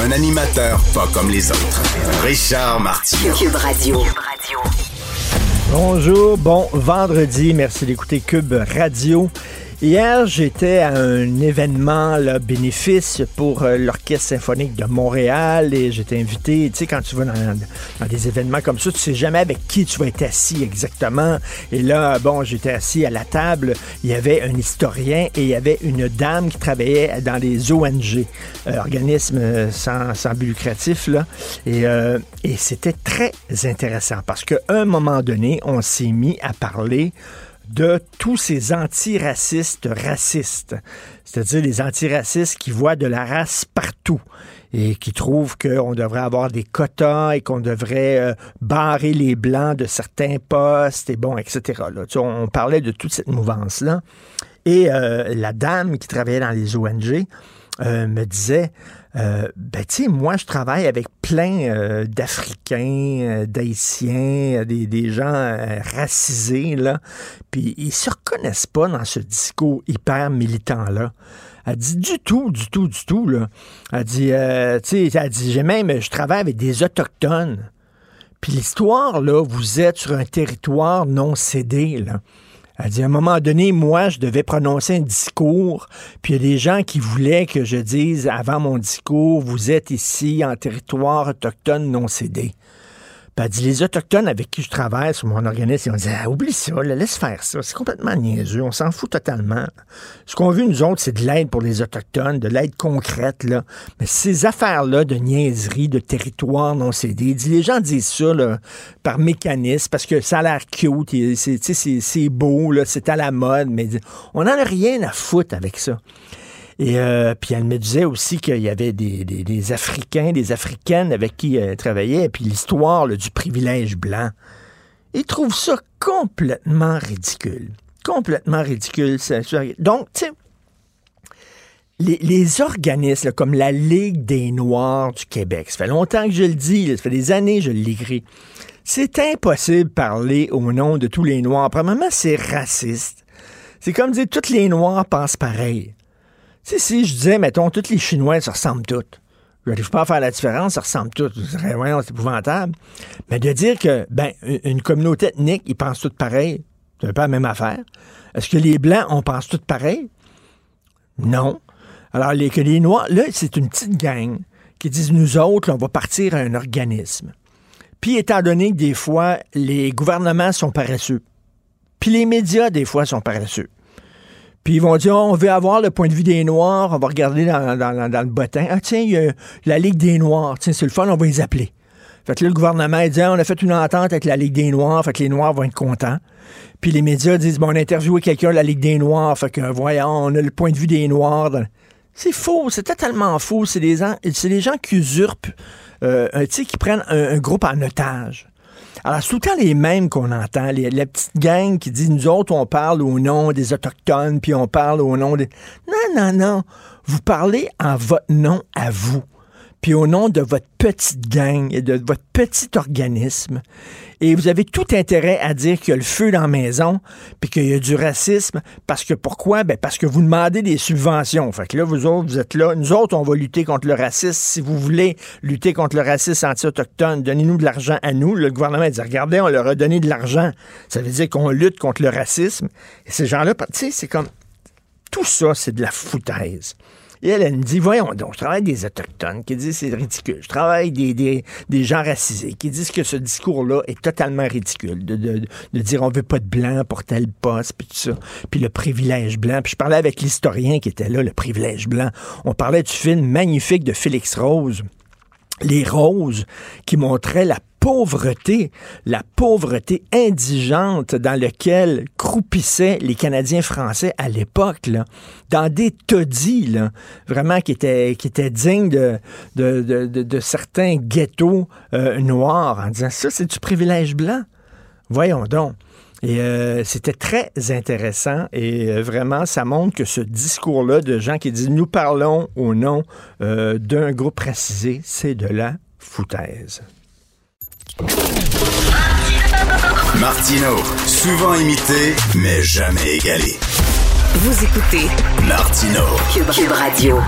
Un animateur pas comme les autres. Richard Martineau. Cube Radio. Bonjour, bon vendredi, merci d'écouter Cube Radio. Hier, j'étais à un événement là, bénéfice pour euh, l'Orchestre symphonique de Montréal et j'étais invité, tu sais, quand tu vas dans, dans, des événements comme ça, tu sais jamais avec qui tu vas être assis exactement. Et là, bon, j'étais assis à la table, il y avait un historien et il y avait une dame qui travaillait dans les ONG, euh, organismes sans, sans but lucratif, là. Et, euh, et c'était très intéressant parce qu'à un moment donné, on s'est mis à parler de tous ces antiracistes racistes, c'est-à-dire les antiracistes qui voient de la race partout et qui trouvent qu'on devrait avoir des quotas et qu'on devrait euh, barrer les blancs de certains postes et bon, etc. Là. On parlait de toute cette mouvance-là. Et euh, la dame qui travaillait dans les ONG euh, me disait, euh, ben, tu sais, moi, je travaille avec plein euh, d'Africains, euh, d'Haïtiens, des, des, gens euh, racisés, là, puis ils se reconnaissent pas dans ce discours hyper militant-là. Elle dit du tout, du tout, du tout, là. Elle dit, euh, tu sais, elle dit, j'ai même, je travaille avec des Autochtones. Puis l'histoire, là, vous êtes sur un territoire non cédé, là. Elle dit, à un moment donné, moi, je devais prononcer un discours, puis il y a des gens qui voulaient que je dise avant mon discours, vous êtes ici en territoire autochtone non cédé. Puis dit, les Autochtones avec qui je travaille sur mon organisme, ils ont dit, ah, oublie ça, là, laisse faire ça, c'est complètement niaiseux, on s'en fout totalement. Ce qu'on veut, nous autres, c'est de l'aide pour les Autochtones, de l'aide concrète, là. Mais ces affaires-là de niaiserie, de territoire non cédé, dit, les gens disent ça, là, par mécanisme, parce que ça a l'air cute, c'est beau, là, c'est à la mode, mais on n'en a rien à foutre avec ça. Et euh, puis elle me disait aussi qu'il y avait des, des, Africains, des Africaines avec qui elle travaillait, et puis l'histoire du privilège blanc. Ils trouvent ça complètement ridicule. Complètement ridicule. Donc, tu sais, les, les, organismes comme la Ligue des Noirs du Québec, ça fait longtemps que je le dis, ça fait des années que je l'écris. C'est impossible de parler au nom de tous les Noirs. Premièrement, c'est raciste. C'est comme dire tous les Noirs pensent pareil. Sais, si je disais, mettons, tous les Chinois se ressemblent toutes. Je n'arrive pas à faire la différence, ça ressemble toutes. c'est épouvantable. Mais de dire que, ben, une communauté ethnique, ils pensent toutes pareil, c'est pas la même affaire. Est-ce que les Blancs, on pense toutes pareil? Non. Alors, les, que les Noirs, là, c'est une petite gang qui disent, nous autres, là, on va partir à un organisme. Puis, étant donné que des fois, les gouvernements sont paresseux, puis les médias, des fois, sont paresseux. Puis ils vont dire, on veut avoir le point de vue des Noirs, on va regarder dans, le bottin. Ah tiens, il y a la Ligue des Noirs, tiens, c'est le fun, on va les appeler. Fait que là, le gouvernement il dit, ah, on a fait une entente avec la Ligue des Noirs, fait que les Noirs vont être contents. Puis les médias disent, bon, on a interviewé quelqu'un de la Ligue des Noirs, fait que voyons, on a le point de vue des Noirs. C'est faux, c'est totalement faux. C'est des, c'est des gens qui usurpent, euh, qui prennent un groupe en otage. Alors, c'est tout le les mêmes qu'on entend. Les, la petite gang qui dit, nous autres, on parle au nom des Autochtones, puis on parle au nom des... Non, non, non. Vous parlez en votre nom à vous puis au nom de votre petite gang et de votre petit organisme. Et vous avez tout intérêt à dire qu'il y a le feu dans la maison, puis qu'il y a du racisme, parce que pourquoi? Ben parce que vous demandez des subventions. Fait que là, vous autres, vous êtes là. Nous autres, on va lutter contre le racisme. Si vous voulez lutter contre le racisme anti-autochtone, donnez-nous de l'argent à nous. Le gouvernement dit, regardez, on leur a donné de l'argent. Ça veut dire qu'on lutte contre le racisme. Et ces gens-là, tu sais, c'est comme... Tout ça, c'est de la foutaise. Et elle, me dit, voyons donc, je travaille des Autochtones qui disent c'est ridicule. Je travaille avec des, des, des, gens racisés qui disent que ce discours-là est totalement ridicule. De, de, de, dire on veut pas de blanc pour tel poste, puis tout ça. Puis le privilège blanc. Puis je parlais avec l'historien qui était là, le privilège blanc. On parlait du film magnifique de Félix Rose. Les Roses, qui montrait la pauvreté, la pauvreté indigente dans laquelle croupissaient les Canadiens français à l'époque, dans des taudis, vraiment qui étaient, qui étaient dignes de, de, certains ghettos euh, noirs, en disant ça, c'est du privilège blanc. Voyons donc. Et euh, c'était très intéressant et euh, vraiment, ça montre que ce discours-là de gens qui disent nous parlons au nom d'un groupe précisé, c'est de la foutaise. Martino, souvent imité, mais jamais égalé. Vous écoutez Martino, Cube, Radio.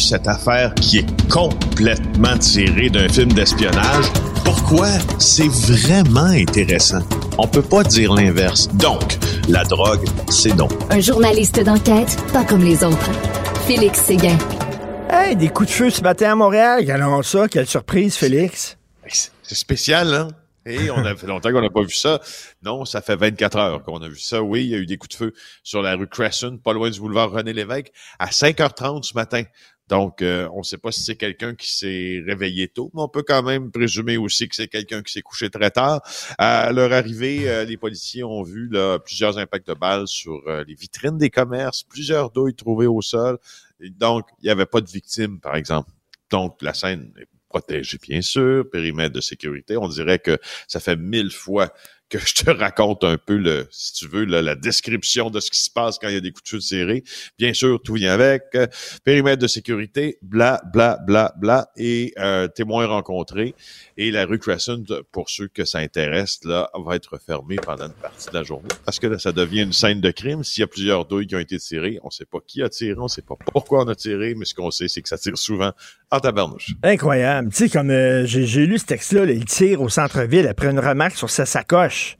Cette affaire qui est complètement tirée d'un film d'espionnage, pourquoi c'est vraiment intéressant? On peut pas dire l'inverse. Donc, la drogue, c'est donc. Un journaliste d'enquête, pas comme les autres. Félix Séguin. Hey, des coups de feu ce matin à Montréal. Regardons ça. Quelle surprise, Félix. C'est spécial, hein? Et on a fait longtemps qu'on n'a pas vu ça. Non, ça fait 24 heures qu'on a vu ça. Oui, il y a eu des coups de feu sur la rue Crescent, pas loin du boulevard René-Lévesque, à 5h30 ce matin. Donc, euh, on ne sait pas si c'est quelqu'un qui s'est réveillé tôt, mais on peut quand même présumer aussi que c'est quelqu'un qui s'est couché très tard. À leur arrivée, euh, les policiers ont vu plusieurs impacts de balles sur euh, les vitrines des commerces, plusieurs douilles trouvées au sol. donc, il n'y avait pas de victimes, par exemple. Donc, la scène est protégée, bien sûr, périmètre de sécurité. On dirait que ça fait mille fois que je te raconte un peu, le, si tu veux, la description de ce qui se passe quand il y a des coups de feu serrés. Bien sûr, tout vient avec. Euh, périmètre de sécurité, bla, bla, bla, bla, et euh, témoins rencontrés. Et la rue Crescent, pour ceux que ça intéresse, là, va être fermée pendant une partie de la journée. Parce que là, ça devient une scène de crime. S'il y a plusieurs douilles qui ont été tirées, on sait pas qui a tiré, on sait pas pourquoi on a tiré, mais ce qu'on sait, c'est que ça tire souvent en tabarnouche. Incroyable. Tu sais, comme euh, j'ai lu ce texte-là, il tire au centre-ville après une remarque sur sa sacoche.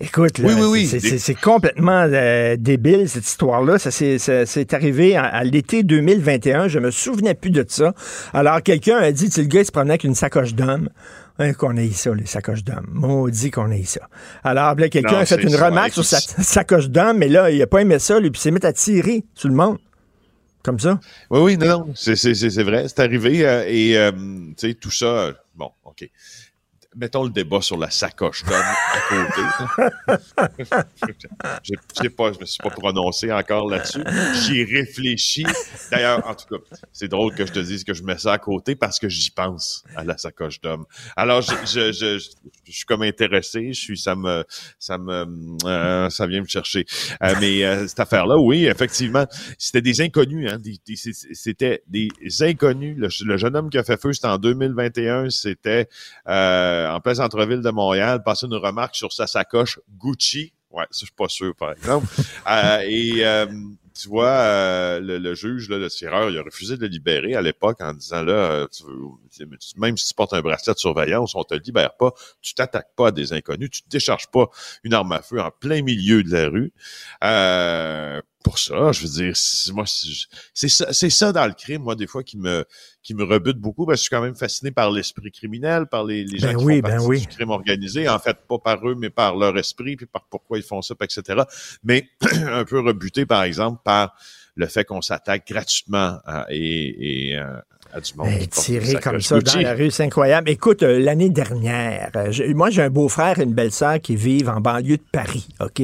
Écoute, c'est complètement euh, débile cette histoire-là. Ça c'est arrivé à, l'été 2021. Je me souvenais plus de ça. Alors quelqu'un a dit, le gars il se promenait avec une sacoche d'homme. Hein, qu'on ait ça, les sacoches d'hommes. Maudit qu'on ait ça. Alors, quelqu'un a fait une remarque sur sa sacoche d'homme, mais là, il a pas aimé ça, lui, puis s'est mis à tirer tout le monde. Comme ça? Oui, oui, non, non, c'est vrai, c'est arrivé. Euh, et, euh, tu sais, tout ça, bon, OK mettons le débat sur la sacoche d'homme à côté. je sais pas, je me suis pas prononcé encore là-dessus. J'y réfléchi. D'ailleurs, en tout cas, c'est drôle que je te dise que je mets ça à côté parce que j'y pense à la sacoche d'homme. Alors, je, je, je, je, suis comme intéressé. Je suis, ça me, ça me, euh, ça vient me chercher. Euh, mais euh, cette affaire-là, oui, effectivement, c'était des inconnus. Hein, c'était des inconnus. Le, jeune homme qui a fait feu, c'était en 2021. C'était euh, en plein centre-ville de Montréal, passer une remarque sur sa sacoche Gucci. Ouais, ça, je suis pas sûr, par exemple. Euh, et euh, tu vois, euh, le, juge, là, le tireur, il a refusé de le libérer à l'époque en disant là, même si tu portes un bracelet de surveillance, on te libère pas, tu t'attaques pas à des inconnus, tu te décharges pas une arme à feu en plein milieu de la rue. Euh, pour ça. Je veux dire, moi, c'est ça, c'est ça dans le crime, moi, des fois, qui me, qui me rebute beaucoup, parce que je suis quand même fasciné par l'esprit criminel, par les, les gens ben qui font ben oui. du crime organisé. En fait, pas par eux, mais par leur esprit, puis par pourquoi ils font ça, etc. Mais un peu rebuté, par exemple, par le fait qu'on s'attaque gratuitement et, et ben, tirer comme ça dans la rue, c'est incroyable. Écoute, euh, l'année dernière, euh, moi j'ai un beau-frère et une belle-sœur qui vivent en banlieue de Paris, OK?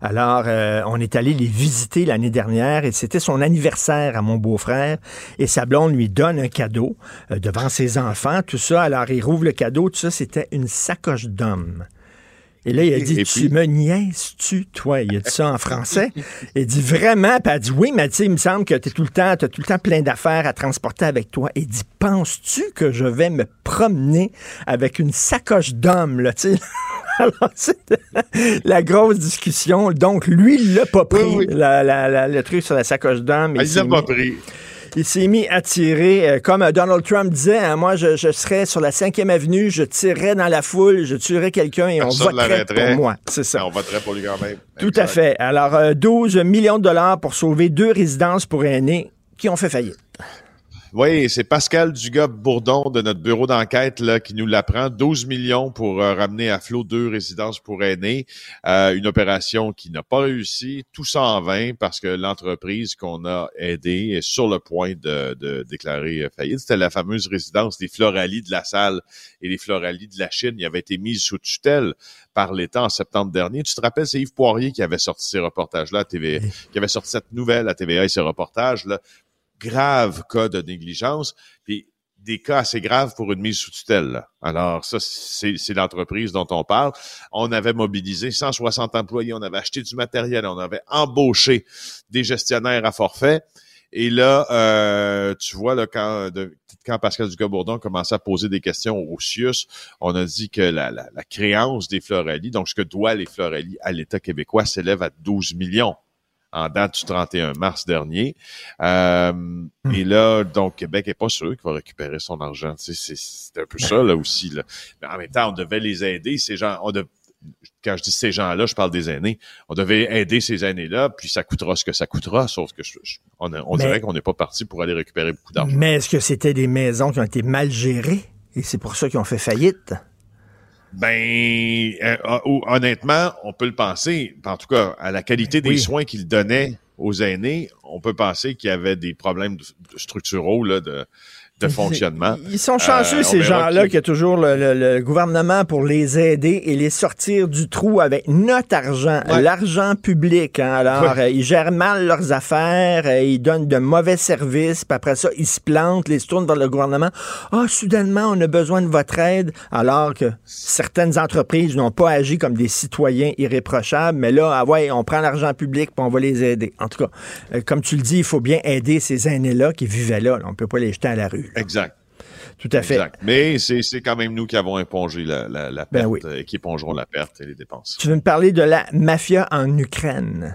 Alors, euh, on est allé les visiter l'année dernière et c'était son anniversaire à mon beau-frère et sa blonde lui donne un cadeau devant ses enfants, tout ça. Alors, il rouvre le cadeau, tout ça, c'était une sacoche d'homme. Et là, il a dit, tu me niaises-tu, toi? Il a dit ça en français? Il dit vraiment, puis elle a dit, oui, mais tu sais, il me semble que tu tout le temps, as tout le temps plein d'affaires à transporter avec toi. Il dit, penses-tu que je vais me promener avec une sacoche d'homme, là, tu sais? Alors, c'était la grosse discussion. Donc, lui, il l'a pas pris, le truc sur la sacoche d'homme. Ah, il l'a pas pris il s'est mis à tirer. Euh, comme Donald Trump disait, hein, moi, je, serais sur la 5e avenue, je tirerais dans la foule, je tuerais quelqu'un et on voterait pour moi. C'est ça. On voterait pour lui quand même. Tout à fait. Alors, 12 euh, millions de dollars pour sauver deux résidences pour aînés qui ont fait faillite. Oui, c'est Pascal Dugas-Bourdon de notre bureau d'enquête là, qui nous l'apprend. 12 millions pour euh, ramener à flot deux résidences pour aînés. Euh, une opération qui n'a pas réussi. Tout ça en vain parce que l'entreprise qu'on a aidée est sur le point de, de déclarer faillite. C'était la fameuse résidence des Floralies de la Salle et les Floralies de la Chine. Il avait été mise sous tutelle par l'État en septembre dernier. Tu te rappelles, c'est Yves Poirier qui avait sorti ces reportages-là à TVA, qui avait sorti cette nouvelle à TVA et ces reportages-là graves cas de négligence, puis des cas assez graves pour une mise sous tutelle. Alors ça, c'est l'entreprise dont on parle. On avait mobilisé 160 employés, on avait acheté du matériel, on avait embauché des gestionnaires à forfait. Et là, euh, tu vois, là, quand, quand Pascal Dugas-Bourdon commençait à poser des questions au CIUS, on a dit que la, créance des Floralies, donc ce que doit les Floralies à l'État québécois, s'élève à 12 millions en date du 31 mars dernier. Euh, hmm. Et là, donc, Québec est pas sûr qu'il va récupérer son argent. c'est un peu ça, là, aussi. Là. Mais en même temps, on devait les aider, ces gens. On quand je dis ces gens-là, je parle des aînés. On devait aider ces aînés-là, puis ça coûtera ce que ça coûtera, sauf que on, on dirait qu'on n'est pas parti pour aller récupérer beaucoup d'argent. Mais est-ce que c'était des maisons qui ont été mal gérées? Et c'est pour ça qu'ils ont fait faillite? Ben, euh, honnêtement, on peut le penser. En tout cas, à la qualité des soins qu'il donnait aux aînés, on peut penser qu'il y avait des problèmes structuraux là, de, de fonctionnement. Ils sont chanceux, euh, ces gens-là, qu'il y a toujours le, gouvernement pour les aider et les sortir du trou avec notre argent, l'argent public. Hein. Alors, euh, ils gèrent mal leurs affaires, euh, ils donnent de mauvais services, puis après ça, ils se plantent, les se tournent vers le gouvernement. Ah, soudainement, on a besoin de votre aide, alors que certaines entreprises n'ont pas agi comme des citoyens irréprochables, mais là, ah ouais, on prend l'argent public puis on va les aider. En tout cas, comme tu le dis, il faut bien aider ces aînés-là qui vivaient là. On ne peut pas les jeter à la rue. Exact. Tout à fait. Exact. Mais c'est quand même nous qui avons épongé la, la, ben perte, et qui épongerons la perte et les dépenses. Tu veux me parler de la mafia en Ukraine?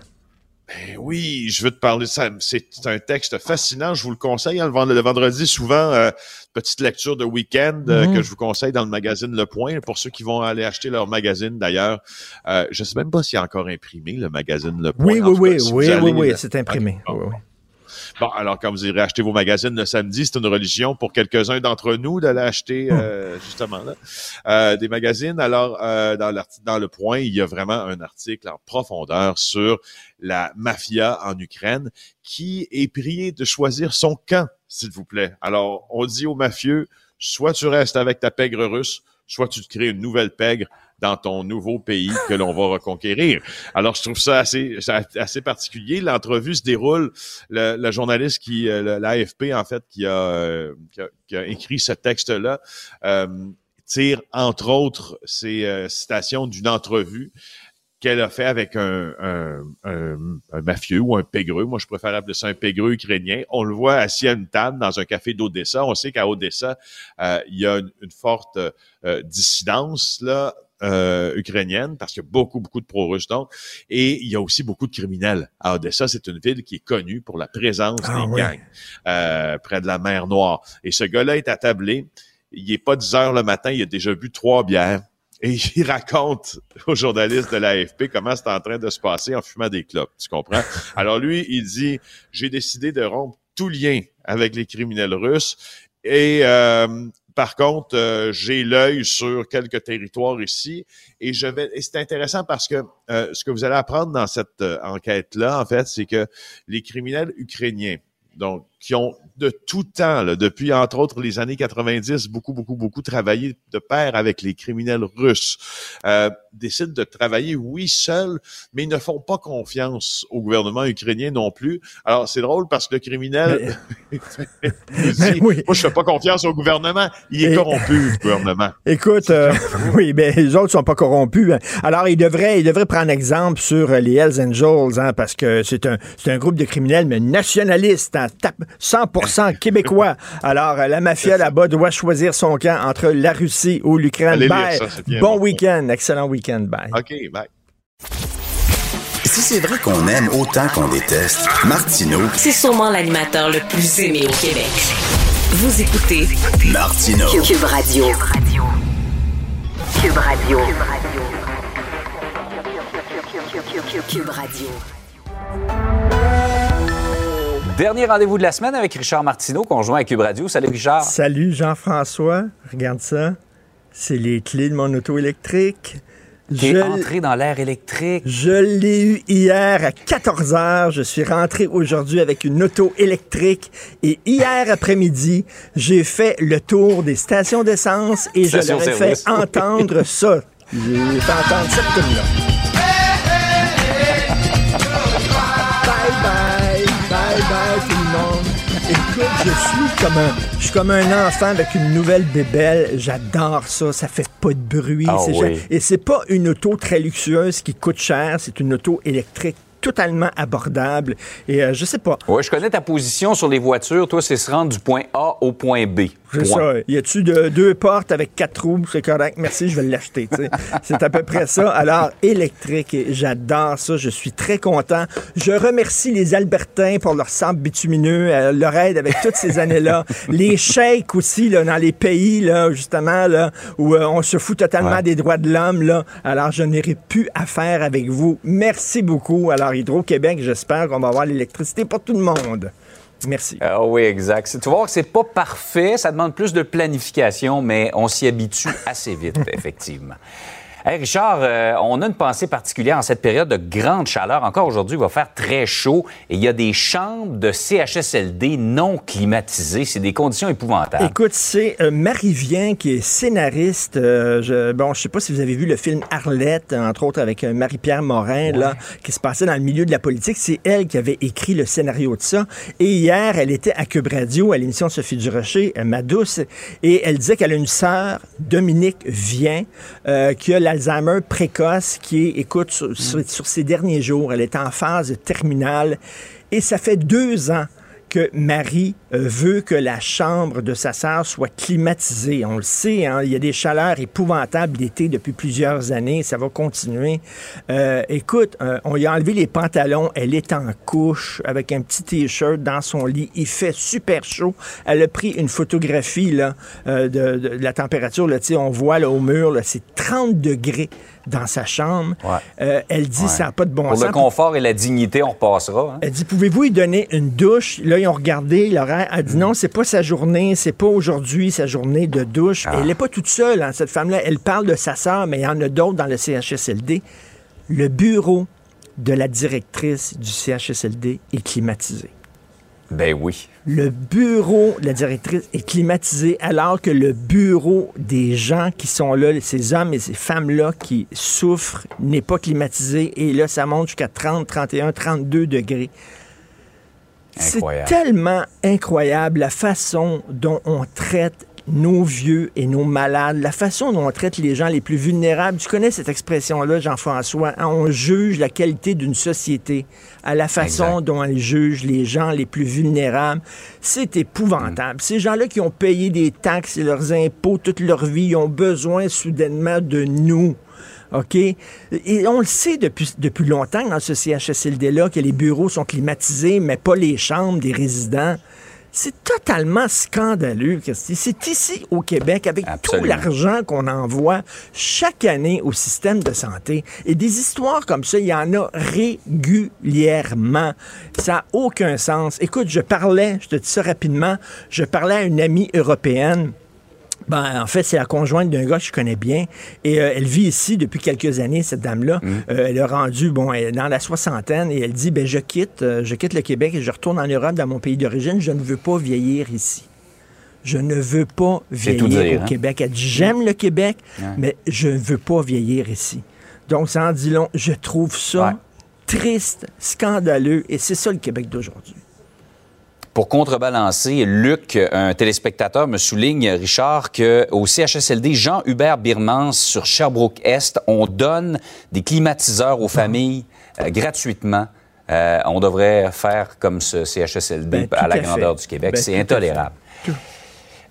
Ben oui, je veux te parler de ça. C'est un texte fascinant. Je vous le conseille. Hein, le, vendredi, souvent, euh, petite lecture de week-end euh, mm-hmm. que je vous conseille dans le magazine Le Point. Pour ceux qui vont aller acheter leur magazine, d'ailleurs, euh, je sais même pas s'il est encore imprimé, le magazine Le Point. Oui, oui, oui, oui, oui, oui, c'est imprimé. Oui, oui. Bon, alors quand vous irez acheter vos magazines le samedi, c'est une religion pour quelques-uns d'entre nous d'aller acheter hmm. euh, justement là euh, des magazines. Alors euh, dans l'article, dans le point, il y a vraiment un article en profondeur sur la mafia en Ukraine qui est prié de choisir son camp, s'il vous plaît. Alors on dit aux mafieux, soit tu restes avec ta pègre russe, soit tu te crées une nouvelle pègre dans ton nouveau pays que l'on va reconquérir. Alors, je trouve ça assez, assez particulier. L'entrevue se déroule. Le, journaliste qui, euh, l'AFP, en fait, qui a, euh, qui a, écrit ce texte-là, euh, tire, entre autres, ces citations d'une entrevue qu'elle a fait avec un, un, un, mafieux ou un pégreux. Moi, je préfère appeler ça un pégreux ukrainien. On le voit assis à une table dans un café d'Odessa. On sait qu'à Odessa, il y a une, une forte dissidence là euh, ukrainienne, parce qu'il y a beaucoup, beaucoup de pro-russes donc, et il y a aussi beaucoup de criminels. À Odessa, c'est une ville qui est connue pour la présence ah des gangs euh, près de la mer Noire. Et ce gars-là est attablé, il est pas 10 heures le matin, il a déjà bu trois bières, et il raconte aux journalistes de l'AFP comment c'est en train de se passer en fumant des clopes, tu comprends? Alors lui, il dit, j'ai décidé de rompre tout lien avec les criminels russes et euh, par contre, euh, j'ai l'œil sur quelques territoires ici et je vais. C'est intéressant parce que euh, ce que vous allez apprendre dans cette euh, enquête-là, en fait, c'est que les criminels ukrainiens, donc qui ont de tout temps, là, depuis entre autres les années 90, beaucoup, beaucoup, beaucoup travaillé de pair avec les criminels russes, euh, décident de travailler, oui, seuls, mais ils ne font pas confiance au gouvernement ukrainien non plus. Alors, c'est drôle parce que le criminel dit, moi, je fais pas confiance au gouvernement. Il est corrompu, le gouvernement. Écoute, euh, oui, mais les autres sont pas corrompus. Hein. Alors, il devrait, il devrait prendre exemple sur les Hells Angels, hein, parce que c'est un, c'est un groupe de criminels, mais nationalistes, hein, 100% québécois. Alors, euh, la mafia là-bas doit choisir son camp entre la Russie ou l'Ukraine. bon week-end. Excellent week-end. Bye. OK, bye. Si c'est vrai qu'on aime autant qu'on déteste, Martineau. C'est sûrement l'animateur le plus aimé au Québec. Vous écoutez Martineau. Cube Radio. Cube Radio. Cube Radio. Dernier rendez-vous de la semaine avec Richard Martineau, conjoint à Cube Radio. Salut Richard. Salut Jean-François. Regarde ça. C'est les clés de mon auto électrique. Je entré dans l'air électrique. Je l'ai eu hier à 14 heures. Je suis rentré aujourd'hui avec une auto électrique. Et hier après-midi, j'ai fait le tour des stations d'essence et je leur ai fait entendre ça. J'ai fait entendre cette tune-là. Je suis comme un, je suis comme un enfant avec une nouvelle bébelle. J'adore ça. Ça fait pas de bruit. Ah oui. Et c'est pas une auto très luxueuse qui coûte cher. C'est une auto électrique totalement abordable. Et euh, je sais pas. Oui, je connais ta position sur les voitures. Toi, c'est se rendre du point A au point B. C'est ça. Y a-tu de, deux portes avec quatre roues? C'est correct. Merci, je vais l'acheter. c'est à peu près ça. Alors, électrique, j'adore ça. Je suis très content. Je remercie les Albertains pour leur sable bitumineux, euh, leur aide avec toutes ces années-là. les sheiks aussi, là, dans les pays, là, justement, là, où euh, on se fout totalement des droits de l'homme. Là. Alors, je n'aurai plus à faire avec vous. Merci beaucoup. Alors, Hydro-Québec, j'espère qu'on va avoir l'électricité pour tout le monde. Merci. Ah oui, exact. Tu vas voir que c'est pas parfait, ça demande plus de planification, mais on s'y habitue assez vite, effectivement. Hey Richard, euh, on a une pensée particulière en cette période de grande chaleur. Encore aujourd'hui, il va faire très chaud et il y a des chambres de CHSLD non climatisées. C'est des conditions épouvantables. Écoute, c'est euh, Marie Vien qui est scénariste. Euh, je, bon, je sais pas si vous avez vu le film Arlette, entre autres avec Marie-Pierre Morin, là, qui se passait dans le milieu de la politique. C'est elle qui avait écrit le scénario de ça. Et hier, elle était à Cube Radio, à l'émission Sophie Durocher, ma douce, et elle disait qu'elle a une sœur, Dominique Vien, qui a la Alzheimer précoce qui est, écoute, sur, ces derniers jours, elle est en phase terminale et ça fait deux ans que Marie euh, veut que la chambre de sa sœur soit climatisée. On le sait, hein, il y a des chaleurs épouvantables d'été depuis plusieurs années, ça va continuer. Euh, écoute, euh, on lui a enlevé les pantalons, elle est en couche avec un petit t-shirt dans son lit, il fait super chaud. Elle a pris une photographie de, la température, là, on voit au mur, c'est 30 degrés dans sa chambre. elle dit, ça n'a pas de bon sens. Pour le confort et la dignité, on repassera. Hein. Elle dit, pouvez-vous lui donner une douche? Là, ils ont regardé l'horaire. Elle dit, mm. non, c'est pas sa journée, c'est pas aujourd'hui sa journée de douche. Ah. Elle n'est pas toute seule, hein, cette femme-là. Elle parle de sa sœur, mais il y en a d'autres dans le CHSLD. Le bureau de la directrice du CHSLD est climatisé. Ben oui. Le bureau de la directrice est climatisé alors que le bureau des gens qui sont là, ces hommes et ces femmes-là qui souffrent, n'est pas climatisé. Et là, ça monte jusqu'à 30, 31, 32 degrés. C'est tellement incroyable la façon dont on traite nos vieux et nos malades, la façon dont on traite les gens les plus vulnérables. Tu connais cette expression-là, Jean-François. Hein? On juge la qualité d'une société à la façon dont elle juge les gens les plus vulnérables. C'est épouvantable. Mm. Ces gens-là qui ont payé des taxes et leurs impôts toute leur vie, ont besoin soudainement de nous. OK? Et on le sait depuis, depuis longtemps dans ce CHSLD-là que les bureaux sont climatisés, mais pas les chambres des résidents. C'est totalement scandaleux. C'est ici au Québec, avec tout l'argent qu'on envoie chaque année au système de santé. Et des histoires comme ça, il y en a régulièrement. Ça n'a aucun sens. Écoute, je parlais, je te dis ça rapidement, je parlais à une amie européenne ben, en fait, c'est la conjointe d'un gars que je connais bien. Et euh, elle vit ici depuis quelques années, cette dame-là. Mmh. Euh, elle a rendu, bon, elle est dans la soixantaine et elle dit, ben, je quitte, euh, je quitte le Québec et je retourne en Europe, dans mon pays d'origine. Je ne veux pas vieillir ici. Je ne veux pas vieillir au hein? Québec. Elle dit, j'aime le Québec, mais je ne veux pas vieillir ici. Donc, ça en dit long. Je trouve ça triste, scandaleux, et c'est ça le Québec d'aujourd'hui. Pour contrebalancer, Luc, un téléspectateur, me souligne, Richard, qu'au CHSLD Jean-Hubert Birmans sur Sherbrooke-Est, on donne des climatiseurs aux familles euh, gratuitement. Euh, on devrait faire comme ce CHSLD ben, à la grandeur du Québec. Ben, C'est intolérable.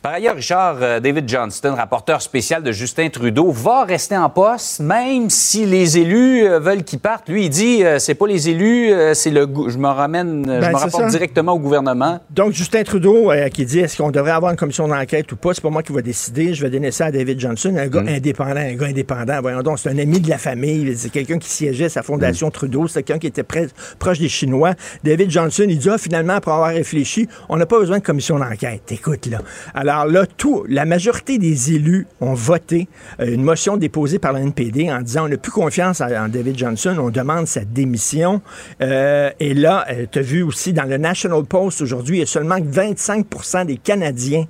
Par ailleurs, Richard, euh, David Johnston, rapporteur spécial de Justin Trudeau, va rester en poste, même si les élus euh, veulent qu'il parte. Lui, il dit, euh, c'est pas les élus, c'est le, je me ramène, je Ben, me rapporte ça. directement au gouvernement. Donc, Justin Trudeau, qui dit est-ce qu'on devrait avoir une commission d'enquête ou pas, c'est pas moi qui va décider. Je vais donner ça à David Johnson, un gars indépendant, un gars indépendant. Voyons donc, c'est un ami de la famille. C'est quelqu'un qui siégeait à sa fondation Trudeau. C'est quelqu'un qui était près- proche des Chinois. David Johnson, il dit ah, finalement, après avoir réfléchi, on n'a pas besoin de commission d'enquête. Écoute, là. Alors là, tout, la majorité des élus ont voté euh, une motion déposée par le NPD en disant on n'a plus confiance en, en David Johnson, on demande sa démission. Euh, et là, tu as vu aussi dans le National Post aujourd'hui, il y a seulement 25 des Canadiens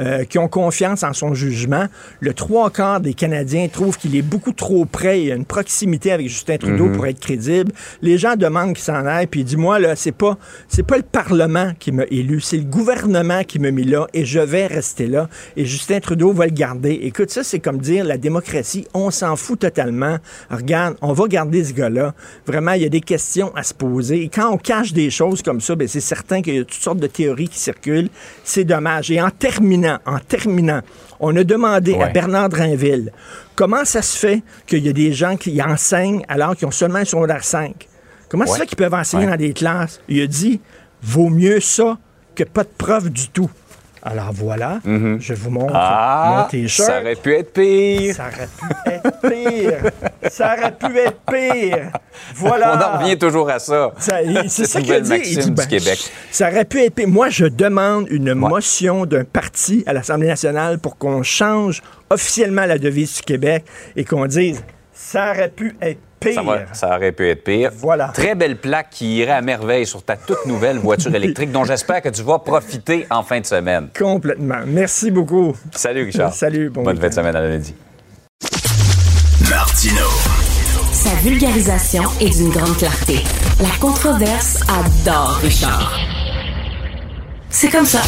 euh, qui ont confiance en son jugement. Le trois quarts des Canadiens trouvent qu'il est beaucoup trop près, il y a une proximité avec Justin Trudeau pour être crédible. Les gens demandent qu'il s'en aille, puis dis-moi, là, c'est pas, c'est pas le Parlement qui m'a élu, c'est le gouvernement qui m'a mis là, et je vais rester Et Justin Trudeau va le garder. Écoute, ça, c'est comme dire la démocratie, on s'en fout totalement. Regarde, on va garder ce gars-là. Vraiment, il y a des questions à se poser. Et quand on cache des choses comme ça, ben, c'est certain qu'il y a toutes sortes de théories qui circulent. C'est dommage. Et en terminant, en terminant, on a demandé à. Bernard Drinville comment ça se fait qu'il y a des gens qui enseignent alors qu'ils ont seulement un secondaire 5. Comment ça se fait qu'ils peuvent enseigner Ouais. dans des classes? Il a dit, vaut mieux ça que pas de preuve du tout. Alors voilà, je vous montre Ah, mon T-shirt. ça aurait pu être pire. Ça aurait pu être pire. ça aurait pu être pire. Voilà. On en revient toujours à ça. C'est ça qu'il dit. Il dit, du ben, Québec. Ça aurait pu être pire. Moi, je demande une motion d'un parti à l'Assemblée nationale pour qu'on change officiellement la devise du Québec et qu'on dise ça aurait pu être pire. Ça, va- ça aurait pu être pire. Voilà. Très belle plaque qui irait à merveille sur ta toute nouvelle voiture électrique dont j'espère que tu vas profiter en fin de semaine. Complètement. Merci beaucoup. Salut, Richard. Salut, bon Bonne fin de semaine à lundi. Martino. Sa vulgarisation est d'une grande clarté. La controverse adore Richard. C'est comme ça.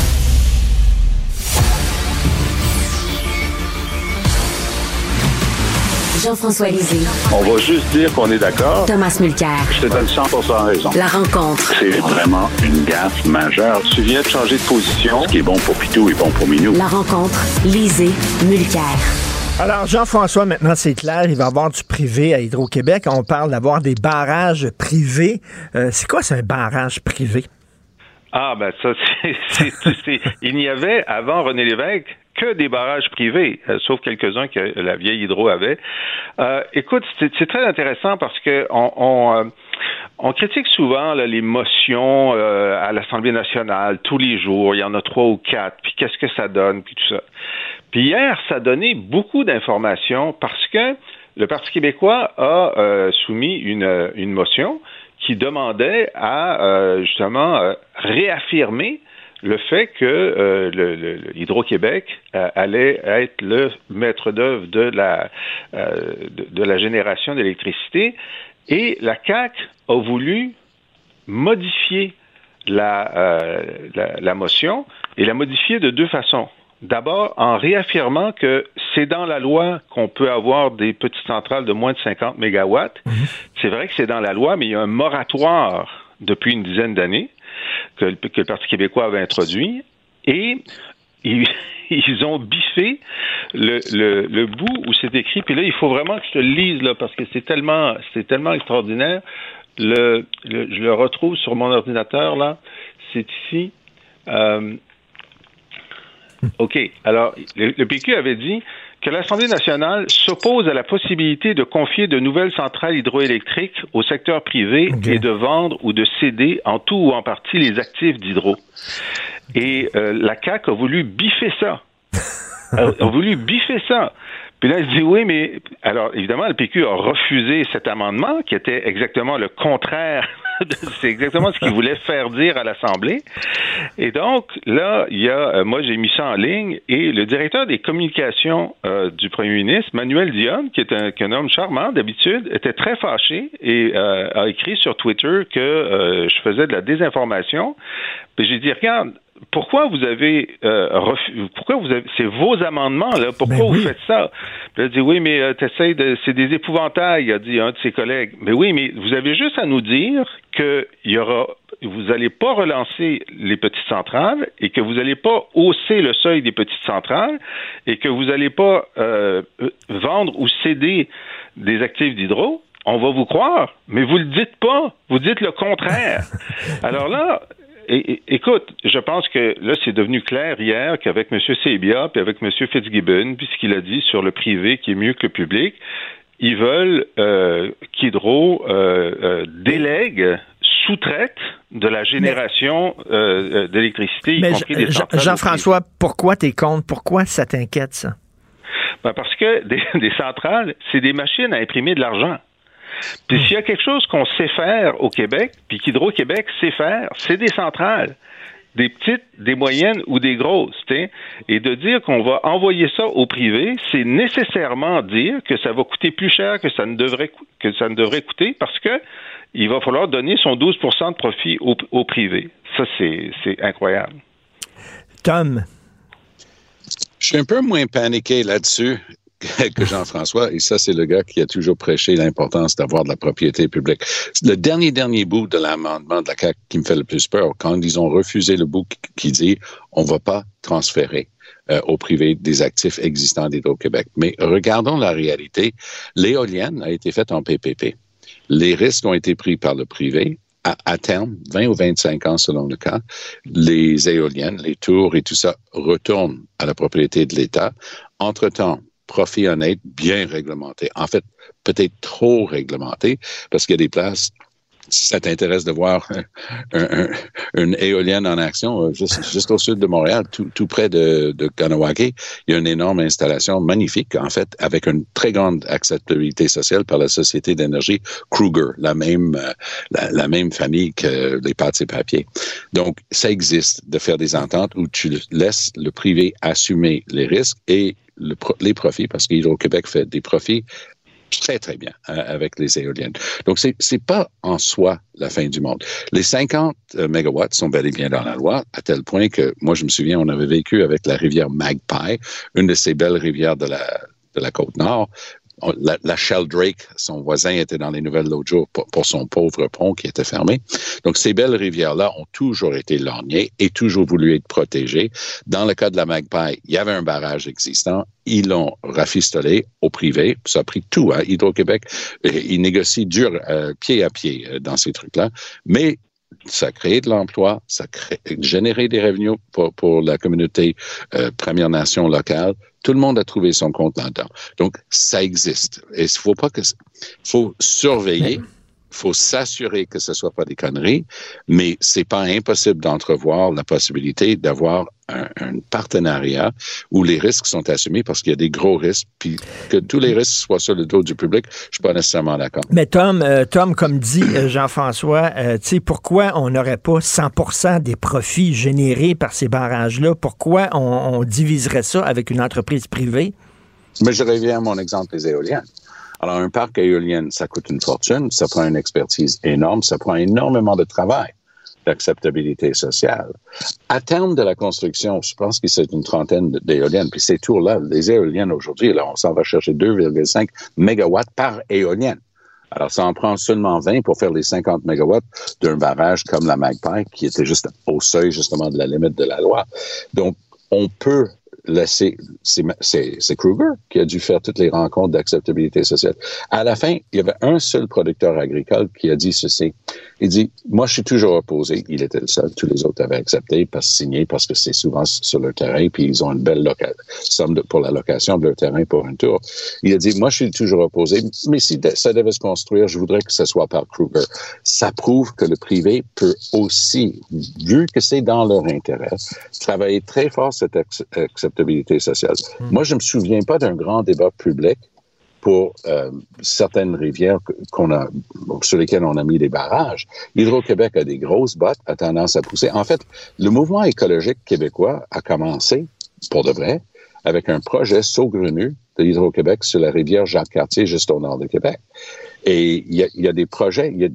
Jean-François Lisée, On va juste dire qu'on est d'accord. Thomas Mulcair. Je te donne 100% raison. La rencontre. C'est vraiment une gaffe majeure. Tu viens de changer de position. Ce qui est bon pour Pitou est bon pour Minou. La rencontre. Lisée. Mulcair. Alors, Jean-François, maintenant, c'est clair, il va y avoir du privé à Hydro-Québec. On parle d'avoir des barrages privés. Euh, c'est quoi, c'est un barrage privé? Ah, ben ça, c'est, il n'y avait avant René Lévesque que des barrages privés, euh, sauf quelques-uns que la vieille Hydro avait. Euh, écoute, c'est, très intéressant parce que on, euh, critique souvent les motions à l'Assemblée nationale tous les jours. Il y en a trois ou quatre. Puis qu'est-ce que ça donne, puis tout ça. Puis hier, ça donné beaucoup d'informations parce que le Parti québécois a soumis une, motion qui demandait à justement réaffirmer le fait que euh, le, le- le Hydro-Québec euh, allait être le maître d'œuvre de la euh, de, de la génération d'électricité et la CAC a voulu modifier la, la, la motion et la modifier de deux façons. D'abord, en réaffirmant que c'est dans la loi qu'on peut avoir des petites centrales de moins de 50 mégawatts. C'est vrai que c'est dans la loi, mais il y a un moratoire depuis une dizaine d'années que, le- Parti québécois avait introduit. Et ils, ont biffé le, le, le bout où c'est écrit. Puis là, il faut vraiment que je te lise là, parce que c'est tellement, c'est tellement extraordinaire. Le, je le retrouve sur mon ordinateur là. C'est ici. Euh, OK. Alors, le PQ avait dit que l'Assemblée nationale s'oppose à la possibilité de confier de nouvelles centrales hydroélectriques au secteur privé et de vendre ou de céder en tout ou en partie les actifs d'hydro. Et euh, la CAQ a voulu biffer ça. a, a voulu biffer ça. Puis là, il dit oui, mais alors évidemment, le PQ a refusé cet amendement qui était exactement le contraire. C'est exactement ce qu'il voulait faire dire à l'Assemblée. Et donc là, il y a, euh, moi j'ai mis ça en ligne et le directeur des communications euh, du Premier ministre, Manuel Dion, qui est un, homme charmant d'habitude, était très fâché et euh, a écrit sur Twitter que je faisais de la désinformation. J'ai dit regarde, pourquoi vous avez euh, pourquoi vous avez c'est vos amendements là, pourquoi Ben vous oui. faites ça? Il a dit oui, mais euh, t'essayes de c'est des épouvantails, a dit un de ses collègues. Mais oui, mais vous avez juste à nous dire que il y aura vous n'allez pas relancer les petites centrales et que vous n'allez pas hausser le seuil des petites centrales et que vous n'allez pas euh, vendre ou céder des actifs d'hydro, on va vous croire, mais vous le dites pas. Vous dites le contraire. Alors là, é- écoute, je pense que là, c'est devenu clair hier qu'avec M. Sebia puis avec M. Fitzgibbon, puis ce qu'il a dit sur le privé qui est mieux que le public, ils veulent euh, qu'Hydro euh, euh, délègue, sous-traite de la génération euh, d'électricité, y compris des Jean-François, pourquoi t'es contre? Pourquoi ça t'inquiète, ça? Ben, parce que des, des centrales, c'est des machines à imprimer de l'argent. Puis s'il y a quelque chose qu'on sait faire au Québec, puis qu'Hydro-Québec sait faire, c'est des centrales. Des petites, des moyennes ou des grosses. t'sais. Et de dire qu'on va envoyer ça au privé, c'est nécessairement dire que ça va coûter plus cher que ça ne devrait, cou- que ça ne devrait coûter parce que il va falloir donner son 12% de profit au, au privé. Ça, c'est c'est incroyable. Tom, Je suis un peu moins paniqué là-dessus que Jean-François, et ça, c'est le gars qui a toujours prêché l'importance d'avoir de la propriété publique. Le dernier, dernier bout de l'amendement de la CAQ qui me fait le plus peur, quand ils ont refusé le bout qui dit on va pas transférer euh, au privé des actifs existants d'Hydro-Québec. Mais regardons la réalité. L'éolienne a été faite en PPP. Les risques ont été pris par le privé. À, à terme, 20 ou 25 ans selon le cas, les éoliennes, les tours et tout ça retournent à la propriété de l'État. Entre-temps, profit honnête, bien réglementé. En fait, peut-être trop réglementé, parce qu'il y a des places, si ça t'intéresse de voir un- un- une éolienne en action, euh, juste, au sud de Montréal, tout, près de, de il y a une énorme installation magnifique, en fait, avec une très grande acceptabilité sociale par la Société d'énergie Kruger, la même, euh, la, même famille que les pâtes et papiers. Donc, ça existe de faire des ententes où tu laisses le privé assumer les risques et les profits, parce qu'Hydro-Québec fait des profits très, très bien euh, avec les éoliennes. Donc, c'est c'est pas en soi la fin du monde. Les 50 euh, mégawatts sont bel et bien dans la loi, à tel point que, moi, je me souviens, on avait vécu avec la rivière Magpie, une de ces belles rivières de la, de la côte nord. La, la Sheldrake, son voisin, était dans les nouvelles l'autre jour pour, pour son pauvre pont qui était fermé. Donc, ces belles rivières-là ont toujours été lorgnées et toujours voulu être protégées. Dans le cas de la Magpie, il y avait un barrage existant. Ils l'ont rafistolé au privé. Ça a pris tout. Hein. Hydro-Québec, ils négocient dur, euh, pied à pied euh, dans ces trucs-là. Mais ça a créé de l'emploi, ça a créé, généré des revenus pour, pour la communauté euh, Première Nation locale. Tout le monde a trouvé son compte là-dedans. Donc, ça existe. Et il faut pas que, faut surveiller. Il faut s'assurer que ce soit pas des conneries, mais c'est pas impossible d'entrevoir la possibilité d'avoir un, un partenariat où les risques sont assumés parce qu'il y a des gros risques, puis que tous les risques soient sur le dos du public, je suis pas nécessairement d'accord. Mais Tom, euh, Tom, comme dit euh, Jean-François, euh, tu sais, pourquoi on n'aurait pas 100% des profits générés par ces barrages-là? Pourquoi on, on diviserait ça avec une entreprise privée? Mais je reviens à mon exemple des éoliennes. Alors, un parc éolien, ça coûte une fortune, ça prend une expertise énorme, ça prend énormément de travail d'acceptabilité sociale. À terme de la construction, je pense que c'est une trentaine d'éoliennes, puis ces tours-là, les éoliennes aujourd'hui, là, on s'en va chercher 2,5 mégawatts par éolienne. Alors, ça en prend seulement 20 pour faire les 50 mégawatts d'un barrage comme la Magpie, qui était juste au seuil, justement, de la limite de la loi. Donc, on peut c'est, Kruger qui a dû faire toutes les rencontres d'acceptabilité sociale. À la fin, il y avait un seul producteur agricole qui a dit ceci. Il dit, moi, je suis toujours opposé. Il était le seul. Tous les autres avaient accepté, parce, signé, parce que c'est souvent sur leur terrain, puis ils ont une belle somme pour la location de leur terrain pour un tour. Il a dit, moi, je suis toujours opposé, mais si ça devait se construire, je voudrais que ce soit par Kruger. Ça prouve que le privé peut aussi, vu que c'est dans leur intérêt, travailler très fort cette ex- sociale. Moi, je me souviens pas d'un grand débat public pour euh, certaines rivières qu'on a, sur lesquelles on a mis des barrages. Hydro-Québec a des grosses bottes, a tendance à pousser. En fait, le mouvement écologique québécois a commencé, pour de vrai, avec un projet saugrenu de Hydro-Québec sur la rivière Jacques-Cartier, juste au nord de Québec. Et il y a, il y a des projets, il y a,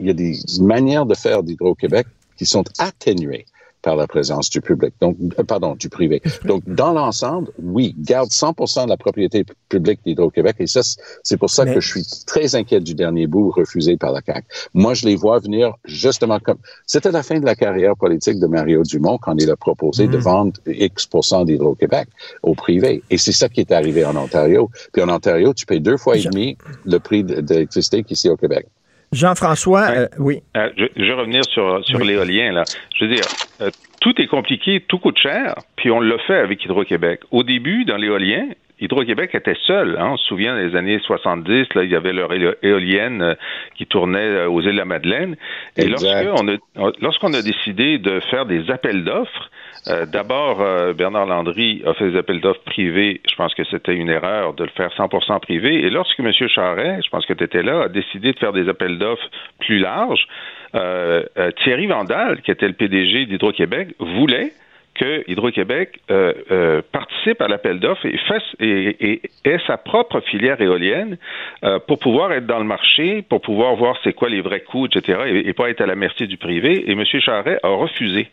il y a des manières de faire d'Hydro-Québec qui sont atténuées par la présence du public, donc, euh, pardon, du privé. Donc, dans l'ensemble, oui, garde 100% de la propriété publique d'Hydro-Québec et ça, c'est pour ça que je suis très inquiet du dernier bout refusé par la CAQ. Moi, je les vois venir justement comme, c'était la fin de la carrière politique de Mario Dumont quand il a proposé de mm. vendre X d'Hydro-Québec au privé. Et c'est ça qui est arrivé en Ontario. Puis en Ontario, tu payes deux fois et demi le prix d'électricité qu'ici au Québec. Jean-François, euh, oui. Euh, je, vais revenir sur, sur l'éolien, là. Je veux dire, euh, tout est compliqué, tout coûte cher, puis on l'a fait avec Hydro-Québec. Au début, dans l'éolien, Hydro-Québec était seul. Hein. On se souvient, les années 70, là, il y avait leur éolienne qui tournait aux îles de la Madeleine. Et lorsqu'on a, lorsqu'on a décidé de faire des appels d'offres, euh, d'abord, euh, Bernard Landry a fait des appels d'offres privés. Je pense que c'était une erreur de le faire 100% privé. Et lorsque M. Charret, je pense que tu étais là, a décidé de faire des appels d'offres plus larges, euh, Thierry Vandal, qui était le PDG d'Hydro-Québec, voulait que Hydro-Québec euh, euh, participe à l'appel d'offres et, fasse, et, ait sa propre filière éolienne euh, pour pouvoir être dans le marché, pour pouvoir voir c'est quoi les vrais coûts, etc., et, pas être à la merci du privé. Et M. Charret a refusé.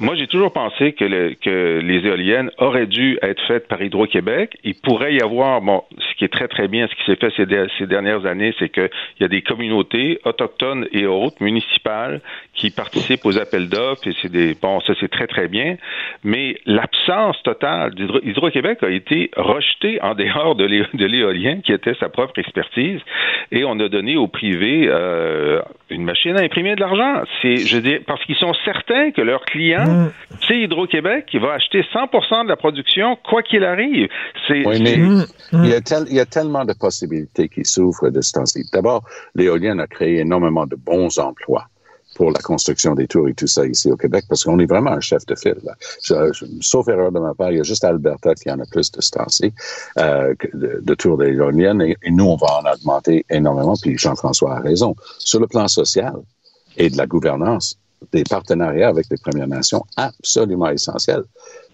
Moi, j'ai toujours pensé que, que les éoliennes auraient dû être faites par Hydro-Québec. Il pourrait y avoir, bon, ce qui est très, très bien, ce qui s'est fait ces, ces dernières années, c'est qu'il y a des communautés autochtones et autres, municipales, qui participent aux appels d'offres, et c'est des, bon, ça c'est très, très bien mais l'absence totale d'Hydro-Québec a été rejetée en dehors de l'éolien, qui était sa propre expertise, et on a donné au privé euh, une machine à imprimer de l'argent. C'est, je dis, parce qu'ils sont certains que leur client, mm. c'est Hydro-Québec, qui va acheter 100% de la production, quoi qu'il arrive. C'est, oui, mais mm. il, y a il, y a tellement de possibilités qui s'ouvrent de ce temps-ci. D'abord, l'éolien a créé énormément de bons emplois pour la construction des tours et tout ça ici au Québec, parce qu'on est vraiment un chef de file. sauf erreur de ma part, il y a juste Alberta qui en a plus de ce euh, de, de tours d'éoliennes, et, et, nous, on va en augmenter énormément, puis Jean-François a raison. Sur le plan social et de la gouvernance, des partenariats avec les Premières Nations absolument essentiels,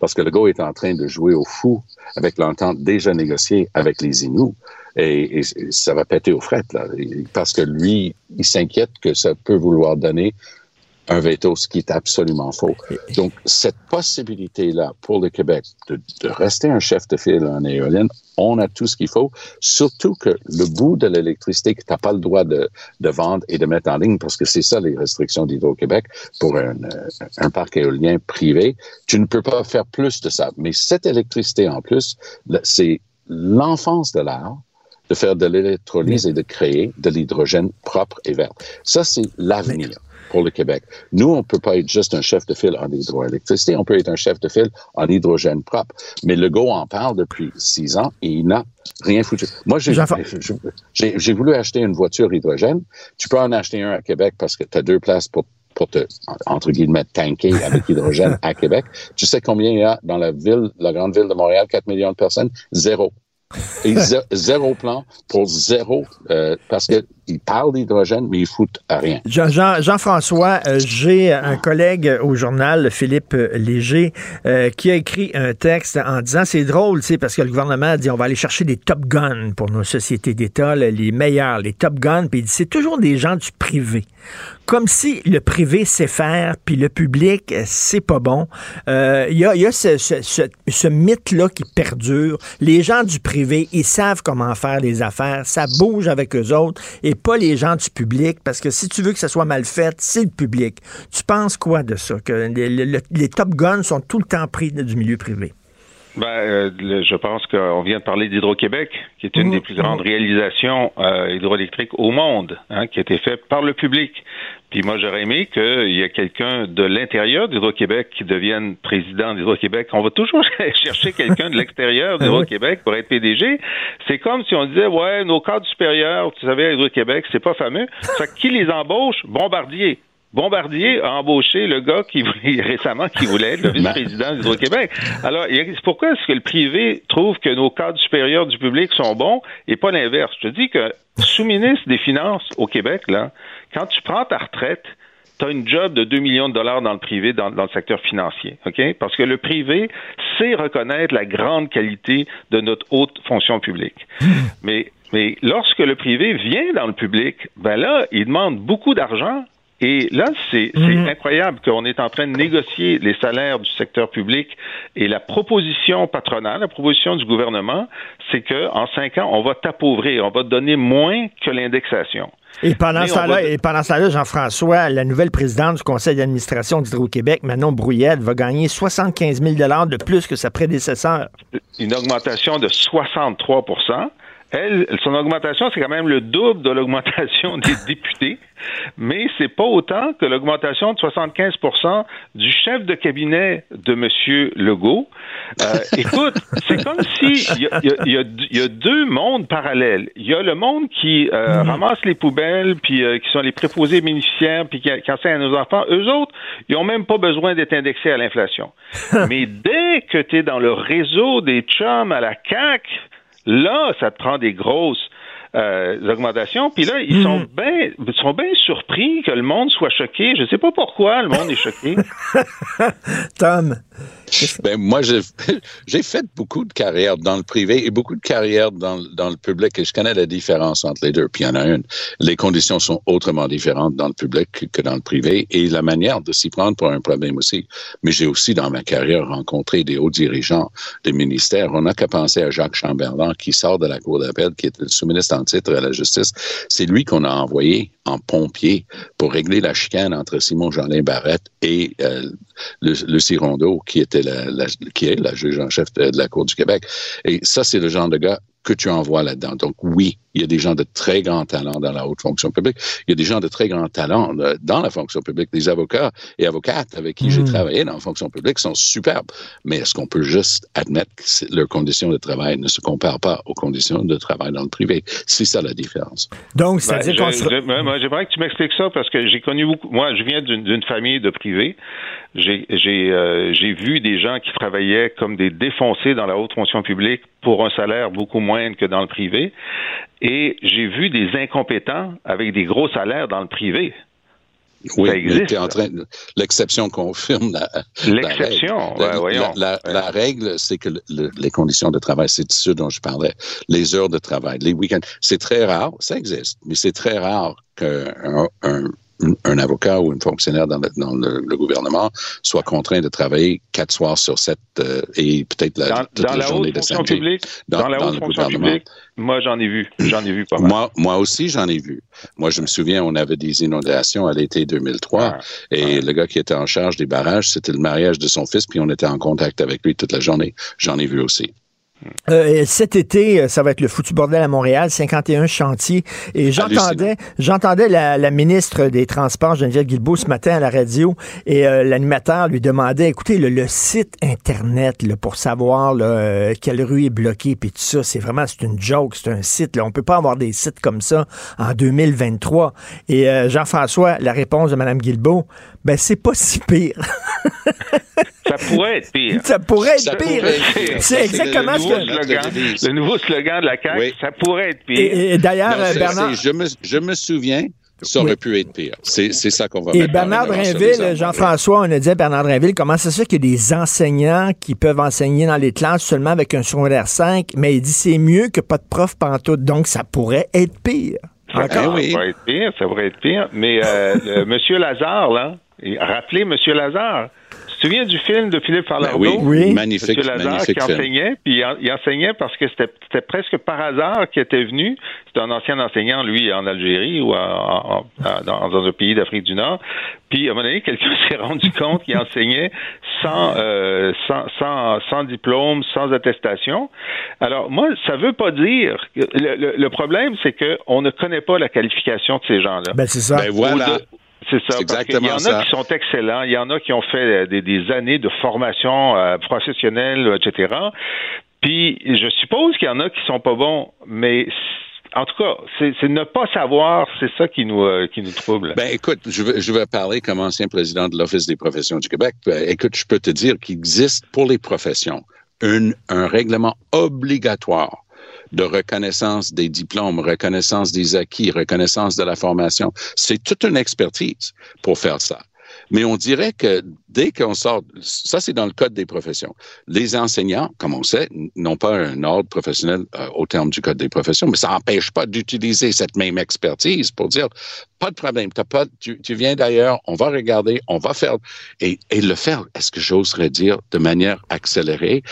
parce que le GO est en train de jouer au fou avec l'entente déjà négociée avec les Inuits et, ça va péter aux frettes, là, parce que lui, il s'inquiète que ça peut vouloir donner un veto, ce qui est absolument faux. Donc, cette possibilité-là pour le Québec de, rester un chef de file en éolienne, on a tout ce qu'il faut, surtout que le bout de l'électricité que tu n'as pas le droit de, de, vendre et de mettre en ligne, parce que c'est ça les restrictions d'Hydro-Québec pour un, un, parc éolien privé, tu ne peux pas faire plus de ça. Mais cette électricité en plus, c'est l'enfance de l'art, de faire de l'électrolyse et de créer de l'hydrogène propre et vert. Ça, c'est l'avenir pour le Québec. Nous, on peut pas être juste un chef de file en hydroélectricité, on peut être un chef de file en hydrogène propre. Mais le GO en parle depuis six ans et il n'a rien foutu. Moi, j'ai voulu acheter une voiture hydrogène. Tu peux en acheter un à Québec parce que tu as deux places pour pour te, entre guillemets, tanker avec hydrogène à Québec. Tu sais combien il y a dans la ville, la grande ville de Montréal, 4 millions de personnes? Zéro. Zéro plan pour zéro, euh, parce qu'ils parlent d'hydrogène, mais ils foutent à rien. Jean-François, euh, j'ai un collègue au journal, Philippe Léger, euh, qui a écrit un texte en disant, c'est drôle, parce que le gouvernement a dit, on va aller chercher des top guns pour nos sociétés d'État, les meilleurs, les top guns, puis il dit, c'est toujours des gens du privé comme si le privé sait faire, puis le public, c'est pas bon. Il euh, y a, y a ce, ce, ce, mythe-là qui perdure. Les gens du privé, ils savent comment faire les affaires. Ça bouge avec eux autres et pas les gens du public, parce que si tu veux que ça soit mal fait, c'est le public. Tu penses quoi de ça? Que les, les Top Guns sont tout le temps pris du milieu privé? Ben, euh, je pense qu'on vient de parler d'Hydro-Québec, qui est une des plus grandes réalisations euh, hydroélectriques au monde, hein, qui a été faite par le public. Puis moi, j'aurais aimé qu'il y ait quelqu'un de l'intérieur d'Hydro-Québec qui devienne président d'Hydro-Québec. On va toujours chercher quelqu'un de l'extérieur d'Hydro-Québec pour être PDG. C'est comme si on disait, ouais, nos cadres supérieurs, tu savais, à Hydro-Québec, c'est pas fameux. Fait qui les embauche? Bombardier. Bombardier a embauché le gars qui récemment qui voulait être le vice-président d'Hydro-Québec. Alors, pourquoi est-ce que le privé trouve que nos cadres supérieurs du public sont bons et pas l'inverse? Je te dis que sous-ministre des Finances au Québec, là, quand tu prends ta retraite, tu as une job de 2 millions de dollars dans le privé, dans, le secteur financier, OK? Parce que le privé sait reconnaître la grande qualité de notre haute fonction publique. Mais, mais lorsque le privé vient dans le public, ben là, il demande beaucoup d'argent Et là, c'est Mhm. incroyable qu'on est en train de négocier les salaires du secteur public et la proposition patronale, la proposition du gouvernement, c'est que en cinq ans, on va t'appauvrir, on va te donner moins que l'indexation. Et pendant Mais ce on temps-là, va- et pendant temps-là, Jean-François, la nouvelle présidente du conseil d'administration d'Hydro-Québec, Manon Brouillette, va gagner 75 000 de plus que sa prédécesseur. Une augmentation de 63 Elle, son augmentation, c'est quand même le double de l'augmentation des députés, mais c'est pas autant que l'augmentation de 75% du chef de cabinet de M. Legault. Euh, écoute, c'est comme si il y y y a- il y a deux mondes parallèles. Il y a le monde qui euh, ramasse les poubelles, puis euh, qui sont les préposés bénéficiaires, puis qui, qui enseignent à nos enfants. Eux autres, ils ont même pas besoin d'être indexés à l'inflation. Mais dès que tu es dans le réseau des chums à la CAC, là, ça te prend des grosses euh, augmentations. Puis là, ils sont bien ils sont bien surpris que le monde soit choqué. Je sais pas pourquoi le monde est choqué. Tom, Ben, moi, j'ai fait beaucoup de carrières dans le privé et beaucoup de carrières dans, dans le public et je connais la différence entre les deux. Puis il y en a une. Les conditions sont autrement différentes dans le public que- dans le privé et la manière de s'y prendre pour un problème aussi. Mais j'ai aussi dans ma carrière rencontré des hauts dirigeants des ministères. On n'a qu'à penser à Jacques Chamberlain qui sort de la Cour d'appel, qui est le sous-ministre titre à la justice. C'est lui qu'on a envoyé en pompier pour régler la chicane entre Simon Jolin Barrette et euh, Lucie Rondeau, qui était la, qui est la juge en chef de la Cour du Québec. Et ça, c'est le genre de gars que tu envoies là-dedans. Donc oui, il y a des gens de très grand talent dans la haute fonction publique. Il y a des gens de très grand talent euh, dans la fonction publique. Des avocats et avocates avec qui j'ai Mm. travaillé dans la fonction publique sont superbes. Mais est-ce qu'on peut juste admettre que leurs conditions de travail ne se comparent pas aux conditions de travail dans le privé? C'est ça la différence. donc, Ben, c'est-à-dire je- qu'on se... je- moi, j'aimerais que tu m'expliques ça parce que j'ai connu beaucoup. Moi, je viens d'une d'une famille de privés. J'ai j'ai euh, j'ai vu des gens qui travaillaient comme des défoncés dans la haute fonction publique pour un salaire beaucoup moindre que dans le privé. Et j'ai vu des incompétents avec des gros salaires dans le privé. Oui, Ça existe, en train l'exception confirme la, L'exception, la règle. ouais, La- voyons. La, règle, c'est que le- le- les conditions de travail, c'est ce dont je parlais. Les heures de travail, les week-ends, c'est très rare, ça existe, mais c'est très rare qu'un un, un avocat ou un fonctionnaire dans le, dans le, le gouvernement soit contraint de travailler quatre soirs sur sept euh, et peut-être la, Dans, toute dans la la journée haute de fonction publique, dans, la dans haute le fonction gouvernement. publique, moi j'en ai vu, j'en ai vu pas mal. Moi, moi aussi, j'en ai vu. Moi, je me souviens, on avait des inondations à l'été 2003 Ouais. et le gars qui était en charge des barrages, c'était le mariage de son fils, puis on était en contact avec lui toute la journée. J'en ai vu aussi. Euh, cet été, euh, ça va être le foutu bordel à Montréal, 51 chantiers. Et j'entendais, j'entendais la, la ministre des Transports, Geneviève Guilbeault, ce matin à la radio, et euh, l'animateur lui demandait, écoutez, le, le site Internet, là, pour savoir là, euh, quelle rue est bloquée, puis tout ça, c'est vraiment, c'est une joke, c'est un site. Là. On peut pas avoir des sites comme ça en 2023. Et Jean-François, la réponse de Mme Guilbeault, ben c'est pas si pire. Ça pourrait être pire. ça pourrait être Ça pire. C'est exactement le ce nouveau, que... Notre slogan, le nouveau slogan de la CAQ, Oui. ça pourrait être pire. Et, et d'ailleurs, Bernard... je, me, je me souviens, ça aurait pu être pire. C'est ça qu'on va Et Bernard Drinville. Jean-François, on a dit à Bernard Drinville, comment ça se fait qu'il y a des enseignants qui peuvent enseigner dans les classes seulement avec un secondaire 5, mais il dit c'est mieux que pas de prof pantoute, donc ça pourrait être pire. Ça, Encore. Ah oui. ça pourrait être pire, ça pourrait être pire. Mais euh, le- Monsieur Lazare, là, et rappelez Monsieur Lazare. Tu te souviens du film de Philippe Ben Farlardeau? oui, Oui. magnifique, Monsieur Lazare magnifique qui film. enseignait, puis il, en- il enseignait parce que c'était presque par hasard qu'il était venu. C'était un ancien enseignant, lui, en Algérie ou en- en- en- dans, dans un pays d'Afrique du Nord. Puis, à un moment donné, quelqu'un s'est rendu compte qu'il enseignait sans, euh, sans, sans, sans diplôme, sans attestation. Alors, moi, ça veut pas dire... que- Le, le- le problème, c'est qu'on ne connaît pas la qualification de ces gens-là. Ben c'est ça. Ben voilà. Ou de- C'est ça. Parce qu'il y exactement en ça. a qui sont excellents, il y en a qui ont fait euh, des, des années de formation euh, professionnelle, etc. Puis je suppose qu'il y en a qui sont pas bons, mais en tout cas, c'est c'est ne pas savoir, c'est ça qui nous euh, qui nous trouble. Ben, écoute, je vais, je vais parler comme ancien président de l'Office des professions du Québec. Ben, écoute, je peux te dire qu'il existe pour les professions une, un règlement obligatoire de reconnaissance des diplômes, reconnaissance des acquis, reconnaissance de la formation. C'est toute une expertise pour faire ça. Mais on dirait que dès qu'on sort, ça c'est dans le code des professions. Les enseignants, comme on sait, n'ont pas un ordre professionnel euh, au terme du code des professions, mais ça n'empêche pas d'utiliser cette même expertise pour dire pas de problème, as pas, tu, tu viens d'ailleurs, on va regarder, on va faire et, le faire. Est-ce que j'oserais dire de manière accélérée?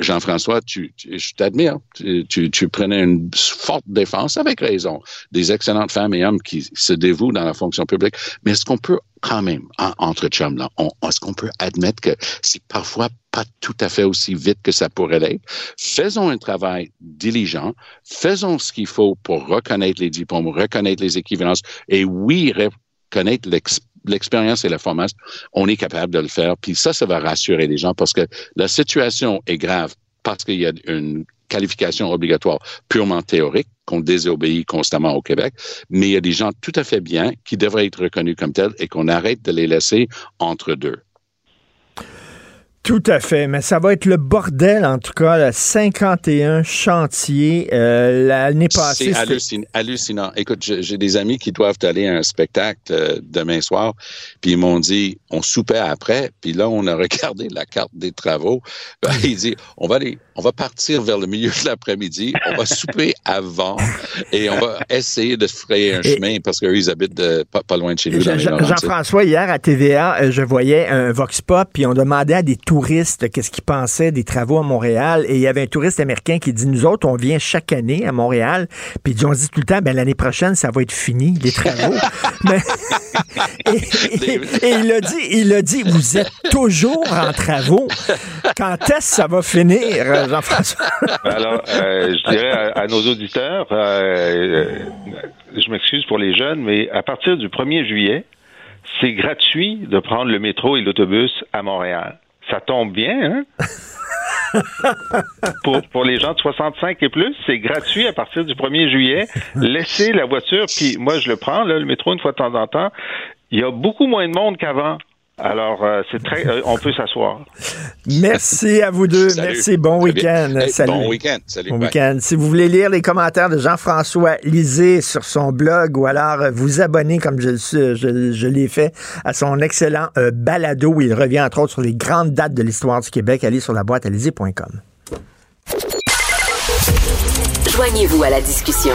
Jean-François, tu, je t'admire, tu, tu, tu, prenais une forte défense avec raison des excellentes femmes et hommes qui se dévouent dans la fonction publique. Mais est-ce qu'on peut quand même, entre chums, là, est-ce qu'on peut admettre que c'est parfois pas tout à fait aussi vite que ça pourrait l'être? Faisons un travail diligent, faisons ce qu'il faut pour reconnaître les diplômes, reconnaître les équivalences, et oui, reconnaître l'expérience et la formation, on est capable de le faire. Puis ça, ça va rassurer les gens parce que la situation est grave parce qu'il y a une qualification obligatoire purement théorique qu'on désobéit constamment au Québec, mais il y a des gens tout à fait bien qui devraient être reconnus comme tels et qu'on arrête de les laisser entre deux. Tout à fait, mais ça va être le bordel en tout cas, 51 chantiers euh, l'année passée. C'est hallucinant, Écoute, j'ai des amis qui doivent aller à un spectacle euh, demain soir, puis ils m'ont dit, on soupait après, puis là on a regardé la carte des travaux. Ben, il dit, on va aller, on va partir vers le milieu de l'après-midi, on va souper avant et on va essayer de se frayer un chemin parce qu'eux ils habitent pas, loin de chez nous. Jean-François, hier à TVA, euh, je voyais un vox pop, puis on demandait à des touristes qu'est-ce qu'ils pensaient des travaux à Montréal. Et il y avait un touriste américain qui dit, nous autres, on vient chaque année à Montréal. Puis ont dit tout le temps, ben l'année prochaine, ça va être fini, les travaux. et, il a dit, il a dit, vous êtes toujours en travaux. Quand est-ce que ça va finir, Jean-François? Alors, euh, je dirais à, nos auditeurs, euh, euh, je m'excuse pour les jeunes, mais à partir du 1er juillet, c'est gratuit de prendre le métro et l'autobus à Montréal ça tombe bien, hein? pour, pour les gens de 65 et plus, c'est gratuit à partir du 1er juillet. Laissez la voiture, puis moi je le prends, là, le métro une fois de temps en temps. Il y a beaucoup moins de monde qu'avant. Alors, euh, c'est très, euh, on peut s'asseoir. Merci à vous deux. Merci. Bon week-end. Salut. Bon week-end. Salut. Bon week-end. Si vous voulez lire les commentaires de Jean-François, lisez sur son blog ou alors euh, vous abonner, comme je, je, je l'ai fait, à son excellent balado où il revient entre autres sur les grandes dates de l'histoire du Québec. Allez sur la boîte Joignez-vous à la discussion.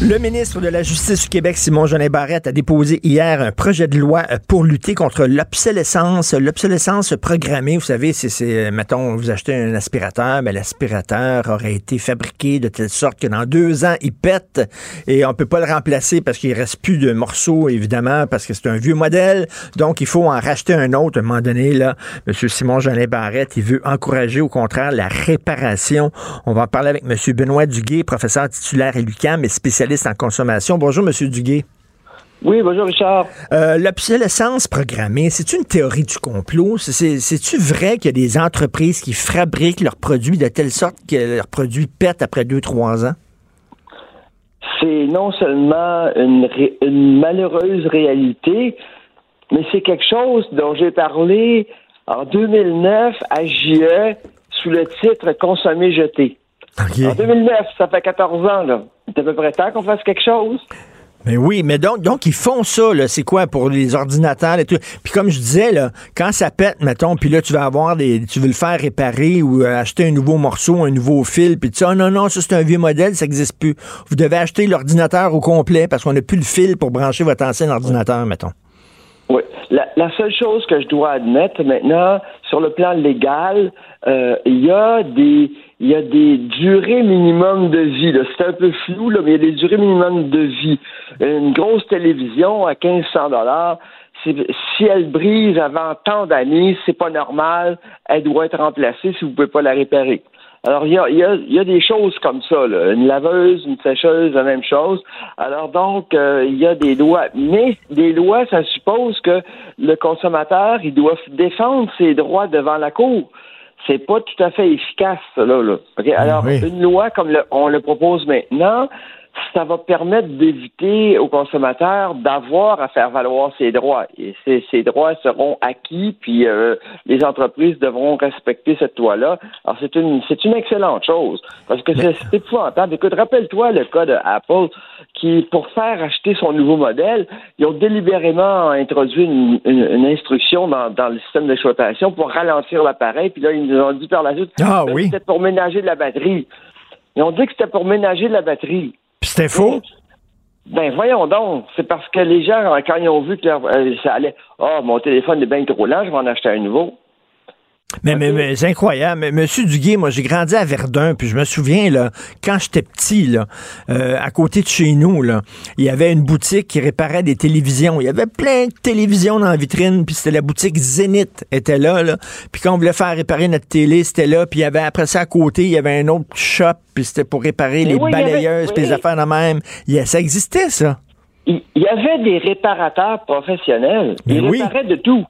Le ministre de la Justice du Québec, Simon Jeanin Barrette, a déposé hier un projet de loi euh, pour lutter contre l'obsolescence, l'obsolescence programmée. Vous savez, c'est, euh, mettons, vous achetez un aspirateur, mais l'aspirateur aurait été fabriqué de telle sorte que dans deux ans, il pète et on peut pas le remplacer parce qu'il reste plus de morceaux, évidemment, parce que c'est un vieux modèle. Donc, il faut en racheter un autre à un moment donné, là. Monsieur Simon Jeanin Barrette, il veut encourager, au contraire, la réparation. On va en parler avec Monsieur Benoît Duguay, professeur titulaire à l'UQAM et spécialiste en consommation. Bonjour, M. Duguay. Oui, bonjour Richard. Euh, L'obsolescence programmée, c'est une théorie du complot? C'est-tu vrai qu'il y a des entreprises qui fabriquent leurs produits de telle sorte que leurs produits pètent après deux, trois ans? C'est non seulement une, une malheureuse réalité, mais c'est quelque chose dont j'ai parlé en 2009 à JE sous le titre Consommer jeté. En 2009, ça fait 14 ans, là. C'est à peu près temps qu'on fasse quelque chose. Mais oui, mais donc, donc ils font ça, là, c'est quoi, pour les ordinateurs et tout? Puis comme je disais, là, quand ça pète, mettons, puis là, tu vas avoir des. Tu veux le faire réparer ou euh, acheter un nouveau morceau, un nouveau fil, puis tu dis, oh non, non, ça c'est un vieux modèle, ça n'existe plus. Vous devez acheter l'ordinateur au complet parce qu'on n'a plus le fil pour brancher votre ancien ordinateur, mettons. Oui. La, seule chose que je dois admettre maintenant, sur le plan légal, euh, il y a des il y a des durées minimum de vie. C'est un peu flou, là, mais il y a des durées minimum de vie. Une grosse télévision à 1500 dollars, si elle brise avant tant d'années, c'est pas normal. Elle doit être remplacée si vous pouvez pas la réparer. Alors, il y a, il y a, des choses comme ça, là. une laveuse, une sécheuse, la même chose. Alors donc, euh, il y a des lois. Mais des lois, ça suppose que le consommateur, il doit défendre ses droits devant la Cour c'est pas tout à fait efficace, là. là. Alors, une loi comme on le propose maintenant, ça va permettre d'éviter aux consommateurs d'avoir à faire valoir ses droits. Et ces, ces droits seront acquis, puis euh, les entreprises devront respecter cette loi-là. Alors, c'est une, c'est une excellente chose, parce que c'est, c'est épouvantable. Écoute, rappelle-toi le cas de Apple, qui, pour faire acheter son nouveau modèle, ils ont délibérément introduit une, une, instruction dans, dans, le système d'exploitation pour ralentir l'appareil, puis là, ils nous ont dit par la suite, ah, oui. c'était pour ménager de la batterie. Ils ont dit que c'était pour ménager de la batterie. C'était faux? Ben voyons donc, c'est parce que les gens, quand ils ont vu que euh, ça allait, oh mon téléphone est bien trop lent, je vais en acheter un nouveau. Mais, mais, mais c'est incroyable. Mais, Monsieur Duguay, moi, j'ai grandi à Verdun, puis je me souviens, là, quand j'étais petit, là, euh, à côté de chez nous, là, il y avait une boutique qui réparait des télévisions. Il y avait plein de télévisions dans la vitrine, puis c'était la boutique Zénith était là, là. Puis quand on voulait faire réparer notre télé, c'était là. Puis il y avait, après ça, à côté, il y avait un autre shop, puis c'était pour réparer Mais les oui, avait- balayeuses, puis les affaires de même. Ça existait, ça. Il y avait des réparateurs professionnels. Ils oui. réparaient de tout.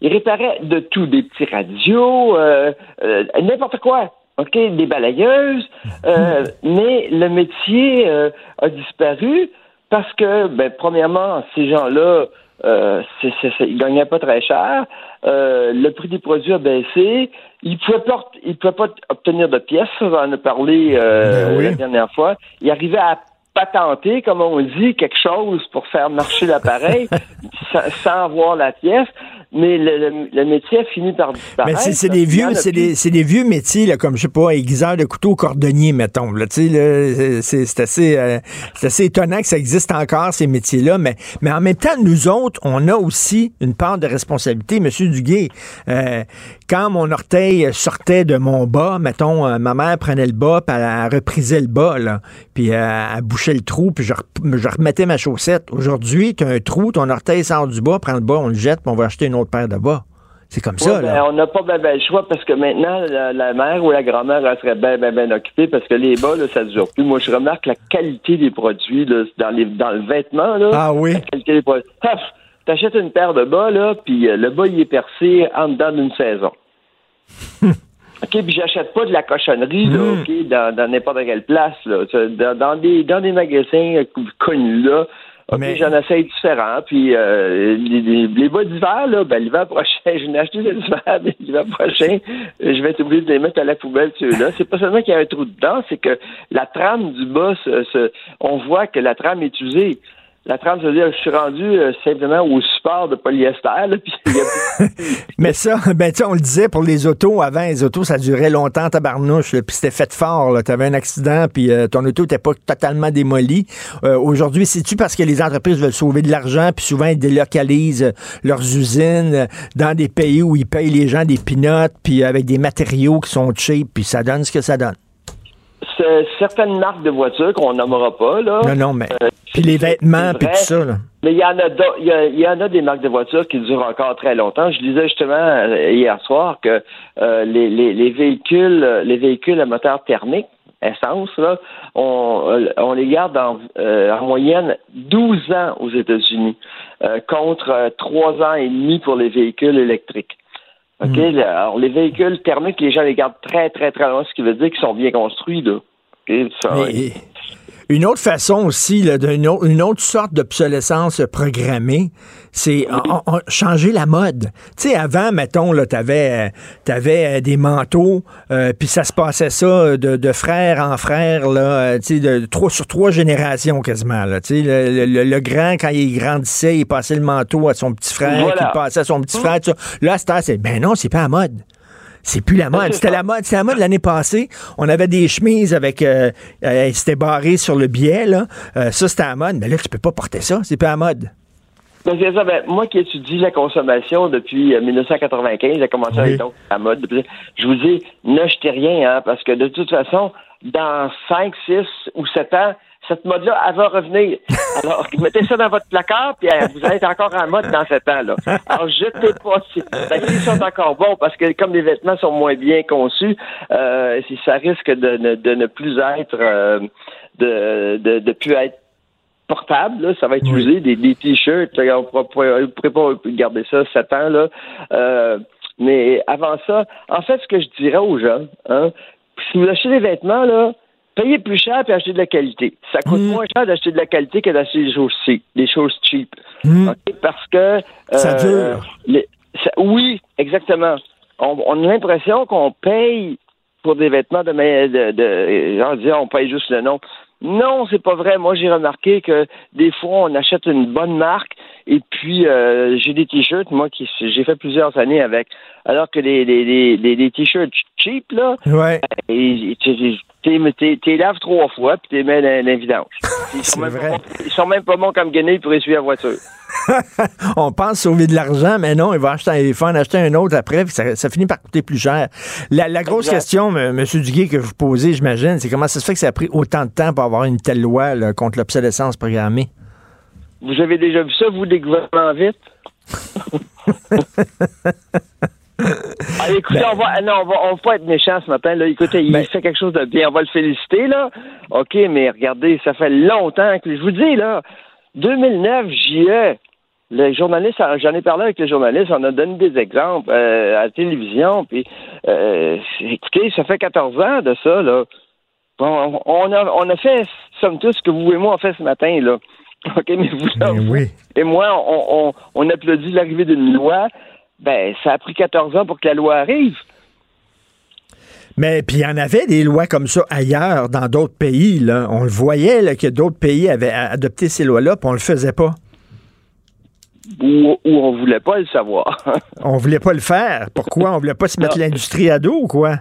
Ils réparaient de tout, des petits radios, euh, euh, n'importe quoi. OK, des balayeuses, euh, mais le métier euh, a disparu parce que, ben, premièrement, ces gens-là, euh, c'est- c'est- c'est- ils gagnaient pas très cher. Euh, le prix des produits a baissé. Ils pouvaient pas, ils pouvaient pas obtenir de pièces. On en a parlé euh, Ben oui. la dernière fois. Ils arrivaient à patenter, comme on dit, quelque chose pour faire marcher l'appareil sans, sans avoir la pièce. Mais le, le- le métier a fini par disparaître. Mais c'est des vieux, c'est des, c'est des vieux métiers, là, comme je sais pas, aiguiseur de couteau, cordonnier, mettons. Là, là, c'est, c'est assez, euh, c'est assez étonnant que ça existe encore, ces métiers-là. Mais, mais en même temps, nous autres, on a aussi une part de responsabilité. Monsieur Duguay, euh, quand mon orteil sortait de mon bas, mettons, euh, ma mère prenait le bas, puis elle, elle reprisait le bas, là, puis euh, elle bouchait le trou, puis je, remettais ma chaussette. Aujourd'hui, tu as un trou, ton orteil sort du bas, prends le bas, on le jette, puis on va acheter une autre paire de bas. C'est comme ça, là. ben, on n'a pas ben, ben le choix parce que maintenant, la, la mère ou la grand-mère, serait bien, bien, bien occupée parce que les bas, là, ça ne dure plus. Moi, je remarque la qualité des produits là, dans, les, dans le vêtement. Là, Ah oui? La qualité des produits. T'achètes une paire de bas, là, puis euh, le bas, il est percé en dedans d'une saison. OK, puis j'achète pas de la cochonnerie, là, Mm. OK, dans dans n'importe quelle place, là. Dans, dans des, dans des magasins euh, connus, là. OK, Mais- j'en essaye différents. Puis euh, les, les, les bas d'hiver, là, ben, l'hiver prochain, je n'ai acheté de l'hiver, mais l'hiver prochain, je vais être obligé de les mettre à la poubelle, ceux-là. C'est pas seulement qu'il y a un trou dedans, c'est que la trame du bas, se- se- on voit que la trame est usée. La trame, ça veut dire que je suis rendu euh, simplement au support de polyester, là, Mais ça, ben, tu on le disait pour les autos, avant, les autos, ça durait longtemps, tabarnouche, puis c'était fait fort, là. T'avais un accident, puis euh, ton auto n'était pas totalement démoli. Euh, Aujourd'hui, c'est-tu parce que les entreprises veulent sauver de l'argent, puis souvent, ils délocalisent leurs usines dans des pays où ils payent les gens des pinottes, puis avec des matériaux qui sont cheap, puis ça donne ce que ça donne? C'est certaines marques de voitures qu'on nommera pas, là. Non, non, mais... Euh, Puis les vêtements, puis tout ça, là. Mais il y en a d'autres- il y, y en a des marques de voitures qui durent encore très longtemps. Je disais justement euh, hier soir que euh, les, les, les véhicules les véhicules à moteur thermique essence là, on, euh, on les garde en, euh, en moyenne 12 ans aux États-Unis euh, contre euh, trois ans et demi pour les véhicules électriques. OK? Le- Alors, les véhicules thermiques, les gens les gardent très, très, très loin, ce qui veut dire qu'ils sont bien construits, là. Ça, une autre façon aussi, là, d'une autre, une autre sorte d'obsolescence programmée, c'est changer la mode. Tu sais, avant, mettons, là, t'avais, avais euh, des manteaux, euh, puis ça se passait ça de, de frère en frère, là, euh, tu sais, de trois sur trois générations quasiment, là. Tu sais, le, le- le grand, quand il grandissait, il passait le manteau à son petit frère, Voilà. qui le passait à son petit frère, tout ça. Là, à cette heure, c'est, ben non, c'est pas la mode. C'est plus la mode. C'était la mode. C'était la mode l'année passée. On avait des chemises avec. Euh, euh, c'était barré sur le biais, là. Euh, ça, c'était la mode. Mais là, tu peux pas porter ça. C'est pas la mode. Ben, c'est ça. Ben, moi qui étudie la consommation depuis euh, 1995, j'ai commencé Oui. avec donc la mode. depuis- Je vous dis, ne jetez rien, hein, parce que de toute façon, dans 5, 6 ou 7 ans, cette mode-là, elle va revenir. Alors, mettez ça dans votre placard, puis vous allez être encore en mode dans 7 ans. Là. Alors, jetez pas. Si, ben, s'ils sont encore bons, parce que comme les vêtements sont moins bien conçus, euh, si ça risque de, ne- de ne plus être, euh, de, de, de plus être portable, là, ça va être Oui. usé, des, des t-shirts, on pourra- pourra- vous pourrez pas garder ça sept ans, là. Euh, mais avant ça, en fait, ce que je dirais aux gens, hein, si vous achetez des vêtements, là, payer plus cher et acheter de la qualité. Ça coûte Mm. moins cher d'acheter de la qualité que d'acheter des choses cheap, des choses cheap. Parce que Ça euh, dure. les- ça- oui, exactement. On, on a l'impression qu'on paye pour des vêtements de, de, de genre dire on paye juste le nom. Non, c'est pas vrai. Moi, j'ai remarqué que des fois, on achète une bonne marque et puis euh, j'ai des t-shirts, moi, qui j'ai fait plusieurs années avec. Alors que les, les, les, les, t-shirts cheap, là, Ouais. et tu- tu les laves trois fois puis tu les mets vidanges. Ils sont, même vrai. pas bons- ils sont même pas bons comme guenilles pour essuyer la voiture. On pense sauver de l'argent, mais non, il va acheter, faut en acheter un autre après, puis ça, ça finit par coûter plus cher. La, la grosse Exact. question, M. Monsieur Duguay, que vous posez, j'imagine, c'est comment ça se fait que ça a pris autant de temps pour avoir une telle loi là, contre l'obsolescence programmée? Vous avez déjà vu ça, vous, des gouvernements vite? Écoutez, on va, ah non, on va, on va pas être méchant ce matin. Là. Écoutez, il Ben- fait quelque chose de bien. On va le féliciter, là. OK, mais regardez, ça fait longtemps que je vous dis, là, 2009, j'y ai. Les journalistes, j'en ai parlé avec les journalistes, on a donné des exemples euh, à la télévision, puis euh, écoutez, ça fait 14 ans de ça, là. Bon, on a, on a fait, somme toute, ce que vous et moi on fait ce matin, là. OK, mais vous, Ben oui. et moi, on, on, on applaudit l'arrivée d'une loi. Ben, ça a pris 14 ans pour que la loi arrive. Mais puis il y en avait des lois comme ça ailleurs, dans d'autres pays. Là. On le voyait là, que d'autres pays avaient adopté ces lois-là, puis on le faisait pas. Ou, ou on voulait pas le savoir. On voulait pas le faire. Pourquoi? On voulait pas se mettre l'industrie à dos ou quoi?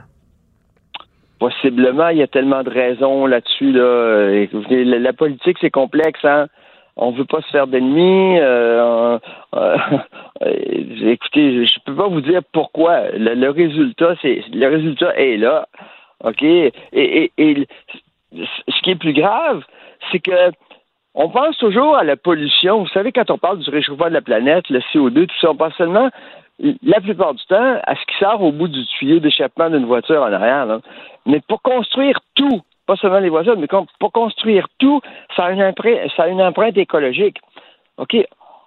Possiblement, il y a tellement de raisons là-dessus. Là. La politique, c'est complexe. Hein? On veut pas se faire d'ennemis. euh, euh, euh, écoutez, je peux pas vous dire pourquoi. Le, résultat, c'est le résultat est là. OK? Et, ce qui est plus grave, c'est que on pense toujours à la pollution. Vous savez, quand on parle du réchauffement de la planète, le CO2, tout ça, on pense seulement, la plupart du temps, à ce qui sort au bout du tuyau d'échappement d'une voiture en arrière. Mais pour construire tout, pas seulement les voitures, mais pour construire tout, ça a une empreinte, ça a une empreinte écologique. OK?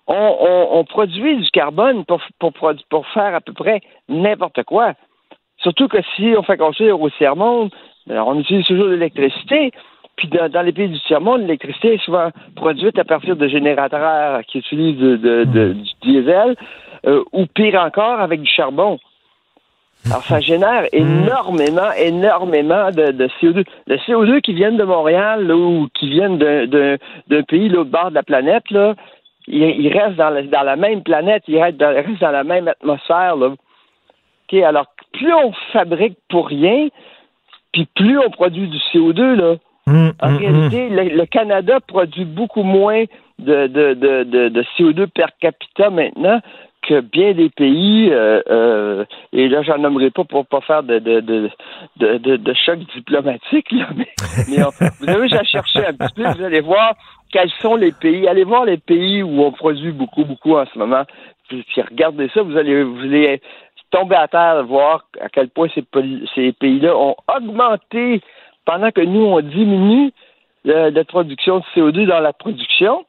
On, on- on produit du carbone pour, pour, produ- pour faire à peu près n'importe quoi. Surtout que si on fait construire au tiers-monde, on utilise toujours de l'électricité. Puis dans, dans les pays du tiers-monde, l'électricité est souvent produite à partir de générateurs qui utilisent de- de- de- du diesel euh, ou pire encore avec du charbon. Alors ça génère énormément, énormément de, de CO2. Le CO2 qui viennent de Montréal là, ou qui viennent d'un- pays l'autre bord de la planète, là, il, il reste dans la, dans la même planète, il reste dans, il reste dans la même atmosphère. Là. OK, alors plus on fabrique pour rien, puis plus on produit du CO2, là. Hum, En réalité, le, le Canada produit beaucoup moins de, de, de, de, de CO2 per capita maintenant que bien des pays, euh, euh, et là, j'en nommerai pas pour pas faire de, de, de, de, de, choc diplomatique, là, mais, mais on- vous avez déjà cherché un petit peu, vous allez voir quels sont les pays, allez voir les pays où on produit beaucoup, beaucoup en ce moment, puis, puis regardez ça, vous allez, vous allez tomber à terre voir à quel point ces, pays-là ont augmenté pendant que nous, on diminue le- la production de CO2 dans la production,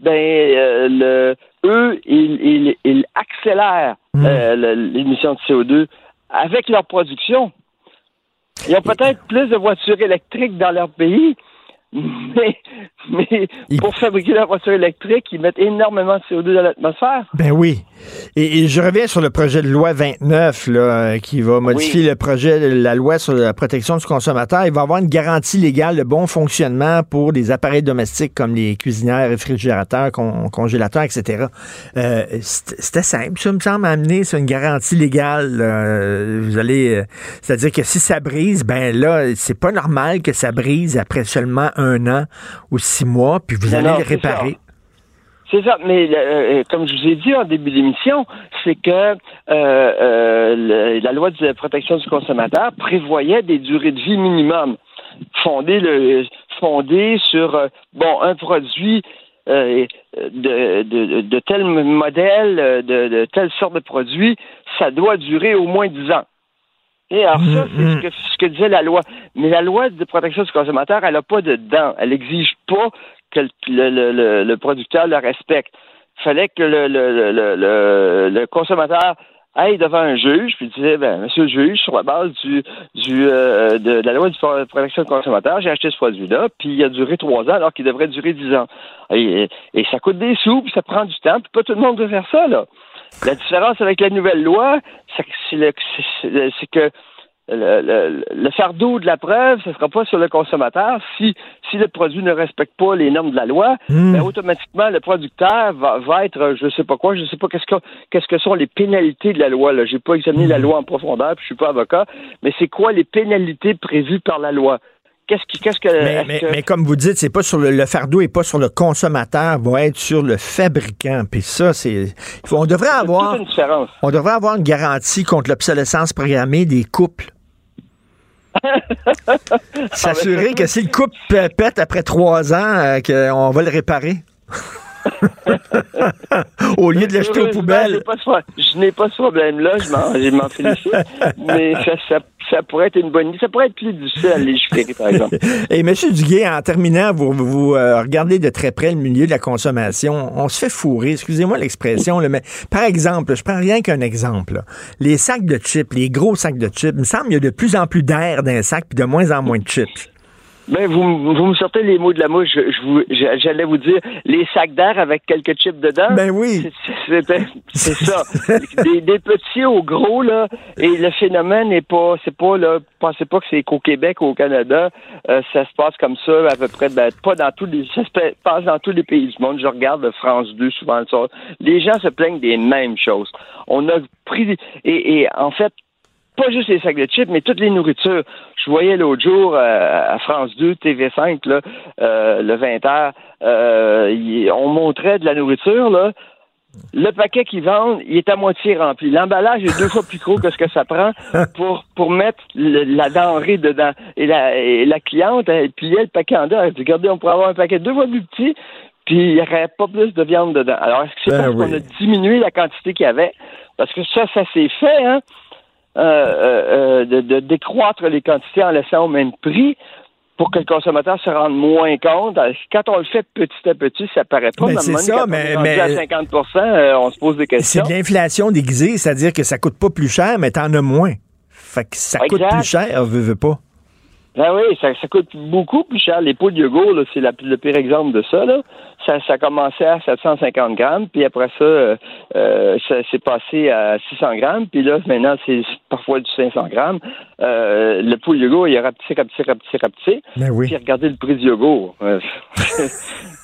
ben, euh, le, eux, ils, ils, ils accélèrent euh, le- l'émission de CO2 avec leur production. Ils ont peut-être plus de voitures électriques dans leur pays, mais, mais pour fabriquer leur voiture électrique, ils mettent énormément de CO2 dans l'atmosphère. Ben oui. Et, et je reviens sur le projet de loi 29 là, qui va modifier le projet de la loi sur la protection du consommateur. Il va avoir une garantie légale de bon fonctionnement pour des appareils domestiques comme les cuisinières, réfrigérateurs, con- congélateurs, etc. Euh, C'était simple, ça me semble amener c'est une garantie légale. euh, vous allez, euh, c'est-à-dire que si ça brise, ben là, c'est pas normal que ça brise après seulement un an ou six mois, puis vous allez non, le c'est réparer. C'est ça, mais euh, comme je vous ai dit en début d'émission, c'est que euh, euh, le- la loi de protection du consommateur prévoyait des durées de vie minimum fondées, le, fondées sur euh, bon un produit euh, de, de, de tel modèle, euh, de, de telle sorte de produit, ça doit durer au moins 10 ans. Et alors ça, c'est ce que, ce que disait la loi. Mais la loi de protection du consommateur, elle n'a pas de dents. Elle n'exige pas que le, le, le, le producteur le respecte. Il fallait que le consommateur aille devant un juge, puis disait, ben, monsieur le juge, sur la base du, du euh, de, la loi de protection du consommateur, j'ai acheté ce produit-là, puis il a duré trois ans alors qu'il devrait durer dix ans. Et, et, ça coûte des sous, puis ça prend du temps, puis pas tout le monde veut faire ça, là. La différence avec la nouvelle loi, c'est que le, le, fardeau de la preuve, ce ne sera pas sur le consommateur. Si, si le produit ne respecte pas les normes de la loi, hmm. ben, automatiquement, le producteur va, va, être, je ne sais pas quoi, je ne sais pas qu'est-ce que, qu'est-ce que sont les pénalités de la loi. Je n'ai pas examiné la hmm. loi en profondeur, puis je suis pas avocat, mais c'est quoi les pénalités prévues par la loi? Qu'est-ce qui, qu'est-ce que, mais, mais, comme vous dites, c'est pas sur le, fardeau et pas sur le consommateur, va être sur le fabricant. Puis ça, c'est, on devrait avoir, on devrait avoir une garantie contre l'obsolescence programmée des couples. S'assurer que si le couple pète après trois ans, euh, qu'on va le réparer. Au lieu de l'acheter aux poubelles. Je n'ai pas ce problème-là, je m'en félicite. mais ça, pourrait être une bonne idée. Ça pourrait être plus difficile à légiférer, par exemple. Et M. Duguay, en terminant, vous, vous euh, regardez de très près le milieu de la consommation. On se fait fourrer, excusez-moi l'expression, mais par exemple, je prends rien qu'un exemple. Les sacs de chips, les gros sacs de chips, il me semble qu'il y a de plus en plus d'air dans les sacs puis de moins en moins de chips. Ben, vous, vous me sortez les mots de la mouche. Je, j'allais vous dire les sacs d'air avec quelques chips dedans. Ben oui. C'est, ça. des, petits au gros, là. Et le phénomène n'est pas, c'est pas, là, pensez pas que c'est qu'au Québec ou au Canada. Euh, ça se passe comme ça à peu près, ben, pas dans tous les, ça se passe dans tous les pays du monde. Je regarde France 2 souvent le soir. Les gens se plaignent des mêmes choses. On a pris, et, et en fait, pas juste les sacs de chips, mais toutes les nourritures. Je voyais l'autre jour euh, à France 2, TV5, là, euh, le 20h, euh, on montrait de la nourriture, là. Le paquet qu'ils vendent, il est à moitié rempli. L'emballage est deux fois plus gros que ce que ça prend pour, pour mettre la denrée dedans. Et la, et la cliente, elle pliait le paquet en deux. Elle dit, regardez, on pourrait avoir un paquet deux fois plus petit, puis il n'y aurait pas plus de viande dedans. Alors, est-ce que c'est ben parce qu'on a diminué la quantité qu'il y avait? Parce que ça, ça s'est fait, hein? Euh, euh, euh, de, décroître les quantités en laissant au même prix pour que le consommateur se rende moins compte. Quand on le fait petit à petit, ça paraît pas. Ben, c'est ça, mais, mais à 50 on se pose des questions. C'est de l'inflation déguisée, c'est-à-dire que ça coûte pas plus cher, mais t'en as moins. Fait que ça coûte plus cher, veut, veut pas. Ben oui, ça, ça, coûte beaucoup plus cher. Les pots de yogourt, c'est le pire exemple de ça. Là. Ça, ça commençait à 750 grammes, puis après ça, euh, euh ça s'est passé à 600 grammes, puis là, maintenant, c'est parfois du 500 grammes. Euh, le pot de yogourt, il a rapetissé, rapetissé, rapetissé, rapetissé. Ben oui. Puis regardez le prix du yogourt.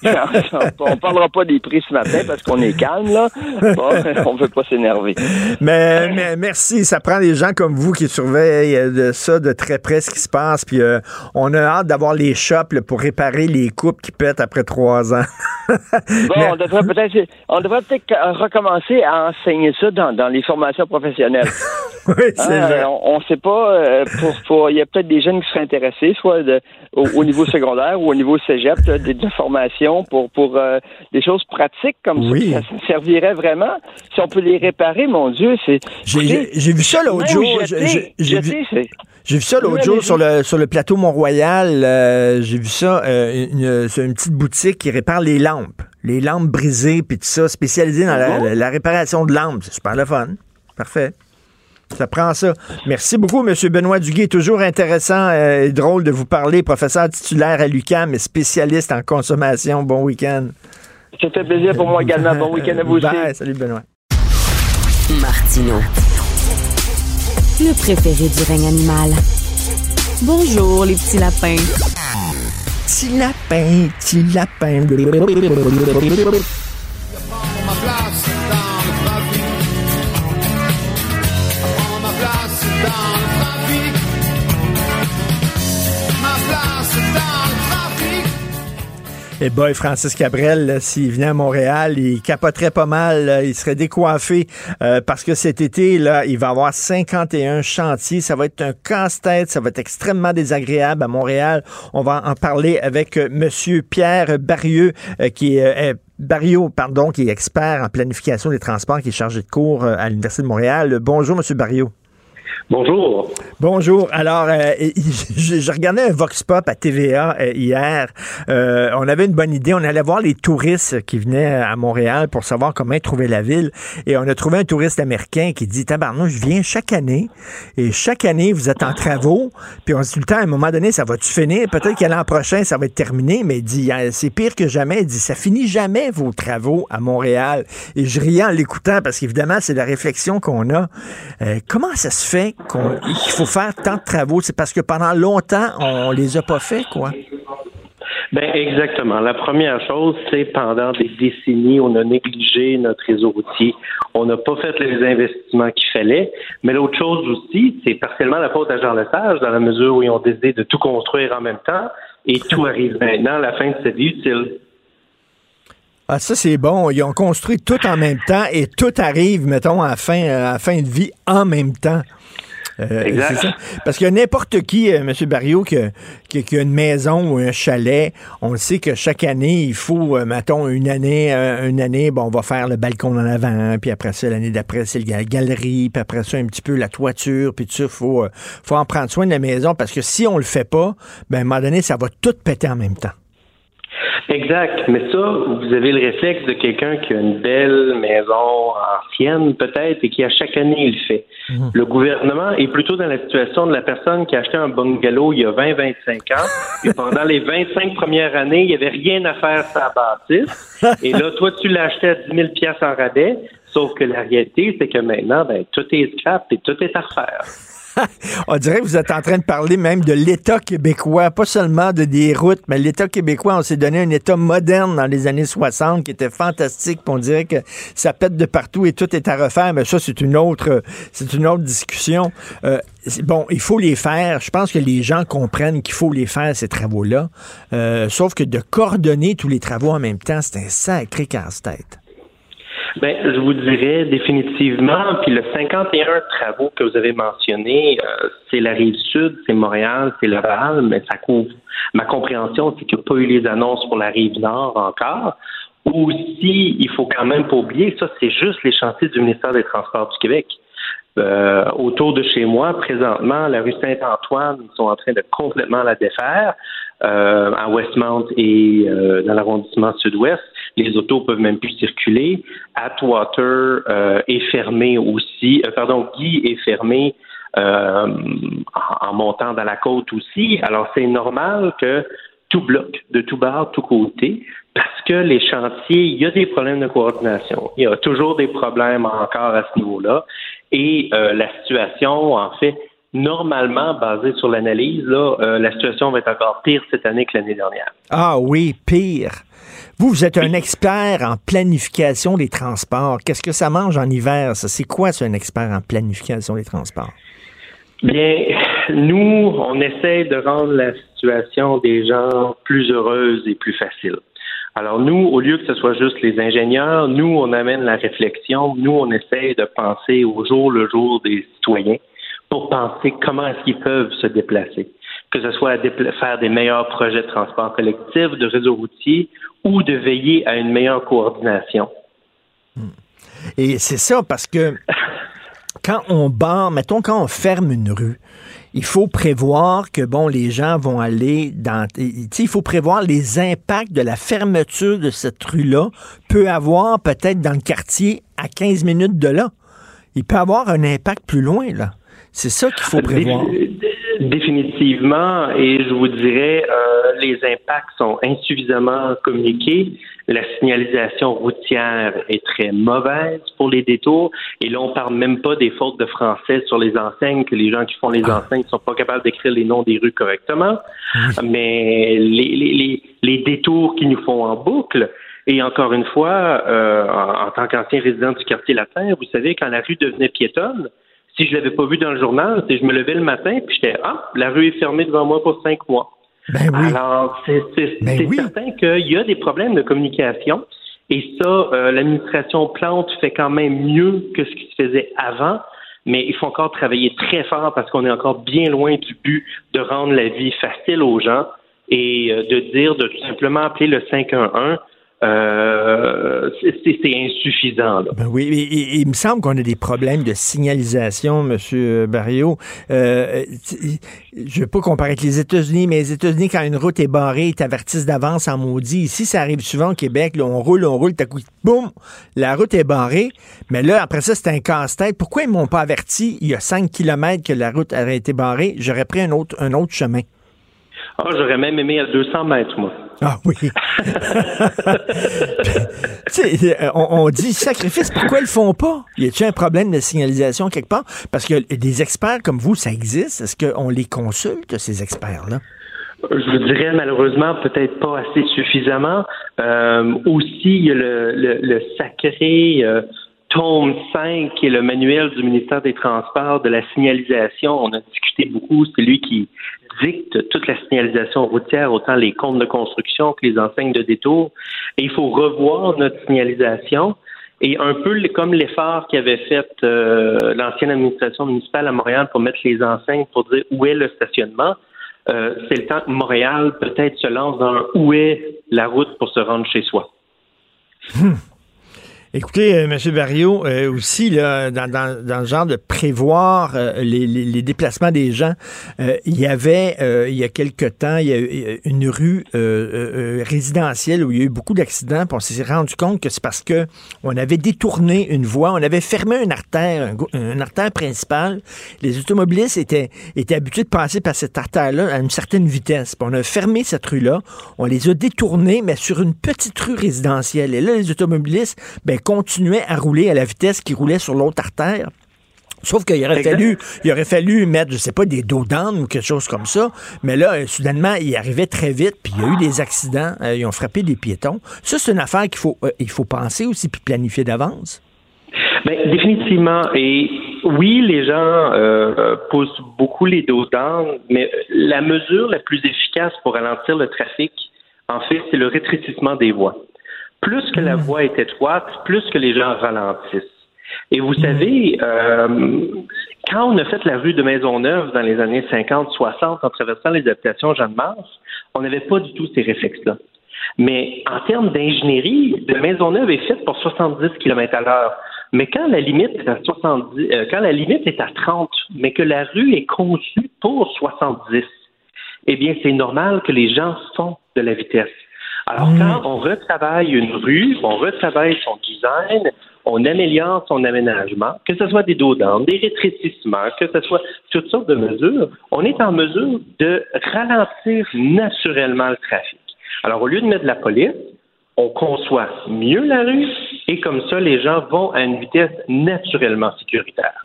On parlera pas des prix ce matin parce qu'on est calme, là. Bon, on veut pas s'énerver. Mais, mais, merci. Ça prend des gens comme vous qui surveillent de ça de très près, ce qui se passe, puis euh, on a hâte d'avoir les shops pour réparer les coupes qui pètent après trois ans. Bon, on devrait peut-être on devrait peut-être recommencer à enseigner ça dans, dans les formations professionnelles. oui, c'est hein, vrai. On, ne sait pas. Euh, pour, pour, il y a peut-être des jeunes qui seraient intéressés, soit de, au, niveau secondaire ou au niveau cégep, des, des formations pour pour euh, des choses pratiques comme ça, ça, servirait vraiment. Si on peut les réparer, mon Dieu, c'est. J'ai vu ça l'autre jour. J'ai vu. J'ai vu ça l'autre jour sur le, sur le plateau Mont-Royal. Euh, j'ai vu ça, euh, une, une, petite boutique qui répare les lampes. Les lampes brisées, puis tout ça, spécialisée dans la, la, réparation de lampes. C'est super le fun. Parfait. Ça prend ça. Merci beaucoup, M. Benoît Duguay. Toujours intéressant euh, et drôle de vous parler. Professeur titulaire à l'UQAM et spécialiste en consommation. Bon week-end. C'était plaisir pour moi également. Bon week-end à vous aussi. Salut, Benoît. Martino le préféré du règne animal. Bonjour, les petits lapins. Petit lapin, petit lapin. Et boy, Francis Cabrel, s'il venait à Montréal, il capoterait pas mal. il serait décoiffé euh, parce que cet été, là, il va avoir 51 chantiers. Ça va être un casse-tête. Ça va être extrêmement désagréable à Montréal. On va en parler avec euh, Monsieur Pierre Barrieux, euh, qui est Barriot, pardon, qui est expert en planification des transports, qui est chargé de cours à l'Université de Montréal. Bonjour, Monsieur Barriot. Bonjour. Bonjour. Alors, euh, je, regardais un Vox Pop à TVA euh, hier. Euh, on avait une bonne idée. On allait voir les touristes qui venaient à Montréal pour savoir comment trouver la ville. Et on a trouvé un touriste américain qui dit, tabarnouche, je viens chaque année. Et chaque année, vous êtes en travaux. Puis on se dit le temps, à un moment donné, ça va-tu finir? Peut-être qu'à l'an prochain, ça va être terminé. Mais il dit, c'est pire que jamais. Il dit, ça finit jamais vos travaux à Montréal. Et je riais en l'écoutant parce qu'évidemment, c'est la réflexion qu'on a. comment ça se fait qu'il faut faire tant de travaux? C'est parce que pendant longtemps, on les a pas fait, quoi? Ben exactement. La première chose, c'est pendant des décennies, on a négligé notre réseau routier. On n'a pas fait les investissements qu'il fallait. Mais l'autre chose aussi, c'est partiellement la faute à Jean Lesage, dans la mesure où ils ont décidé de tout construire en même temps, et tout arrive maintenant à la fin de sa vie utile. Ah, ça, c'est bon. Ils ont construit tout en même temps et tout arrive, mettons, à fin, à fin de vie en même temps. Euh, ça. Parce que n'importe qui, euh, M. Barrio, qui, qui, a une maison ou un chalet, on le sait que chaque année, il faut, euh, mettons, une année, une année, bon, on va faire le balcon en avant, puis après ça, l'année d'après, c'est la galerie, puis après ça, un petit peu la toiture, puis tout ça, il faut, faut en prendre soin de la maison, parce que si on le fait pas, ben, à un moment donné, ça va tout péter en même temps. Exact. Mais ça, vous avez le réflexe de quelqu'un qui a une belle maison ancienne, peut-être, et qui à chaque année il le fait. Mhm. Le gouvernement est plutôt dans la situation de la personne qui a acheté un bungalow il y a 20-25 ans, et pendant les 25 premières années, il n'y avait rien à faire sa bâtisse. Et là, toi, tu l'as acheté à 10 000 en rabais, sauf que la réalité, c'est que maintenant, ben, tout est scrap et tout est à refaire. On dirait que vous êtes en train de parler même de l'État québécois, pas seulement de des routes, mais l'État québécois, on s'est donné un État moderne dans les années 60 qui était fantastique. On dirait que ça pète de partout et tout est à refaire, mais ça, c'est une autre, c'est une autre discussion. Euh, bon, il faut les faire. Je pense que les gens comprennent qu'il faut les faire, ces travaux-là. Euh, sauf que de coordonner tous les travaux en même temps, c'est un sacré casse-tête. Ben, je vous dirais définitivement, puis le 51 travaux que vous avez mentionnés, euh, c'est la rive sud, c'est Montréal, c'est Laval, mais ça couvre. Ma compréhension, c'est qu'il n'y a pas eu les annonces pour la rive nord encore. Aussi, il faut quand même pas oublier, ça, c'est juste les chantiers du ministère des Transports du Québec. Euh, autour de chez moi, présentement, la rue Saint-Antoine, ils sont en train de complètement la défaire. Euh, à Westmount et euh, dans l'arrondissement sud-ouest, les autos peuvent même plus circuler. Atwater euh, est fermé aussi. Euh, pardon, Guy est fermé euh, en, montant dans la côte aussi. Alors c'est normal que tout bloque de tout bord, tout côté, parce que les chantiers, il y a des problèmes de coordination. Il y a toujours des problèmes encore à ce niveau-là. Et la situation, en fait, normalement, basée sur l'analyse, là, la situation va être encore pire cette année que l'année dernière. Ah oui, pire. Vous, vous êtes un expert en planification des transports. Qu'est-ce que ça mange en hiver? Ça? C'est quoi, ça, un expert en planification des transports? Bien, nous, on essaie de rendre la situation des gens plus heureuse et plus facile. Alors nous, au lieu que ce soit juste les ingénieurs, nous, on amène la réflexion, nous, on essaie de penser au jour le jour des citoyens pour penser comment est-ce qu'ils peuvent se déplacer, que ce soit à faire des meilleurs projets de transport collectif, de réseau routier ou de veiller à une meilleure coordination. Et c'est ça parce que quand on barre, mettons quand on ferme une rue, il faut prévoir que bon les gens vont aller dans il faut prévoir les impacts de la fermeture de cette rue-là peut avoir peut-être dans le quartier à 15 minutes de là. Il peut avoir un impact plus loin là. C'est ça qu'il faut prévoir. Définitivement, et je vous dirais, euh, les impacts sont insuffisamment communiqués. La signalisation routière est très mauvaise pour les détours. Et là, on parle même pas des fautes de français sur les enseignes, que les gens qui font les ah. enseignes sont pas capables d'écrire les noms des rues correctement. Mais les, les, les, détours qui nous font en boucle, et encore une fois, euh, en, en tant qu'ancien résident du quartier latin, vous savez, quand la rue devenait piétonne, si je l'avais pas vu dans le journal, c'est je me levais le matin puis j'étais ah la rue est fermée devant moi pour cinq mois. Ben oui. Alors c'est ben certain qu'il y a des problèmes de communication et ça euh, l'administration Plante fait quand même mieux que ce qui se faisait avant. Mais il faut encore travailler très fort parce qu'on est encore bien loin du but de rendre la vie facile aux gens et euh, de dire de tout simplement appeler le 511 euh, c'est insuffisant. Ben oui, il me semble qu'on a des problèmes de signalisation, M. Barrio. Euh, je ne veux pas comparer avec les États-Unis, mais les États-Unis, quand une route est barrée, ils t'avertissent d'avance en maudit. Ici, ça arrive souvent au Québec. Là, on roule, on roule, t'as coup, boum, la route est barrée. Mais là, après ça, c'est un casse-tête. Pourquoi ils m'ont pas averti il y a 5 kilomètres que la route avait été barrée? J'aurais pris un autre, un autre chemin. Ah, j'aurais même aimé à 200 mètres, moi. Ah oui. on, on, dit sacrifice, pourquoi ils le font pas? Y a-t-il un problème de signalisation quelque part? Parce que des experts comme vous, ça existe. Est-ce qu'on les consulte, ces experts-là? Je vous dirais malheureusement peut-être pas assez suffisamment. Euh, aussi, il y a le, le, sacré euh, tome 5 qui est le manuel du ministère des Transports de la signalisation. On a discuté beaucoup, c'est lui qui dicte toute la signalisation routière, autant les comptes de construction que les enseignes de détour. Et il faut revoir notre signalisation. Et un peu comme l'effort qu'avait fait euh, l'ancienne administration municipale à Montréal pour mettre les enseignes pour dire où est le stationnement, euh, c'est le temps que Montréal peut-être se lance dans où est la route pour se rendre chez soi. Hmm. Écoutez, euh, M. Barrio, euh, aussi, là, dans, dans, dans, le genre de prévoir euh, les, les, déplacements des gens, il y avait, il y a quelque temps, il y a eu une rue résidentielle où il y a eu beaucoup d'accidents, on s'est rendu compte que c'est parce que on avait détourné une voie, on avait fermé une artère, une artère principale. Les automobilistes étaient, étaient habitués de passer par cette artère-là à une certaine vitesse. On a fermé cette rue-là, on les a détournés, mais sur une petite rue résidentielle. Et là, les automobilistes, ben, continuait à rouler à la vitesse qui roulait sur l'autre artère. Sauf qu'il aurait fallu, il aurait fallu mettre, je sais pas, des dos ou quelque chose comme ça. Mais là, euh, soudainement, il arrivait très vite, puis il y a eu des accidents, euh, ils ont frappé des piétons. Ça, c'est une affaire qu'il faut, euh, il faut penser aussi puis planifier d'avance. Bien, définitivement. Et oui, les gens poussent beaucoup les dos mais la mesure la plus efficace pour ralentir le trafic, en fait, c'est le rétrécissement des voies. Plus que la hmm. voie est étroite, plus que les gens ralentissent. Et vous savez, euh, quand on a fait la rue de Maisonneuve dans les années 50-60 en traversant les habitations Jeanne-Mars, on n'avait pas du tout ces réflexes-là. Mais en termes d'ingénierie, de Maisonneuve est faite pour 70 km à l'heure. Mais quand la limite est à 70, euh, quand la limite est à 30, mais que la rue est conçue pour 70, eh bien, c'est normal que les gens font de la vitesse. Alors, mm. quand on retravaille une rue, on retravaille son design, on améliore son aménagement, que ce soit des dos des rétrécissements, que ce soit toutes sortes de mesures, on est en mesure de ralentir naturellement le trafic. Alors, au lieu de mettre de la police, on conçoit mieux la rue et comme ça, les gens vont à une vitesse naturellement sécuritaire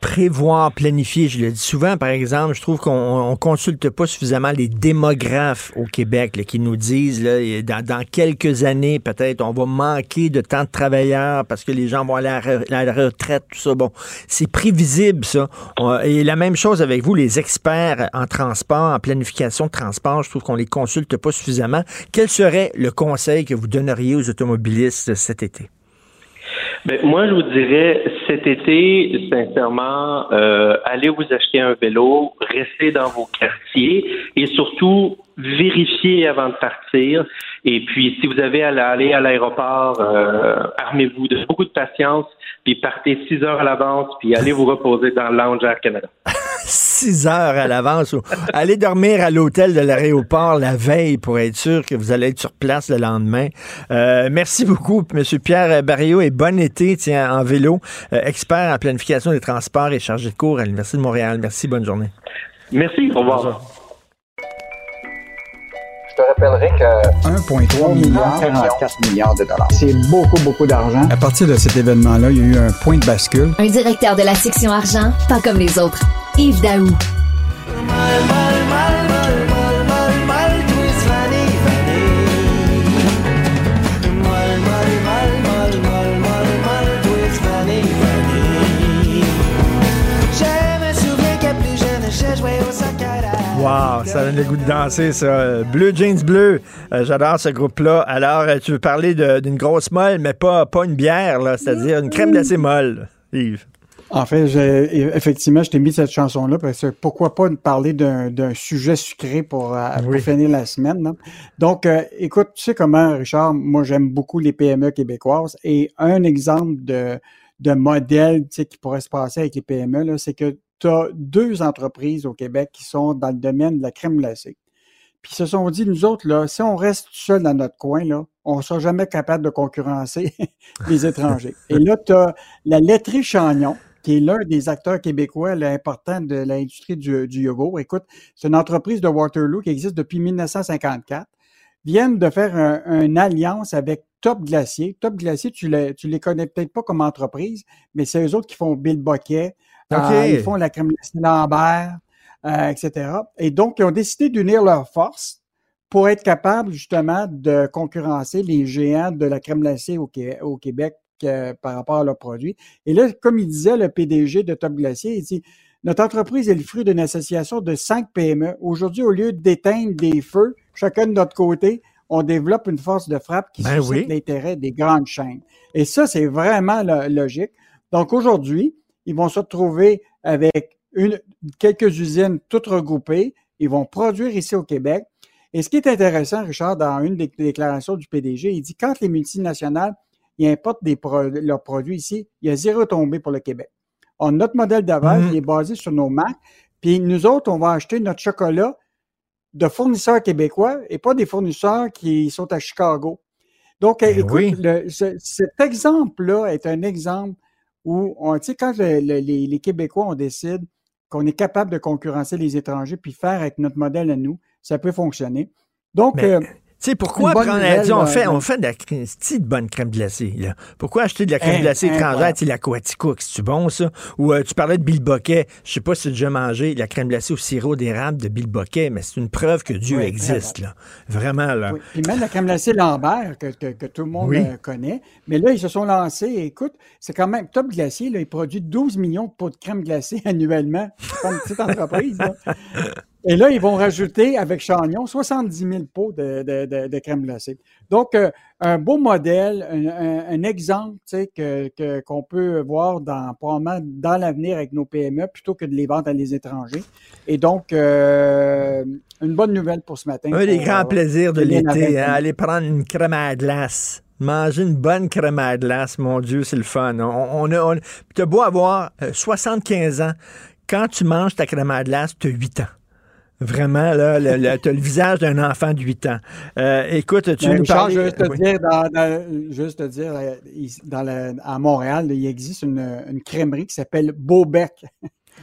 prévoir, planifier. Je le dis souvent, par exemple, je trouve qu'on ne consulte pas suffisamment les démographes au Québec qui nous disent là, dans, quelques années, peut-être, on va manquer de temps de travailleurs parce que les gens vont aller à la retraite, tout ça. Bon, c'est prévisible, ça. Et la même chose avec vous, les experts en transport, en planification de transport, je trouve qu'on les consulte pas suffisamment. Quel serait le conseil que vous donneriez aux automobilistes cet été? Ben, moi, je vous dirais, cet été, sincèrement, euh, allez vous acheter un vélo, restez dans vos quartiers et surtout, vérifiez avant de partir. Et puis, si vous avez à aller à l'aéroport, euh, armez-vous de beaucoup de patience, puis partez six heures à l'avance, puis allez vous reposer dans le lounge Air Canada. Six heures à l'avance. Allez dormir à l'hôtel de l'aéroport la veille pour être sûr que vous allez être sur place le lendemain. Euh, merci beaucoup, M. Pierre Barrio, et bon été tiens, en vélo, euh, expert en planification des transports et chargé de cours à l'Université de Montréal. Merci, bonne journée. Merci, au revoir. Je te rappellerai que 1,3 milliard, 44 milliards de dollars. C'est beaucoup, beaucoup d'argent. À partir de cet événement-là, il y a eu un point de bascule. Un directeur de la section argent, pas comme les autres. Yves Daou. Wow, ça donne le goût de danser, ça. Bleu Jeans Bleu, euh, j'adore ce groupe-là. Alors, euh, tu veux parler d'une grosse molle, mais pas, pas une bière, là, c'est-à-dire une crème glacée molle, Yves? En fait, effectivement, je t'ai mis cette chanson-là parce que pourquoi pas parler d'un sujet sucré pour, euh, finir la semaine. Donc, euh, écoute, tu sais comment, Richard, moi j'aime beaucoup les PME québécoises et un exemple de, de modèle tu sais, qui pourrait se passer avec les PME, c'est que tu as deux entreprises au Québec qui sont dans le domaine de la crème glacée. Puis ils se sont dit, nous autres, là, si on reste seul dans notre coin, là, on ne sera jamais capable de concurrencer les étrangers. Et là, tu as la laiterie Chagnon, qui est l'un des acteurs québécois importants de l'industrie du, du yogourt. Écoute, c'est une entreprise de Waterloo qui existe depuis 1954. Viennent de faire une alliance avec Top Glacier. Top Glacier, tu les, tu les connais peut-être pas comme entreprise, mais c'est eux autres qui font Bill Boquet. Euh, ils font la crème glacée Lambert, euh, etc. Et donc, ils ont décidé d'unir leurs forces pour être capables justement de concurrencer les géants de la crème glacée au, au Québec par rapport à leurs produits. Et là, comme il disait le PDG de Top Glacier, il dit notre entreprise est le fruit d'une association de cinq PME. Aujourd'hui, au lieu d'éteindre des feux, chacun de notre côté, on développe une force de frappe qui ben suscite l'intérêt des grandes chaînes. Et ça, c'est vraiment logique. Donc aujourd'hui, ils vont se retrouver avec une, quelques usines toutes regroupées. Ils vont produire ici au Québec. Et ce qui est intéressant, Richard, dans une des déclarations du PDG, il dit quand les multinationales ils importent des leurs produits ici, il y a zéro tombé pour le Québec. On, notre modèle d'avance, mm-hmm. il est basé sur nos marques. Puis nous autres, on va acheter notre chocolat de fournisseurs québécois et pas des fournisseurs qui sont à Chicago. Donc, ben écoute, cet exemple-là est un exemple où, tu sais, quand les, Québécois, on décide qu'on est capable de concurrencer les étrangers puis faire avec notre modèle à nous, ça peut fonctionner. Donc, euh, tu sais, pourquoi prendre, on, fait, on fait de la de bonne crème glacée. Là. Pourquoi acheter de la crème glacée étrangère, tu la Coaticook, c'est-tu bon, ça? Ou euh, tu parlais de Bill Boquet, je sais pas si tu as déjà mangé la crème glacée au sirop d'érable de Bill Boquet, mais c'est une preuve que Dieu existe, là. Vraiment, là. Oui. Puis même la crème glacée Lambert, que, que, tout le monde euh, connaît. Mais là, ils se sont lancés, écoute, c'est quand même Top Glacier, là, il produit 12 millions de pots de crème glacée annuellement. comme une petite entreprise, là. Et là, ils vont rajouter avec Chagnon 70 000 pots de, crème glacée. Donc, euh, un beau modèle, un, exemple que, qu'on peut voir dans, probablement dans l'avenir avec nos PME plutôt que de les vendre à les étrangers. Et donc, euh, une bonne nouvelle pour ce matin. Un des grands euh, plaisirs de l'été, hein, aller prendre une crème à glace. Manger une bonne crème à glace, mon Dieu, c'est le fun. On, on, tu as beau avoir 75 ans, quand tu manges ta crème à glace, tu as 8 ans. Vraiment, là, tu as le visage d'un enfant de 8 ans. Euh, écoute, tu ben, nous parles... Juste te dire, dans, juste te dire dans à Montréal, il existe une, une crèmerie qui s'appelle Beaubec.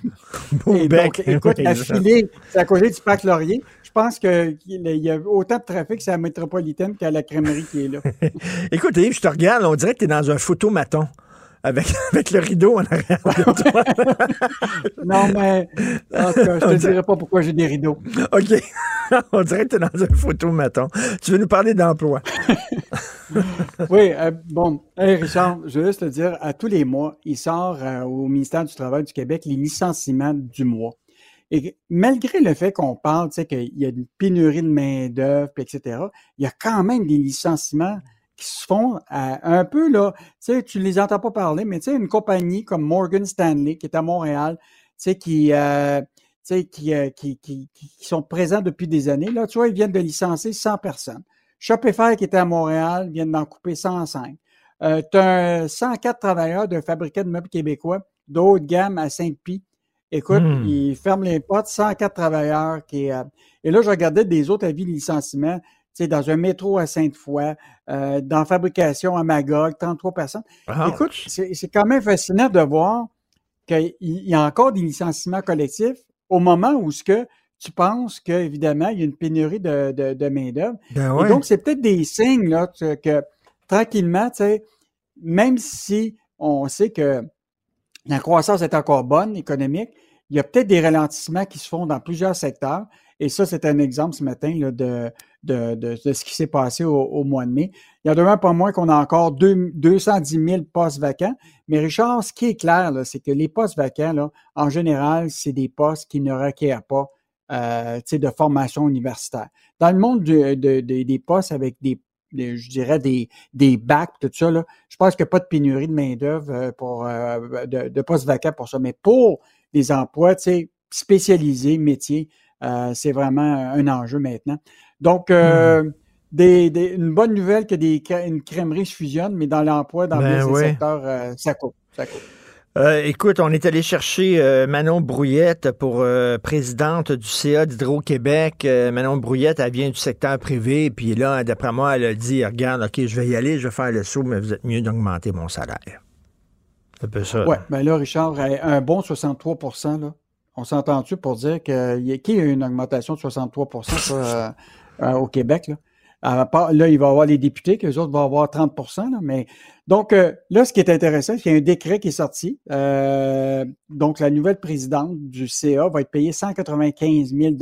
Beaubec. écoute, affilée, c'est à côté du parc Laurier. Je pense qu'il y a autant de trafic c'est la métropolitaine qu'à la crèmerie qui est là. écoute, Yves, je te regarde, on dirait que tu es dans un photomaton avec, avec le rideau en arrière de toi. non, mais en tout cas, je te dirai pas pourquoi j'ai des rideaux. OK. On dirait que tu es dans une photo, mettons. Tu veux nous parler d'emploi? oui, euh, bon, Richard, je veux juste te dire, à tous les mois, il sort euh, au ministère du Travail du Québec les licenciements du mois. Et malgré le fait qu'on parle, tu sais, qu'il y a une pénurie de main-d'œuvre, etc., il y a quand même des licenciements qui se font un peu, là, tu sais, tu les entends pas parler, mais tu sais, une compagnie comme Morgan Stanley, qui est à Montréal, tu sais, qui, euh, qui, euh, qui, qui, qui, sont présents depuis des années, là, tu vois, ils viennent de licencier 100 personnes. Shopify, qui était à Montréal, vient d'en couper 105. Euh, tu as 104 travailleurs d'un fabricant de meubles québécois de haute gamme à Saint-Pie. Écoute, hmm. ils ferment les portes, 104 travailleurs. Qui, euh, et là, je regardais des autres avis de licenciement dans un métro à Sainte-Foy, euh, dans fabrication à Magog, 33 personnes. Écoute, c'est quand même fascinant de voir qu'il y a encore des licenciements collectifs au moment où ce que tu penses qu'évidemment, il y a une pénurie de, de, main-d'œuvre. Ben Et donc, c'est peut-être des signes là, que tranquillement, même si on sait que la croissance est encore bonne, économique, il y a peut-être des ralentissements qui se font dans plusieurs secteurs. Et ça, c'est un exemple ce matin de, de, de, ce qui s'est passé au, mois de mai. Il y a demain pas moins qu'on a encore 210 000 postes vacants. Mais Richard, ce qui est clair, c'est que les postes vacants, en général, c'est des postes qui ne requièrent pas euh, de formation universitaire. Dans le monde de, des postes avec des je dirais, des, des bacs, tout ça, là, je pense qu'il n'y a pas de pénurie de main-d'œuvre pour de, de postes vacants pour ça. Mais pour des emplois, tu sais, spécialisés, métiers, c'est vraiment un enjeu maintenant. Donc, mmh. des, une bonne nouvelle que des, une crèmerie se fusionne, mais dans l'emploi, dans ben bien secteurs, ça. Euh, écoute, on est allé chercher euh, Manon Brouillette pour euh, présidente du CA d'Hydro-Québec. Manon Brouillette, elle vient du secteur privé, puis là, d'après moi, elle a dit, regarde, OK, je vais y aller, je vais faire le saut, mais vous êtes mieux d'augmenter mon salaire. C'est un peu ça. Oui, bien là, Richard, un bon 63 là, on s'entend-tu pour dire qu'il y a une augmentation de 63% au Québec, là? là, il va y avoir les députés, que les autres vont avoir 30 mais donc euh, là, ce qui est intéressant, c'est qu'il y a un décret qui est sorti. Euh, donc, la nouvelle présidente du CA va être payée 195 000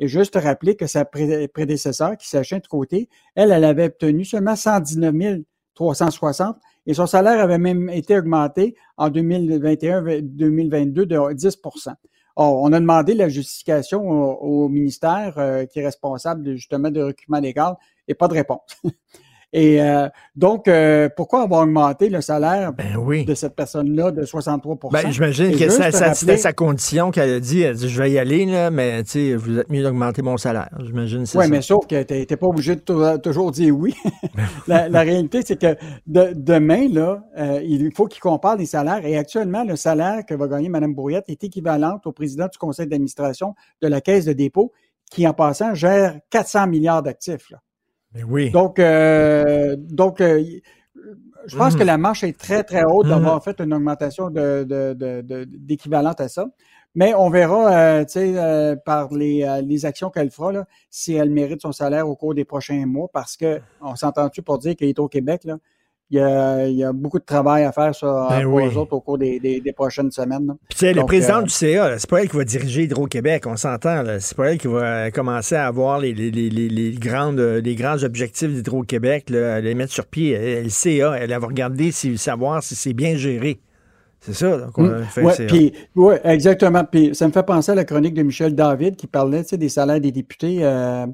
Et juste rappeler que sa prédécesseur, qui s'est de côté, elle, elle avait obtenu seulement 119 360 et son salaire avait même été augmenté en 2021-2022 de 10% on a demandé la justification au, ministère euh, qui est responsable justement de recrutement légal et pas de réponse. Et euh, donc, euh, pourquoi avoir augmenté le salaire ben de cette personne-là de 63% ben, J'imagine que c'était sa condition qu'elle a dit. Elle a dit, je vais y aller, là, mais vous êtes mieux d'augmenter mon salaire. J'imagine c'est Oui, mais sauf que tu n'es pas obligé de toujours dire oui. la, réalité, c'est que demain, là, euh, il faut qu'il compare les salaires. Et actuellement, le salaire que va gagner Mme Brouillette est équivalent au président du conseil d'administration de la Caisse de dépôt, qui, en passant, gère 400 milliards d'actifs. Oui. Donc, euh, donc euh, je pense que mhm. la marche est très, très haute d'avoir mhm. fait une augmentation d'équivalente à ça. Mais on verra, euh, tu sais, par les, les actions qu'elle fera, là, si elle mérite son salaire au cours des prochains mois, parce que on s'entend-tu pour dire qu'elle est au Québec, là, il y, a, beaucoup de travail à faire sur, ben pour eux autres au cours des, prochaines semaines. Puis, le président euh, du CA, c'est pas elle qui va diriger Hydro-Québec, on s'entend. C'est pas elle qui va commencer à avoir les, les, grandes, les grands objectifs d'Hydro-Québec, les mettre sur pied. le CA, elle va regarder, si, savoir si c'est bien géré. C'est ça qu'on mmh. fait. Oui, exactement. Puis ça me fait penser à la chronique de Michel David qui parlait des salaires des députés. Euh, euh,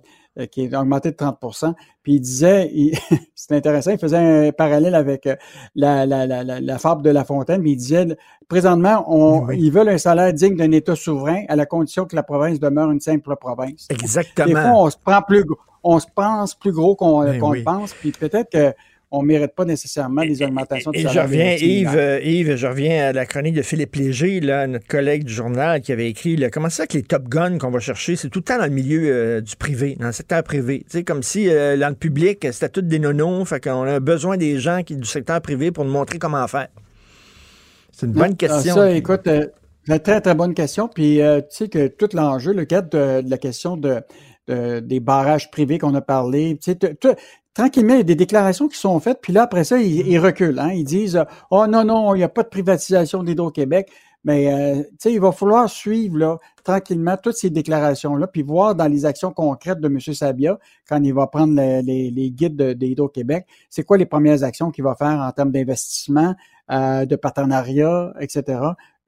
qui est augmenté de 30% Puis il disait, c'est intéressant, il faisait un parallèle avec euh, la, la, la, la, fable de La Fontaine, mais il disait, présentement, on, ils veulent un salaire digne d'un État souverain à la condition que la province demeure une simple province. Exactement. Des fois, on se prend plus, on se pense plus gros qu'on ben le pense, puis peut-être que on ne mérite pas nécessairement des augmentations de salaire. Et je reviens, Yves, euh, Yves, je reviens à la chronique de Philippe Léger, là, notre collègue du journal, qui avait écrit là, Comment ça que les Top Guns qu'on va chercher, c'est tout le temps dans le milieu euh, du privé, dans le secteur privé. Tu sais, comme si euh, dans le public, c'était tout des nonos, fait qu'on a besoin des gens qui du secteur privé pour nous montrer comment faire. C'est une bonne question. Ça, écoute, une très, très bonne question. Puis, tu sais que tout l'enjeu, le cadre de, la question de, des barrages privés qu'on a parlé. Tu sais, tranquillement, il y a des déclarations qui sont faites, puis là, après ça, ils, reculent. Hein. Ils disent Oh non, non, il n'y a pas de privatisation d'Hydro-Québec. Mais euh, il va falloir suivre là, tranquillement toutes ces déclarations-là, puis voir dans les actions concrètes de M. Sabia, quand il va prendre les, guides d'Hydro-Québec, c'est quoi les premières actions qu'il va faire en termes d'investissement, euh, de partenariat, etc.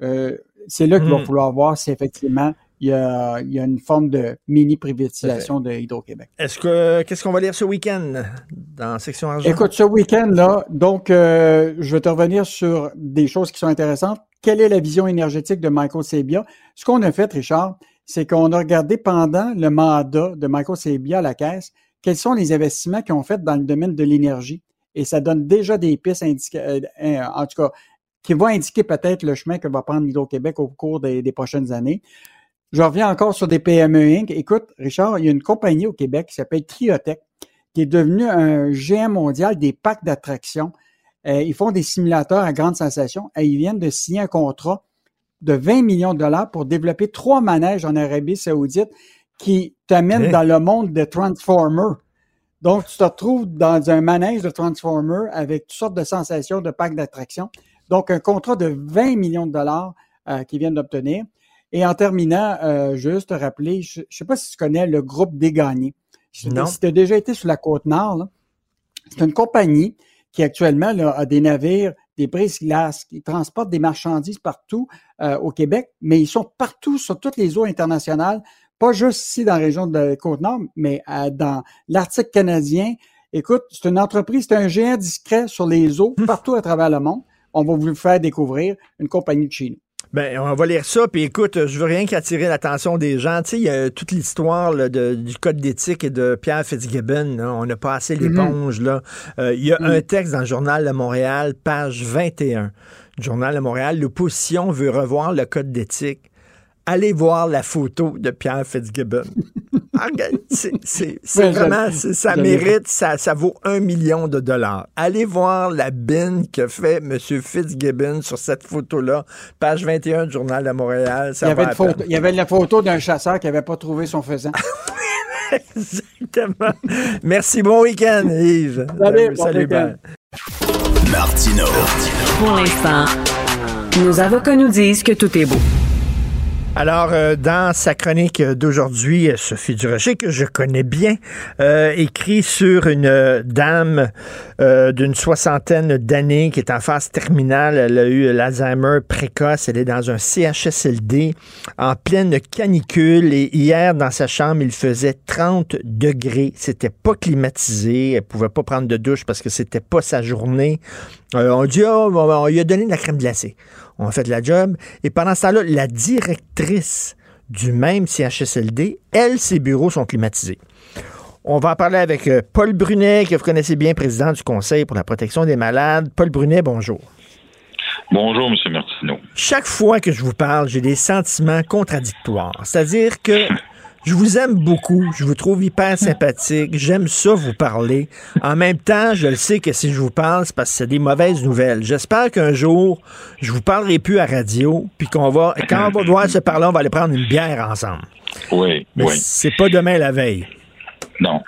Euh, c'est là qu'il va hmm. falloir voir si effectivement il y a, une forme de mini-privatisation de Hydro-Québec. Est-ce que qu'est-ce qu'on va lire ce week-end dans la section argent? Écoute, ce week-end-là, donc euh, je vais te revenir sur des choses qui sont intéressantes. Quelle est la vision énergétique de Michael Sabia? Ce qu'on a fait, Richard, c'est qu'on a regardé pendant le mandat de Michael Sabia à la Caisse, quels sont les investissements qu'ils ont fait dans le domaine de l'énergie. Et ça donne déjà des pistes, euh, en tout cas, qui vont indiquer peut-être le chemin que va prendre Hydro-Québec au cours des, des prochaines années. Je reviens encore sur des PME Inc. Écoute, Richard, il y a une compagnie au Québec qui s'appelle Triotech, qui est devenue un géant mondial des packs d'attraction. Euh, ils font des simulateurs à grande sensation et ils viennent de signer un contrat de 20 millions de dollars pour développer trois manèges en Arabie Saoudite qui t'amènent dans le monde de Transformers. Donc, tu te retrouves dans un manège de Transformers avec toutes sortes de sensations de packs d'attraction. Donc, un contrat de 20 millions de dollars euh, qu'ils viennent d'obtenir. Et en terminant, euh, juste te rappeler, je ne sais pas si tu connais le groupe des gagnés. Non. Si tu as déjà été sur la côte nord, c'est une compagnie qui actuellement a des navires, des brises-glaces, qui transportent des marchandises partout euh, au Québec, mais ils sont partout sur toutes les eaux internationales, pas juste ici dans la région de la Côte-Nord, mais euh, dans l'Arctique canadien Écoute, c'est une entreprise, c'est un géant discret sur les eaux partout à travers le monde. On va vous faire découvrir une compagnie de chez nous. Ben, on va lire ça. Puis écoute, je veux rien qu'attirer l'attention des gens. Tu sais, il y a toute l'histoire du code d'éthique et de Pierre Fitzgibbon. On a passé l'éponge. là. Euh, il y a un texte dans le Journal de Montréal, page 21. Le Journal de Montréal, l'opposition veut revoir le code d'éthique allez voir la photo de Pierre Fitzgibbon. Ah, c'est vraiment, ça mérite, ça, ça vaut un million de dollars. Allez voir la bine que fait M. Fitzgibbon sur cette photo-là, page 21 du Journal de Montréal. il, y avait il, y avait la photo d'un chasseur qui n'avait pas trouvé son faisan. Exactement. Merci, bon week-end, Yves. Salut, salut, ben. Martino. Pour l'instant, nos avocats nous disent que tout est beau. Alors, euh, dans sa chronique d'aujourd'hui, Sophie Durocher, que je connais bien, euh, écrit sur une euh, dame d'une soixantaine d'années qui est en phase terminale. Elle a eu l'Alzheimer précoce. Elle est dans un CHSLD en pleine canicule. Et hier, dans sa chambre, il faisait 30 degrés. C'était pas climatisé. Elle pouvait pas prendre de douche parce que c'était pas sa journée. on dit, oh, on lui a donné de la crème glacée on a fait la job. Et pendant ce temps-là, la directrice du même CHSLD, elle, ses bureaux sont climatisés. On va en parler avec euh, Paul Brunet, que vous connaissez bien, président du Conseil pour la protection des malades. Paul Brunet, bonjour. Bonjour, M. Martineau. Chaque fois que je vous parle, j'ai des sentiments contradictoires. C'est-à-dire que Je vous aime beaucoup. Je vous trouve hyper sympathique. J'aime ça vous parler. En même temps, je le sais que si je vous parle, c'est parce que c'est des mauvaises nouvelles. J'espère qu'un jour, je vous parlerai plus à radio, puis qu'on va, quand on va devoir se parler, on va aller prendre une bière ensemble. Oui, Mais oui. c'est pas demain la veille. Non.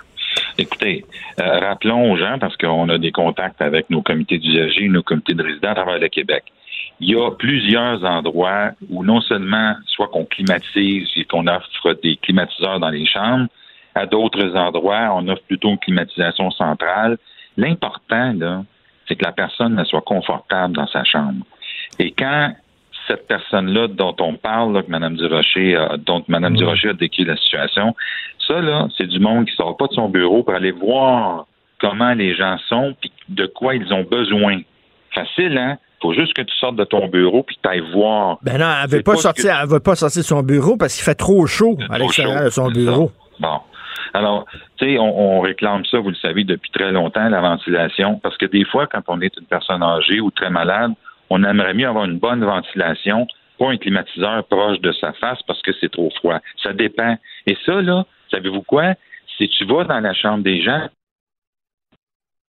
Écoutez, euh, rappelons aux gens, parce qu'on a des contacts avec nos comités d'usagers, nos comités de résidents à travers le Québec il y a plusieurs endroits où non seulement soit qu'on climatise et qu'on offre des climatiseurs dans les chambres, à d'autres endroits, on offre plutôt une climatisation centrale. L'important, là, c'est que la personne soit confortable dans sa chambre. Et quand cette personne-là dont on parle, là, que Mme Durocher, dont Mme mmh. Durocher a décrit la situation, ça, là, c'est du monde qui sort pas de son bureau pour aller voir comment les gens sont et de quoi ils ont besoin. Facile, hein? Faut juste que tu sortes de ton bureau puis que tu ailles voir. Ben non, elle ne veut pas, sortir, elle veut pas sortir de son bureau parce qu'il fait trop chaud à l'extérieur de son bureau. Bon. Alors, tu sais, on, réclame ça, vous le savez, depuis très longtemps, la ventilation, parce que des fois, quand on est une personne âgée ou très malade, on aimerait mieux avoir une bonne ventilation, pas un climatiseur proche de sa face parce que c'est trop froid. Ça dépend. Et ça, là, savez-vous quoi? Si tu vas dans la chambre des gens,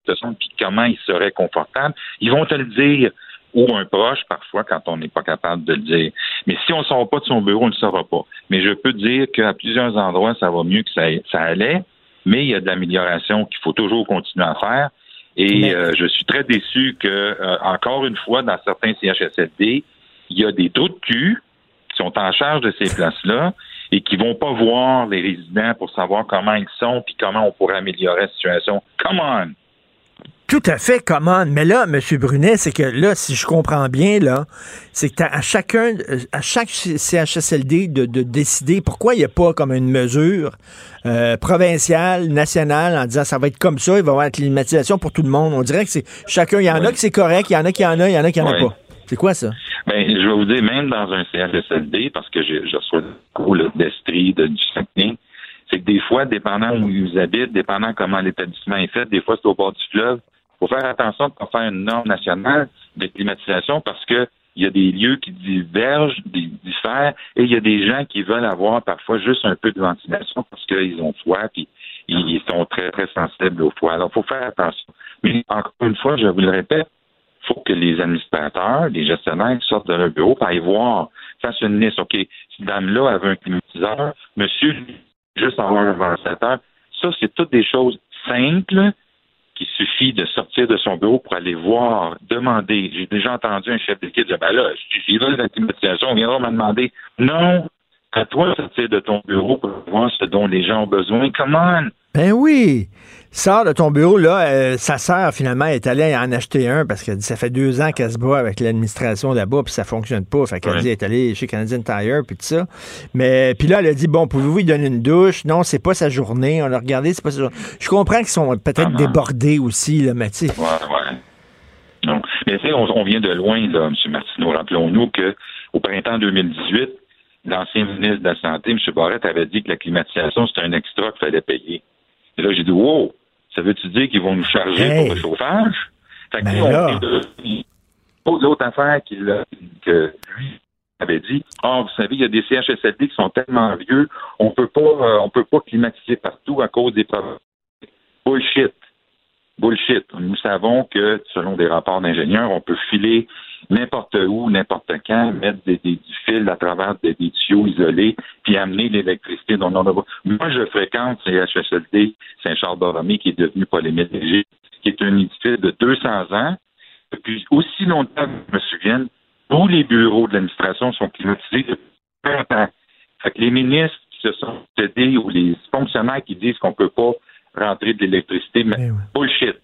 puis comment ils seraient confortables, ils vont te le dire ou un proche parfois quand on n'est pas capable de le dire. Mais si on ne sort pas de son bureau, on ne le saura pas. Mais je peux dire qu'à plusieurs endroits, ça va mieux que ça, allait, mais il y a de l'amélioration qu'il faut toujours continuer à faire. Et euh, je suis très déçu que, euh, encore une fois, dans certains CHSLD, il y a des trous de cul qui sont en charge de ces places-là et qui vont pas voir les résidents pour savoir comment ils sont puis comment on pourrait améliorer la situation. Come on! Tout à fait commode. Mais là, M. Brunet, c'est que là, si je comprends bien, là, c'est que à chacun, à chaque CHSLD de, décider pourquoi il n'y a pas comme une mesure euh, provinciale, nationale, en disant ça va être comme ça, il va y avoir la climatisation pour tout le monde. On dirait que c'est chacun, il y en a qui c'est correct, il y en a qui en a, il y en a qui en a pas. C'est quoi ça? Ben, je vais vous dire, même dans un CHSLD, parce que je, reçois beaucoup d'Estrie, de, du Saguenay, c'est que des fois, dépendant où ils habitent, dépendant comment l'établissement est fait, des fois c'est au bord du fleuve, faut faire attention de faire une norme nationale de climatisation parce que il y a des lieux qui divergent, diffèrent, et il y a des gens qui veulent avoir parfois juste un peu de ventilation parce qu'ils ont froid, puis ils sont très, très sensibles au froid. Alors, il faut faire attention. Mais encore une fois, je vous le répète, il faut que les administrateurs, les gestionnaires sortent de leur bureau aller voir, fassent une liste. OK, cette dame-là avait un climatiseur, monsieur, juste avoir un ventilateur. Ça, c'est toutes des choses simples qu'il suffit de sortir de son bureau pour aller voir, demander. J'ai déjà entendu un chef d'équipe dire, ben là, si veulent la climatisation, on viendra me demander. Non, À toi de sortir de ton bureau pour voir ce dont les gens ont besoin. Come on! Ben oui! Sors de ton bureau, là, euh, sa sœur, finalement, est allée en acheter un parce que ça fait deux ans qu'elle se bat avec l'administration là-bas, puis ça fonctionne pas. Fait qu'elle dit, elle est allée chez Canadian Tire, puis tout ça. Mais, puis là, elle a dit, bon, pouvez-vous lui donner une douche? Non, c'est pas sa journée. On a regardé, c'est pas sa journée. Je comprends qu'ils sont peut-être Ah, débordés aussi, là, mais tu sais. Ouais, ouais. Non. Mais tu sais, on, on vient de loin, là, M. Martineau. Rappelons-nous qu'au printemps 2018, l'ancien ministre de la Santé, M. Barrette, avait dit que la climatisation, c'était un extra qu'il fallait payer. Et là, j'ai dit, wow, ça veut-tu dire qu'ils vont nous charger Hey. pour le chauffage? Fait que, Ben L'autre affaire qu'il a- que lui avait dit, ah, vous savez, il y a des CHSLD qui sont tellement vieux, on peut pas, euh, on peut pas climatiser partout à cause des problèmes. Bullshit. Bullshit. Nous savons que, selon des rapports d'ingénieurs, on peut filer n'importe où, n'importe quand, mettre des, des- du fil à travers des, des tuyaux isolés, puis amener l'électricité dont on a. Moi, je fréquente CHSLD Saint-Charles-Borromée, qui est devenu Polémite léger, qui est un édifice de 200 ans. Depuis aussi longtemps que je me souvienne, tous les bureaux de l'administration sont climatisés depuis 30 ans. Fait que les ministres qui se sont aidés ou les fonctionnaires qui disent qu'on peut pas rentrer de l'électricité, mais bullshit.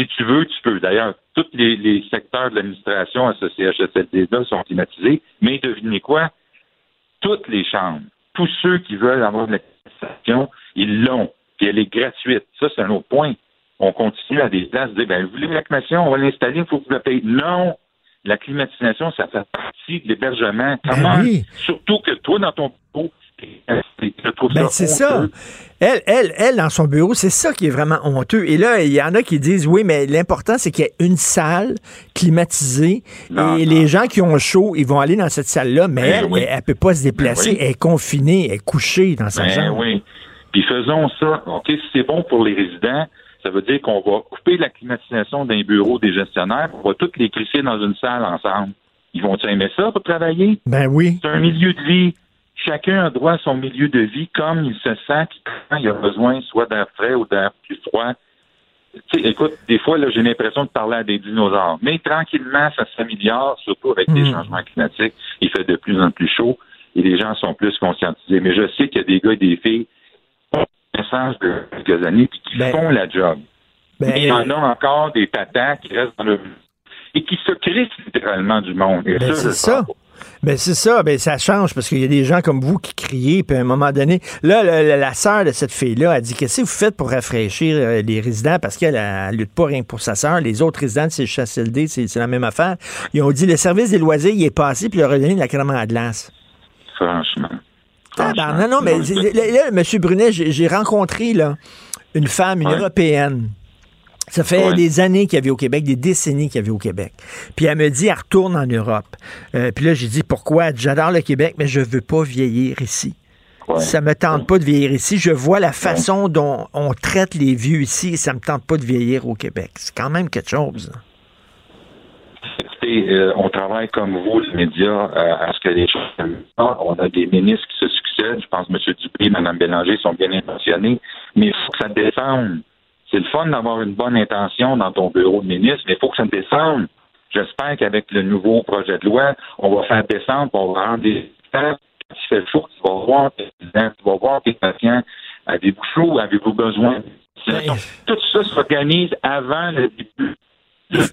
Si tu veux, tu peux. D'ailleurs, tous les, les secteurs de l'administration associés à CHSLD-là sont climatisés, mais devinez quoi? Toutes les chambres, tous ceux qui veulent avoir de la climatisation, ils l'ont. Puis elle est gratuite. Ça, c'est un autre point. On continue à des places de dire, ben, vous voulez la climatisation, on va l'installer, il faut que vous la payiez. Non! La climatisation, ça fait partie de l'hébergement. Comment? Surtout que toi, dans ton bureau, Ben, c'est ça. Elle, elle, elle, dans son bureau, c'est ça qui est vraiment honteux. Et là, il y en a qui disent, oui, mais l'important, c'est qu'il y ait une salle climatisée et les gens qui ont chaud, ils vont aller dans cette salle-là, mais Ben elle, oui. elle, peut pas se déplacer. Ben oui. Elle est confinée, elle est couchée dans sa Ben chambre. oui. Puis faisons ça. OK, si c'est bon pour les résidents, ça veut dire qu'on va couper la climatisation d'un bureau des gestionnaires, on va toutes les crisser dans une salle ensemble. Ils vont aimer ça pour travailler? Ben oui. C'est un milieu de vie. Chacun a droit à son milieu de vie comme il se sent, puis quand il a besoin soit d'air frais ou d'air plus froid. Tu sais, écoute, des fois, là, j'ai l'impression de parler à des dinosaures. Mais tranquillement, ça s'améliore, surtout avec les Hmm. changements climatiques. Il fait de plus en plus chaud et les gens sont plus conscientisés. Mais je sais qu'il y a des gars et des filles qui ont message de quelques années puis qui font la job. Ben, Mais il y en a encore des patents qui restent dans le et qui se crissent littéralement du monde. Et Ben, ça, c'est ça. Ben c'est ça, ben ça change parce qu'il y a des gens comme vous qui criez, puis à un moment donné, là, la, la- la sœur de cette fille-là a dit Qu'est-ce que vous faites pour rafraîchir euh, les résidents? Parce qu'elle elle lutte pas rien pour sa sœur. Les autres résidents de ces CHSLD, c'est c'est la même affaire. Ils ont dit le service des loisirs, il est passé, puis il leur a donné de la crème à glace. Franchement. Ah, ben, non, non, mais là, M. Brunet, j'ai rencontré là, une femme, une. Européenne. Ça fait Ouais. des années qu'il y avait au Québec, des décennies qu'il y avait au Québec. Puis elle me dit, elle retourne en Europe. Euh, puis là, j'ai dit, pourquoi? J'adore le Québec, mais je veux pas vieillir ici. Ça me tente pas de vieillir ici. Je vois la façon dont on traite les vieux ici et ça me tente pas de vieillir au Québec. C'est quand même quelque chose. Écoutez, euh, on travaille comme vous, les médias, euh, à ce que les choses. On a des ministres qui se succèdent. Je pense que M. Dupé et Mme Bélanger sont bien intentionnés, mais il faut que ça descende. C'est le fun d'avoir une bonne intention dans ton bureau de ministre, mais il faut que ça descende. J'espère qu'avec le nouveau projet de loi, on va faire descendre, on va rendre des quand il fait chaud, tu vas voir tes résidents, tu vas voir tes patients. Avez-vous chaud? Avez-vous besoin? Tout ça s'organise avant le début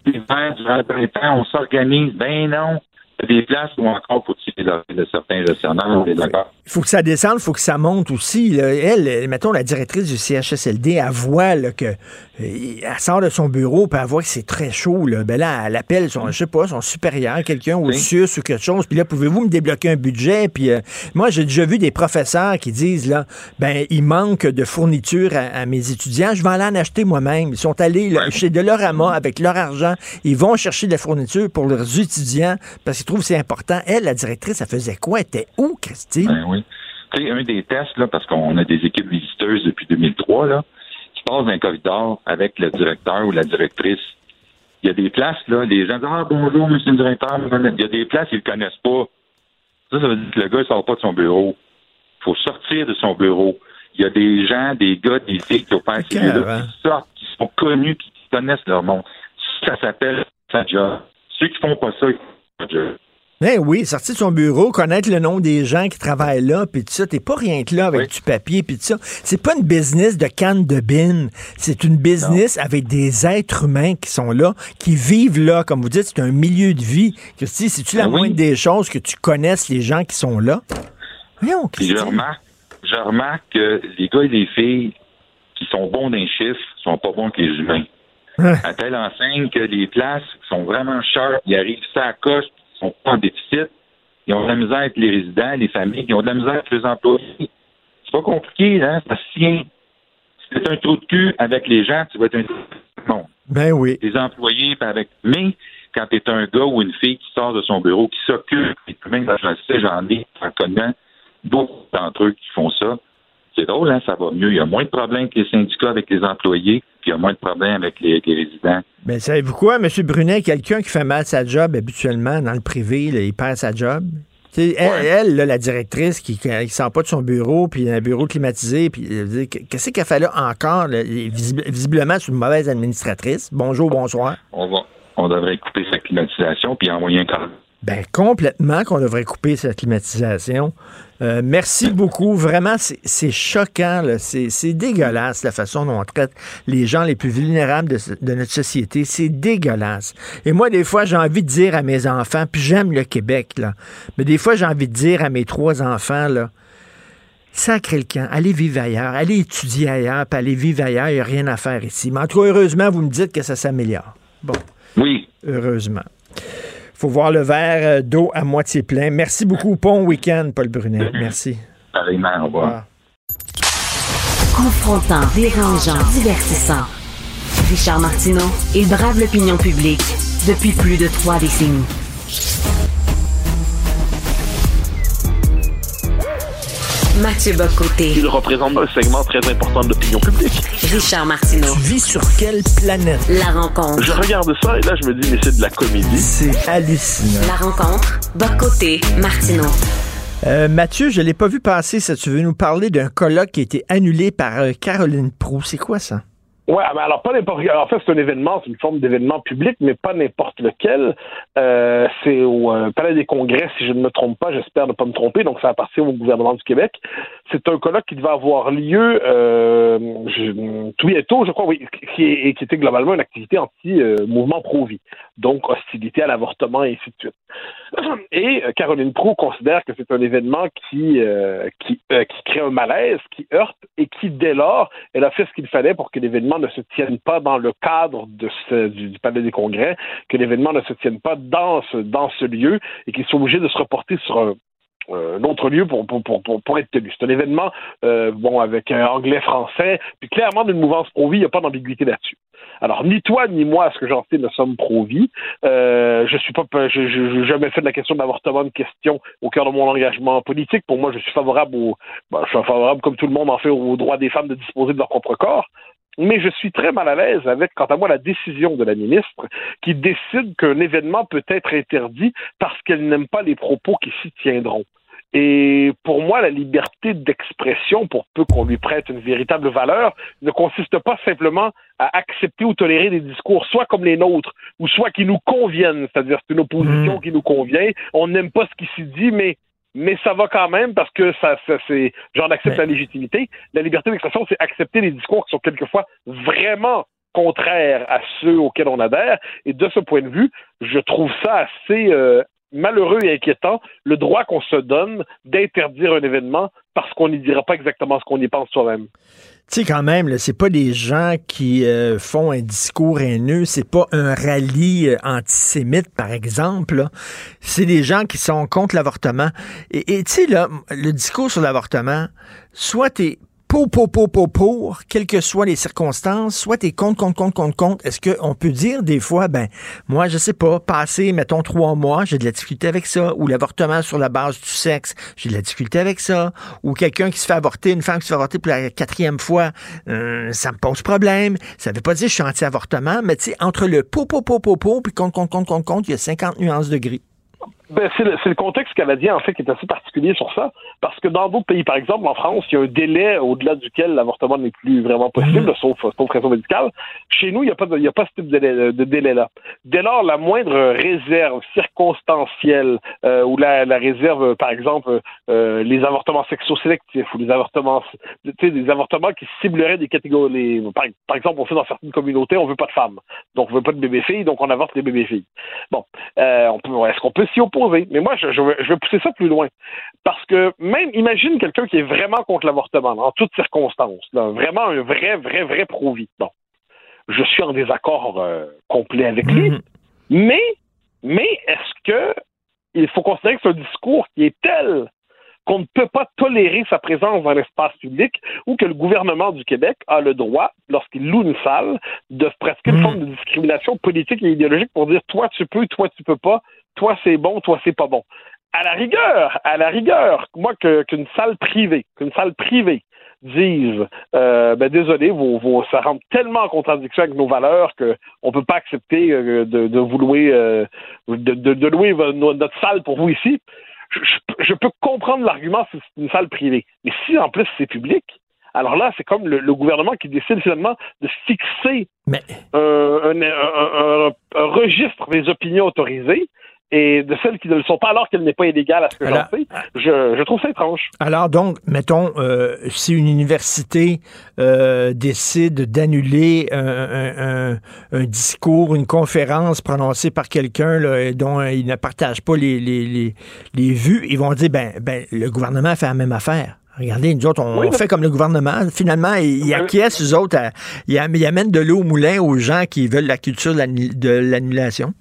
l'hiver, durant le printemps. On s'organise. Ben non. Des places où encore faut tirer de, certains gestionnaires, on est d'accord. Il faut que ça descende, il faut que ça monte aussi. là. Elle, mettons, la directrice du CHSLD, elle voit là, que euh, elle sort de son bureau puis elle voit que c'est très chaud. Là. Ben là, elle appelle son, je sais pas, son supérieur, quelqu'un au CIUS ou quelque chose. Puis là, pouvez-vous me débloquer un budget? Puis euh, moi, j'ai déjà vu des professeurs qui disent là, ben il manque de fournitures à, à mes étudiants. Je vais aller en acheter moi-même. Ils sont allés là, chez Delorama avec leur argent. Ils vont chercher de la fourniture pour leurs étudiants parce qu'ils trouvent que c'est important. Elle, la directrice, elle faisait quoi? Elle était où, Christine? Ben oui. Tu sais, un des tests, là, parce qu'on a des équipes visiteuses depuis 2003, là, qui passent dans un corridor avec le directeur ou la directrice. Il y a des places, là, les gens disent Ah bonjour, monsieur le directeur. Il y a des places, ils ne le connaissent pas. Ça, ça veut dire que le gars ne sort pas de son bureau. Il faut sortir de son bureau. Il y a des gens, des gars, des filles qui opèrent ces Carrément. lieux-là, qui sortent, qui sont connus, qui connaissent leur monde. Ça s'appelle sa job. Ceux qui font pas ça, ils Ben oui, sortir de son bureau, connaître le nom des gens qui travaillent là, puis tout ça. T'es pas rien que là avec du papier, puis tout ça. C'est pas une business de canne de bin. C'est une business avec des êtres humains qui sont là, qui vivent là. Comme vous dites, c'est un milieu de vie. Christy, c'est-tu la Ben oui. moindre des choses que tu connaisses les gens qui sont là? Voyons, Puis je Christy. remarque, je remarque que les gars et les filles qui sont bons dans les chiffres sont pas bons que les humains. À telle enseigne que les places sont vraiment sharp, ils arrivent ça à coche, ils sont pas en déficit, ils ont de la misère avec les résidents, les familles, ils ont de la misère avec les employés. C'est pas compliqué, hein, ça se tient. Si un trou de cul avec les gens, tu vas être un non. Ben oui. Les employés, avec. Mais quand t'es un gars ou une fille qui sort de son bureau, qui s'occupe, et puis même je le sais, j'en ai, en connais beaucoup d'entre eux qui font ça. C'est drôle, hein, ça va mieux. Il y a moins de problèmes avec les syndicats, avec les employés, puis il y a moins de problèmes avec les, les résidents. Ben, savez-vous quoi, M. Brunet, quelqu'un qui fait mal sa job habituellement dans le privé, là, il perd sa job. Elle, elle, là, la directrice qui ne sort pas de son bureau, puis un bureau climatisé, puis euh, qu'est-ce qu'elle fait là encore? là? Visiblement, c'est une mauvaise administratrice. Bonjour, bonsoir. On va, on devrait couper sa climatisation puis envoyer un cadre. Ben, complètement qu'on devrait couper cette climatisation. Euh, merci beaucoup. Vraiment, c'est choquant. là. C'est dégueulasse la façon dont on traite les gens les plus vulnérables de, notre société. C'est dégueulasse. Et moi, des fois, j'ai envie de dire à mes enfants, puis j'aime le Québec, là, mais des fois, j'ai envie de dire à mes trois enfants, là, sacrez le camp, allez vivre ailleurs, allez étudier ailleurs, puis allez vivre ailleurs, il n'y a rien à faire ici. Mais en tout cas, heureusement, vous me dites que ça s'améliore. Bon. Oui. Heureusement. Faut voir le verre euh, d'eau à moitié plein. Merci beaucoup. Bon week-end, Paul Brunet. Merci. Pareillement, au revoir. Confrontant, dérangeant, divertissant. Richard Martineau, il brave l'opinion publique depuis plus de trois décennies. Mathieu Bocoté, Il représente un segment très important de l'opinion publique. Richard Martineau. Tu vis sur quelle planète? La rencontre. Je regarde ça et là, je me dis, mais c'est de la comédie. C'est hallucinant. La rencontre. Bocoté, Martineau. Euh, Mathieu, je ne l'ai pas vu passer ça. Tu veux nous parler d'un colloque qui a été annulé par euh, Caroline Proux. C'est quoi ça? Ouais, mais alors pas n'importe En fait, c'est un événement, c'est une forme d'événement public, mais pas n'importe lequel. Euh, c'est au euh, Palais des Congrès, si je ne me trompe pas, j'espère ne pas me tromper, donc ça appartient au gouvernement du Québec. C'est un colloque qui devait avoir lieu euh, je- tout bientôt, je crois, oui, qui, est- qui était globalement une activité anti-mouvement pro-vie, donc hostilité à l'avortement et ainsi de suite. Et euh, Caroline Proux considère que c'est un événement qui, euh, qui, euh, qui crée un malaise, qui heurte et qui, dès lors, elle a fait ce qu'il fallait pour que l'événement ne se tienne pas dans le cadre de ce- du, du Palais des Congrès, que l'événement ne se tienne pas dans ce, dans ce lieu et qu'il soit obligé de se reporter sur un, un autre lieu pour, pour, pour, pour, être tenu. C'est un événement, euh, bon, avec un anglais-français, puis clairement d'une mouvance pro-vie, il n'y a pas d'ambiguïté là-dessus. Alors, ni toi ni moi, à ce que j'en sais, ne sommes pro-vie. Euh, je suis pas, je- jamais fait de la question de l'avortement une question au cœur de mon engagement politique. Pour moi, je suis favorable au, ben, je suis favorable, comme tout le monde en fait, au droit des femmes de disposer de leur propre corps. Mais je suis très mal à l'aise avec, quant à moi, la décision de la ministre qui décide qu'un événement peut être interdit parce qu'elle n'aime pas les propos qui s'y tiendront. Et pour moi, la liberté d'expression, pour peu qu'on lui prête une véritable valeur, ne consiste pas simplement à accepter ou tolérer des discours, soit comme les nôtres, ou soit qui nous conviennent, c'est-à-dire c'est une opposition qui nous convient. On n'aime pas ce qui s'y dit, mais mais ça va quand même parce que ça, ça c'est genre accepte la légitimité. La liberté d'expression, c'est accepter les discours qui sont quelquefois vraiment contraires à ceux auxquels on adhère. Et de ce point de vue, je trouve ça assez euh, malheureux et inquiétant, le droit qu'on se donne d'interdire un événement parce qu'on n'y dira pas exactement ce qu'on y pense soi-même. Tu sais, quand même, c'est pas des gens qui euh, font un discours haineux, c'est pas un rallye euh, antisémite, par exemple. C'est des gens qui sont contre l'avortement. Et tu sais, le discours sur l'avortement, soit t'es pour, pour, pour, pour, pour, quelles que soient les circonstances, soit t'es contre, contre, contre, contre, contre. Est-ce qu'on peut dire des fois, ben, moi, je sais pas, passer, mettons, trois mois, j'ai de la difficulté avec ça, ou l'avortement sur la base du sexe, j'ai de la difficulté avec ça, ou quelqu'un qui se fait avorter, une femme qui se fait avorter pour la quatrième fois, euh, ça me pose problème. Ça veut pas dire que je suis anti-avortement, mais tu sais, entre le pot, pot, pot, pot, pot, puis contre, contre, contre, contre, contre, il y a 50 nuances de gris. Ben, c'est le, contexte canadien, en fait, qui est assez particulier sur ça. Parce que dans d'autres pays, par exemple, en France, il y a un délai au-delà duquel l'avortement n'est plus vraiment possible, mm-hmm. sauf, sauf raison médicale. Chez nous, il n'y a, pas a pas ce type de, délai-là. Dès lors, la moindre réserve circonstancielle euh, ou la, réserve, par exemple, euh, les avortements sexo-sélectifs ou les avortements, des avortements qui cibleraient des catégories. par, exemple, on sait dans certaines communautés, on veut pas de femmes. Donc, on veut pas de bébés-filles, donc on avorte les bébés-filles. Bon, euh, est-ce qu'on peut s'y opposer? Mais moi, je, vais, pousser ça plus loin. Parce que même, imagine quelqu'un qui est vraiment contre l'avortement, en toutes circonstances, vraiment un vrai, vrai, vrai pro-vie. Bon, je suis en désaccord euh, complet avec lui. Mhm. Mais, mais est-ce que il faut considérer que c'est un discours qui est tel qu'on ne peut pas tolérer sa présence dans l'espace public ou que le gouvernement du Québec a le droit, lorsqu'il loue une salle, de pratiquer une mhm. forme de discrimination politique et idéologique pour dire toi tu peux, toi tu peux pas, toi c'est bon, toi c'est pas bon. À la rigueur, à la rigueur, moi qu'une salle privée, qu'une salle privée dise euh, ben désolé, ça rentre tellement en contradiction avec nos valeurs qu'on ne peut pas accepter euh, de, vous louer euh, de, de, louer notre salle pour vous ici. Je, peux comprendre l'argument si c'est une salle privée. Mais si en plus c'est public, alors là, c'est comme le, gouvernement qui décide finalement de fixer un, registre des opinions autorisées et de celles qui ne le sont pas alors qu'elle n'est pas illégale à ce que j'en sais, je, trouve ça étrange. Alors donc, mettons, euh, si une université euh, décide d'annuler un, discours, une conférence prononcée par quelqu'un dont il ne partage pas les, les, les, vues, ils vont dire, ben, ben, le gouvernement fait la même affaire. Regardez, nous autres, on, fait comme le gouvernement. Finalement, ils, acquiescent, eux autres, ils amènent de l'eau au moulin aux gens qui veulent la culture de l'annulation.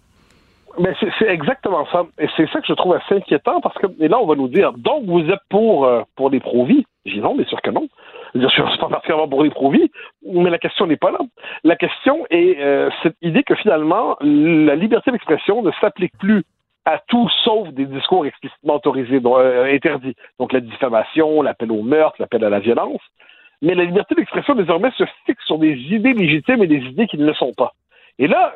Mais c'est exactement ça. Et c'est ça que je trouve assez inquiétant parce que, et là, on va nous dire, donc vous êtes pour, euh, pour les pro-vie. Dis non, bien sûr que non. Je suis pas particulièrement pour les pro-vie, mais la question n'est pas là. La question est euh, cette idée que finalement, la liberté d'expression ne s'applique plus à tout sauf des discours explicitement autorisés, euh, interdits. Donc la diffamation, l'appel au meurtre, l'appel à la violence. Mais la liberté d'expression désormais se fixe sur des idées légitimes et des idées qui ne le sont pas. Et là,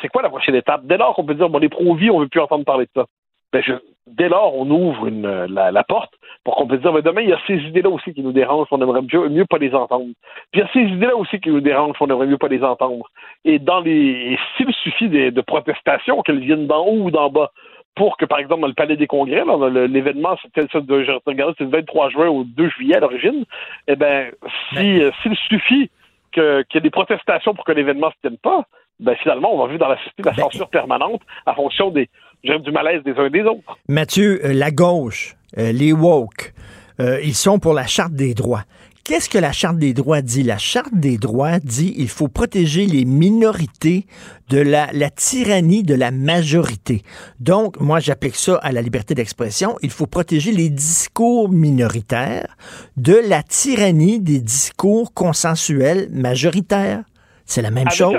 c'est quoi la prochaine étape? Dès lors qu'on peut dire, bon, les pro-vie, on veut plus entendre parler de ça. Ben, dès lors, on ouvre une, la, porte pour qu'on puisse dire, mais demain, il y a ces idées-là aussi qui nous dérangent, on aimerait mieux, mieux pas les entendre. Puis il y a ces idées-là aussi qui nous dérangent, on aimerait mieux pas les entendre. Et dans les, s'il suffit de, protestations, qu'elles viennent d'en haut ou d'en bas, pour que, par exemple, dans le Palais des Congrès, l'événement, c'était ça, de, c'est le 23 juin au 2 juillet à l'origine, eh ben, si, euh, s'il suffit qu'il y ait des protestations pour que l'événement ne se tienne pas, ben finalement, on va vivre dans la société de la ben, censure permanente en fonction des, du malaise des uns et des autres. Mathieu, euh, la gauche, euh, les woke, euh, ils sont pour la charte des droits. Qu'est-ce que la Charte des droits dit? La Charte des droits dit il faut protéger les minorités de la, la tyrannie de la majorité. Donc, moi, j'applique ça à la liberté d'expression. Il faut protéger les discours minoritaires de la tyrannie des discours consensuels majoritaires. C'est la même chose.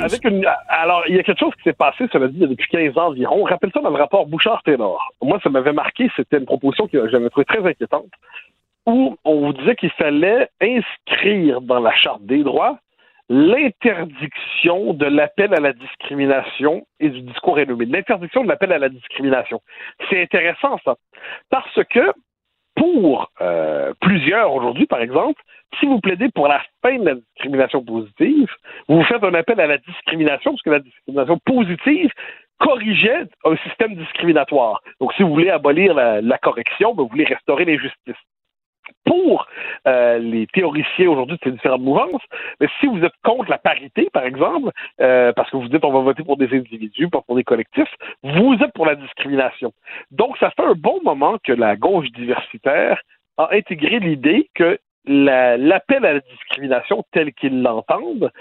alors, il y a quelque chose qui s'est passé, ça veut dire, depuis 15 ans environ. Rappelle ça dans le rapport Bouchard-Taylor. Moi, ça m'avait marqué, c'était une proposition que j'avais trouvée très inquiétante, où on vous disait qu'il fallait inscrire dans la Charte des droits l'interdiction de l'appel à la discrimination et du discours haineux. L'interdiction de l'appel à la discrimination. C'est intéressant, ça. Parce que pour euh, plusieurs aujourd'hui, par exemple, si vous plaidez pour la fin de la discrimination positive, vous faites un appel à la discrimination, parce que la discrimination positive corrigeait un système discriminatoire. Donc, si vous voulez abolir la, correction, ben, vous voulez restaurer l'injustice pour euh, les théoriciens aujourd'hui de ces différentes mouvances, mais si vous êtes contre la parité, par exemple, euh, parce que vous dites on va voter pour des individus, pas pour des collectifs, vous êtes pour la discrimination. Donc, ça fait un bon moment que la gauche diversitaire a intégré l'idée que l'appel à la discrimination tel qu'ils l'entendent,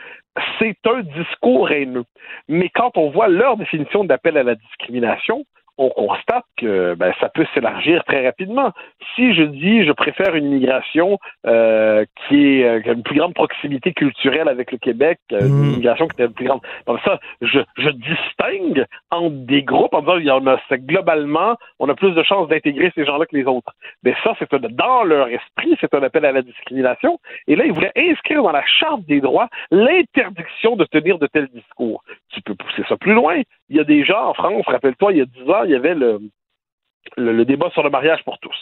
c'est un discours haineux. Mais quand on voit leur définition d'appel à la discrimination, on constate que ben, ça peut s'élargir très rapidement. Si je dis je préfère une immigration euh, qui, est, euh, qui a une plus grande proximité culturelle avec le Québec, euh, une mm. immigration qui est plus grande. Ça, je, je distingue entre des groupes en disant il y en a globalement, on a plus de chances d'intégrer ces gens-là que les autres. Mais ça, c'est dans leur esprit, c'est un appel à la discrimination. Et là, ils voulaient inscrire dans la charte des droits l'interdiction de tenir de tels discours. Tu peux pousser ça plus loin. Il y a des gens en France, rappelle-toi, il y a dix ans, il y avait le, le, débat sur le mariage pour tous.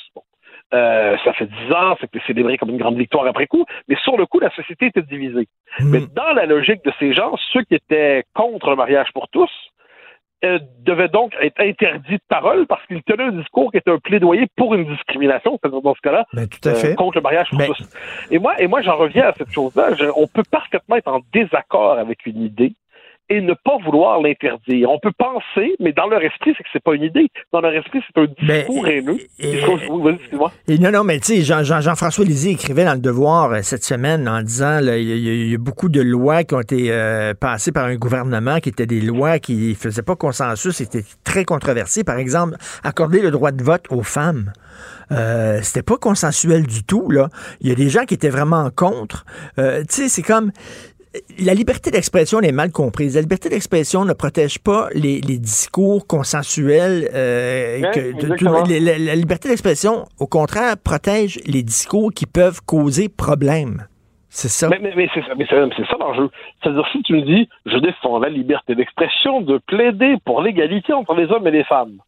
Euh, ça fait dix ans, c'était célébré comme une grande victoire après coup, mais sur le coup, la société était divisée. Mmh. Mais dans la logique de ces gens, ceux qui étaient contre le mariage pour tous euh, devaient donc être interdits de parole parce qu'ils tenaient un discours qui était un plaidoyer pour une discrimination, c'est-à-dire dans ce cas-là, ben, fait. contre le mariage pour tous. Et moi, et moi, j'en reviens à cette chose-là. On peut parfaitement être en désaccord avec une idée, et ne pas vouloir l'interdire. On peut penser, mais dans leur esprit, c'est que c'est pas une idée. Dans leur esprit, c'est un discours haineux. Et, non, non, mais tu sais, Jean-François Jean, Lisée écrivait dans Le Devoir euh, cette semaine en disant il y, a beaucoup de lois qui ont été euh, passées par un gouvernement qui étaient des lois qui faisaient pas consensus, étaient très controversées. Par exemple, accorder le droit de vote aux femmes. Euh, c'était pas consensuel du tout là. Il y a des gens qui étaient vraiment contre. Euh, tu sais, c'est comme la liberté d'expression est mal comprise. La liberté d'expression ne protège pas les, discours consensuels. Euh, la, liberté d'expression, au contraire, protège les discours qui peuvent causer problème. C'est ça. Mais, c'est ça, ça l'enjeu. C'est-à-dire, si tu me dis, je défends la liberté d'expression de plaider pour l'égalité entre les hommes et les femmes.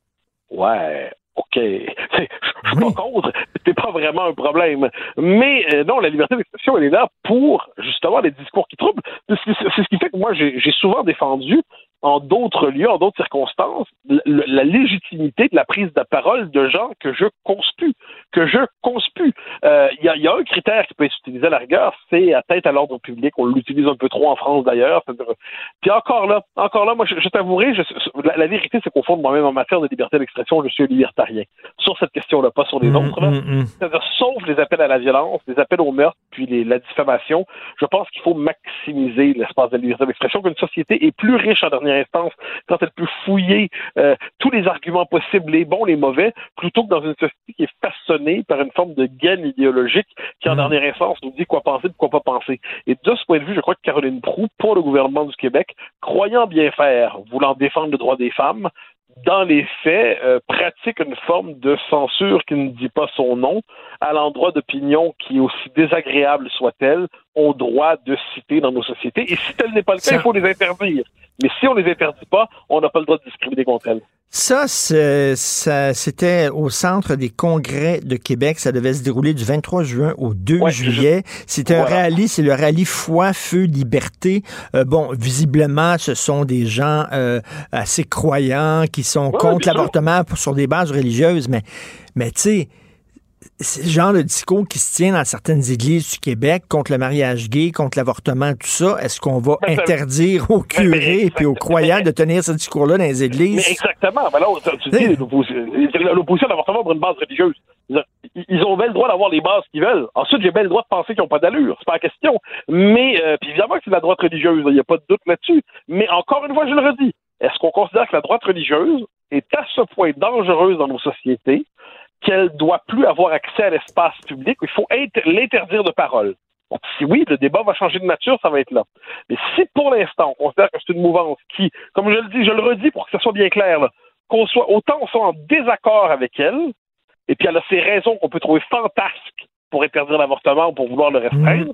Ouais, OK, je suis pas contre, c'est pas vraiment un problème. Mais euh, non, la liberté d'expression, elle est là pour justement les discours qui troublent. C'est ce qui fait que moi, j'ai souvent défendu en d'autres lieux, en d'autres circonstances, la légitimité de la prise de parole de gens que je conspue, que je conspue. Euh, il y, a, un critère qui peut être utilisé à la rigueur, c'est atteinte à l'ordre public. On l'utilise un peu trop en France d'ailleurs. Puis encore là, encore là, moi, je, je t'avouerai, la, vérité, c'est qu'au fond, moi-même, en matière de liberté d'expression, je suis libertarien. Sur cette question-là, pas sur les mmh, autres. Mmh, mmh. C'est-à-dire, sauf les appels à la violence, les appels au meurtre, puis les, la diffamation, je pense qu'il faut maximiser l'espace de liberté d'expression, qu'une société est plus riche en dernier instance, quand elle peut fouiller euh, tous les arguments possibles, les bons, les mauvais, plutôt que dans une société qui est façonnée par une forme de gaine idéologique qui, en mm. dernière instance, nous dit quoi penser, de quoi pas penser. Et de ce point de vue, je crois que Caroline Proux, pour le gouvernement du Québec, croyant bien faire, voulant défendre le droit des femmes, dans les faits, euh, pratique une forme de censure qui ne dit pas son nom à l'endroit d'opinions qui, aussi désagréables soient-elles, ont droit de citer dans nos sociétés. Et si tel n'est pas le cas, il faut les interdire. Mais si on les interdit pas, on n'a pas le droit de discriminer contre elles. Ça, c'était au centre des congrès de Québec. Ça devait se dérouler du 23 juin au 2 juillet. C'était un rallye, c'est le rallye Foi, Feu, Liberté. Euh, bon, visiblement, ce sont des gens euh, assez croyants qui sont contre l'avortement sur des bases religieuses, mais, mais tu sais, c'est le genre de discours qui se tient dans certaines églises du Québec contre le mariage gay, contre l'avortement, tout ça. Est-ce qu'on va ben, interdire aux curés et aux croyants de tenir ce discours-là dans les églises? Mais exactement. Ben tu dis l'opposition à l'avortement pour une base religieuse. Ils ont bien le droit d'avoir les bases qu'ils veulent. Ensuite, j'ai bien le droit de penser qu'ils n'ont pas d'allure. C'est pas la question. Mais, euh, puis évidemment que c'est la droite religieuse. Il n'y a pas de doute là-dessus. Mais encore une fois, je le redis. Est-ce qu'on considère que la droite religieuse est à ce point dangereuse dans nos sociétés qu'elle doit plus avoir accès à l'espace public, il faut l'interdire de parole. Donc, si oui, le débat va changer de nature, ça va être là. Mais si pour l'instant, on considère que c'est une mouvance qui, comme je le dis, je le redis pour que ce soit bien clair, qu'on soit autant on soit en désaccord avec elle, et puis elle a ces raisons qu'on peut trouver fantasques pour interdire l'avortement ou pour vouloir le restreindre,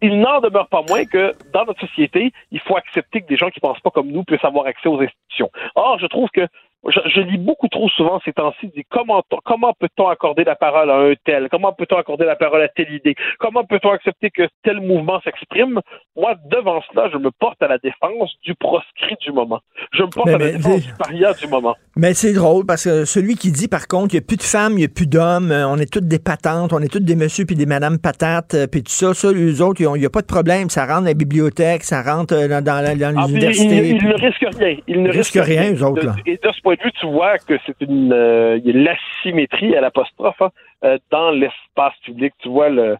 il n'en demeure pas moins que dans notre société, il faut accepter que des gens qui pensent pas comme nous puissent avoir accès aux institutions. Or, je trouve que je, lis beaucoup trop souvent ces temps-ci, comment, comment peut-on accorder la parole à un tel? Comment peut-on accorder la parole à telle idée? Comment peut-on accepter que tel mouvement s'exprime? Moi, devant cela, je me porte à la défense du proscrit du moment. Je me porte à la défense du paria du moment. Mais c'est drôle parce que celui qui dit, par contre, il n'y a plus de femmes, il n'y a plus d'hommes, euh, on est toutes des patentes, on est toutes des messieurs puis des madames patates, euh, puis tout ça, ça, les autres, il n'y a pas de problème. Ça rentre dans la bibliothèque, ça rentre euh, dans, dans, dans ah, l'université. Ils, ne risquent rien. Ils ne risquent rien, eux autres. Là point de vue, tu vois que c'est une euh, l'asymétrie à l'apostrophe hein, euh, dans l'espace public. Tu vois le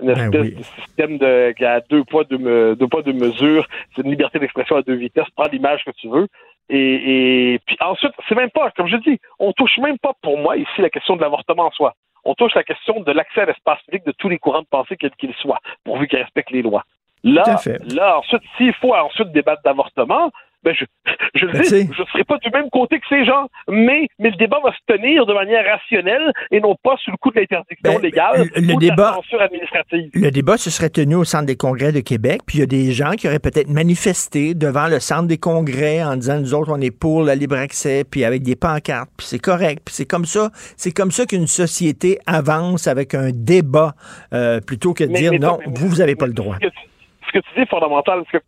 une ben espèce de système de, qui a deux poids, deux, deux poids, deux mesures. C'est une liberté d'expression à deux vitesses. Prends l'image que tu veux. Et, et puis ensuite, c'est même pas, comme je dis, on touche même pas pour moi ici la question de l'avortement en soi. On touche la question de l'accès à l'espace public de tous les courants de pensée, quels qu'ils soient, pourvu qu'ils respectent les lois. Là, là ensuite, s'il faut ensuite débattre d'avortement, ben je, je le Ben, dis, sais. je ne serai pas du même côté que ces gens, mais, mais le débat va se tenir de manière rationnelle et non pas sous le coup de l'interdiction légale Ben, le- le ou de la débat- censure administrative. Le débat se serait tenu au Centre des congrès de Québec, puis il y a des gens qui auraient peut-être manifesté devant le Centre des congrès en disant nous autres on est pour le libre accès, puis avec des pancartes, puis c'est correct, puis c'est comme ça, c'est comme ça qu'une société avance avec un débat euh, plutôt que de Mais- dire mais non, mais- vous vous avez pas le droit. ce que tu, ce que tu dis est fondamental, parce que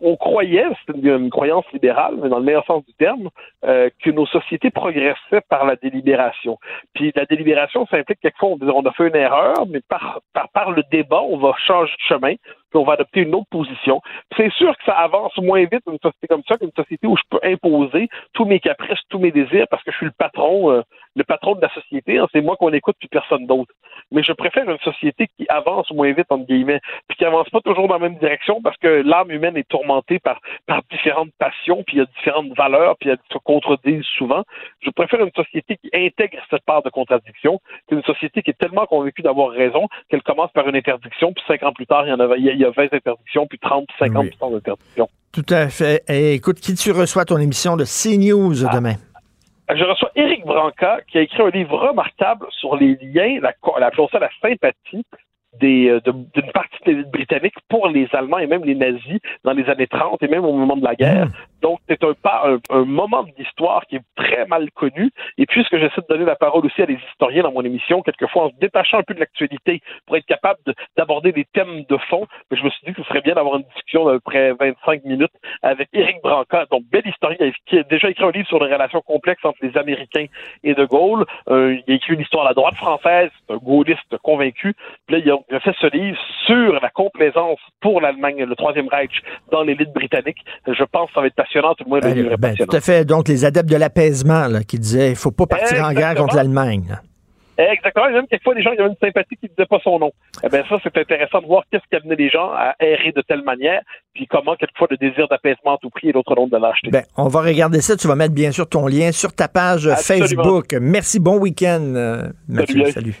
on croyait, c'est une, croyance libérale, mais dans le meilleur sens du terme, euh, que nos sociétés progressaient par la délibération. Puis la délibération, ça implique quelquefois on, on a fait une erreur, mais par, par le débat, on va changer de chemin, puis on va adopter une autre position. C'est sûr que ça avance moins vite une société comme ça qu'une société où je peux imposer tous mes caprices, tous mes désirs, parce que je suis le patron, euh, le patron de la société. hein. c'est moi qu'on écoute puis personne d'autre. Mais je préfère une société qui avance moins vite entre guillemets, puis qui avance pas toujours dans la même direction, parce que l'âme humaine est tourmentée par par différentes passions, puis il y a différentes valeurs, puis elles se contredisent souvent. Je préfère une société qui intègre cette part de contradiction qu'une société qui est tellement convaincue d'avoir raison qu'elle commence par une interdiction, puis cinq ans plus tard, il y en a, il y a- il y a 20 interdictions, puis 30, puis 50 Oui. d'interdictions. Tout à fait. Et écoute, qui tu reçois ton émission de CNews Ah. demain? Je reçois Éric Branca qui a écrit un livre remarquable sur les liens, la, la, la sympathie des, euh, d'une partie de l'élite britannique pour les Allemands et même les nazis dans les années 30 et même au moment de la guerre. Donc, c'est un, pas, un, un moment de l'histoire qui est très mal connu. Et puisque j'essaie de donner la parole aussi à des historiens dans mon émission, quelquefois en se détachant un peu de l'actualité pour être capable de- d'aborder des thèmes de fond, je me suis dit que ce serait bien d'avoir une discussion d'à peu près 25 minutes avec Éric Branca, donc bel historien qui a déjà écrit un livre sur les relations complexes entre les Américains et De Gaulle. Euh, il a écrit une histoire à la droite française, un gaulliste convaincu. Puis là, il a, il a fait ce livre sur la complaisance pour l'Allemagne, le Troisième Reich, dans l'élite britannique. Je pense que ça va être passionnant, tout le monde Ben, passionnant. tout à fait. Donc, les adeptes de l'apaisement là, qui disaient il faut pas partir en guerre Exactement. contre l'Allemagne. Exactement. Et même quelquefois, les gens qui avaient une sympathie qui ne disaient pas son nom. Eh bien, ça, c'est intéressant de voir qu'est-ce qui amenait les gens à errer de telle manière, puis comment, quelquefois, le désir d'apaisement à tout prix et l'autre nom de lâcheté. Ben, on va regarder ça. Tu vas mettre bien sûr ton lien sur ta page Absolument. Facebook. Merci, bon week-end, euh, Mathieu. Salut.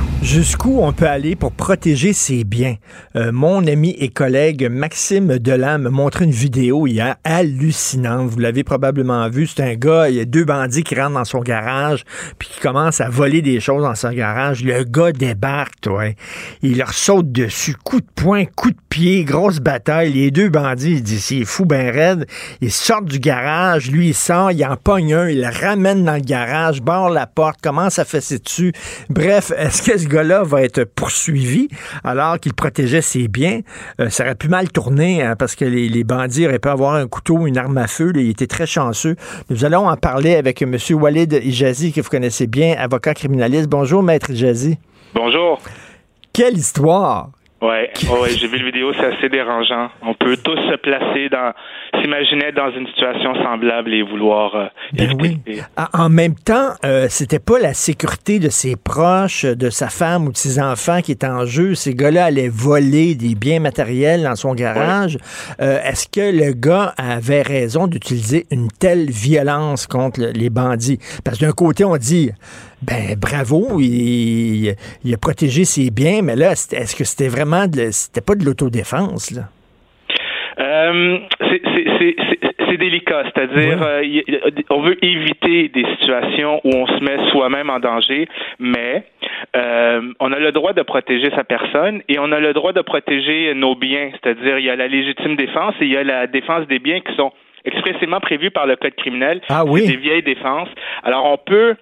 Jusqu'où on peut aller pour protéger ses biens? Euh, mon ami et collègue Maxime Delam m'a montré une vidéo hier hallucinante. Vous l'avez probablement vu. C'est un gars, il y a deux bandits qui rentrent dans son garage puis qui commencent à voler des choses dans son garage. Le gars débarque, toi. Il leur saute dessus. Coup de poing, coup de pied, grosse bataille. Les deux bandits, il dit, c'est fou ben raide. Ils sortent du garage. Lui, il sort, il en pogne un, il le ramène dans le garage, barre la porte, commence à fesser dessus. Bref, est-ce que ce gars-là va être poursuivi alors qu'il protégeait ses biens? Euh, ça aurait pu mal tourner hein, parce que les, les bandits auraient pu avoir un couteau, une arme à feu. là. il était très chanceux. Nous allons en parler avec M. Walid Ijazi, que vous connaissez bien, avocat criminaliste. Bonjour, Maître Ijazi. Bonjour. Quelle histoire! Ouais, ouais, j'ai vu le vidéo, c'est assez dérangeant. On peut tous se placer dans, s'imaginer dans une situation semblable et vouloir. euh, Ben oui. En même temps, euh, c'était pas la sécurité de ses proches, de sa femme ou de ses enfants qui est en jeu. Ces gars-là allaient voler des biens matériels dans son garage. Euh, Est-ce que le gars avait raison d'utiliser une telle violence contre le- les bandits? Parce que d'un côté, on dit, ben bravo, il, il a protégé ses biens, mais là, est-ce que c'était vraiment, c'était pas de l'autodéfense, là? Euh, c'est- c'est- c'est c'est- c'est délicat, c'est-à-dire euh, on veut éviter des situations où on se met soi-même en danger, mais euh, on a le droit de protéger sa personne et on a le droit de protéger nos biens, c'est-à-dire il y a la légitime défense et il y a la défense des biens qui sont expressément prévus par le code criminel. Ah oui. Des vieilles défenses. Alors on peut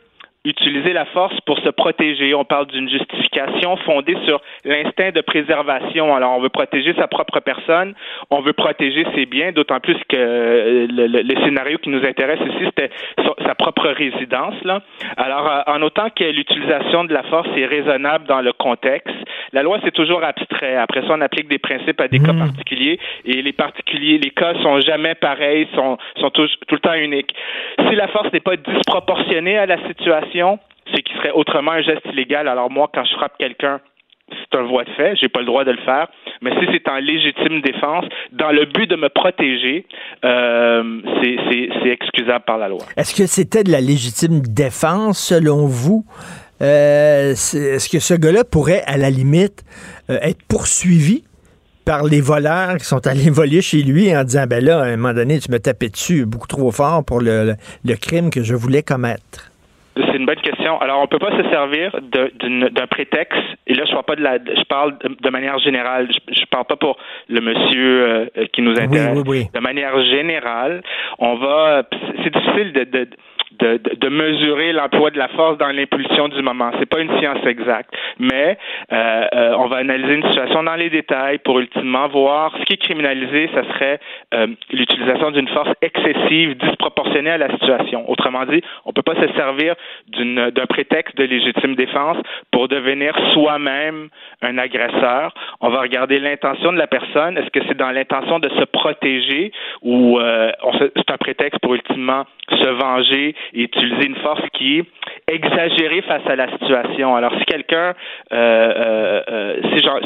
utiliser la force pour se protéger. On parle d'une justification fondée sur l'instinct de préservation. Alors, on veut protéger sa propre personne, on veut protéger ses biens, d'autant plus que euh, le, le- le scénario qui nous intéresse ici, c'était sa, propre résidence. Là. Alors, euh, en autant que l'utilisation de la force est raisonnable dans le contexte, la loi, c'est toujours abstrait. Après ça, on applique des principes à des cas particuliers et les particuliers, les cas sont jamais pareils, sont, sont tout le temps uniques. Si la force n'est pas disproportionnée à la situation, c'est qu'il serait autrement un geste illégal. Alors moi, quand je frappe quelqu'un, c'est un voie de fait, j'ai pas le droit de le faire. Mais si c'est en légitime défense, dans le but de me protéger, euh, c'est excusable par la loi. Est-ce que c'était de la légitime défense selon vous? Euh, est-ce que ce gars-là pourrait, à la limite, euh, être poursuivi par les voleurs qui sont allés voler chez lui en disant ben là, à un moment donné, tu me tapais dessus beaucoup trop fort pour le, crime que je voulais commettre? C'est une bonne question. Alors, on peut pas se servir d'un prétexte. Et là, je parle pas de la, je parle de, manière générale. Je, parle pas pour le monsieur euh, qui nous intéresse. Oui, oui, oui. De manière générale, on va. C'est difficile de de, de, mesurer l'emploi de la force dans l'impulsion du moment. C'est pas une science exacte, mais euh, euh, on va analyser une situation dans les détails pour ultimement voir ce qui est criminalisé, ça serait euh, l'utilisation d'une force excessive, disproportionnée à la situation. Autrement dit, on peut pas se servir d'un prétexte de légitime défense pour devenir soi-même un agresseur. On va regarder l'intention de la personne. Est-ce que c'est dans l'intention de se protéger ou euh, c'est un prétexte pour ultimement se venger et utiliser une force qui est exagérée face à la situation. Alors, si quelqu'un, euh, euh, euh si, genre,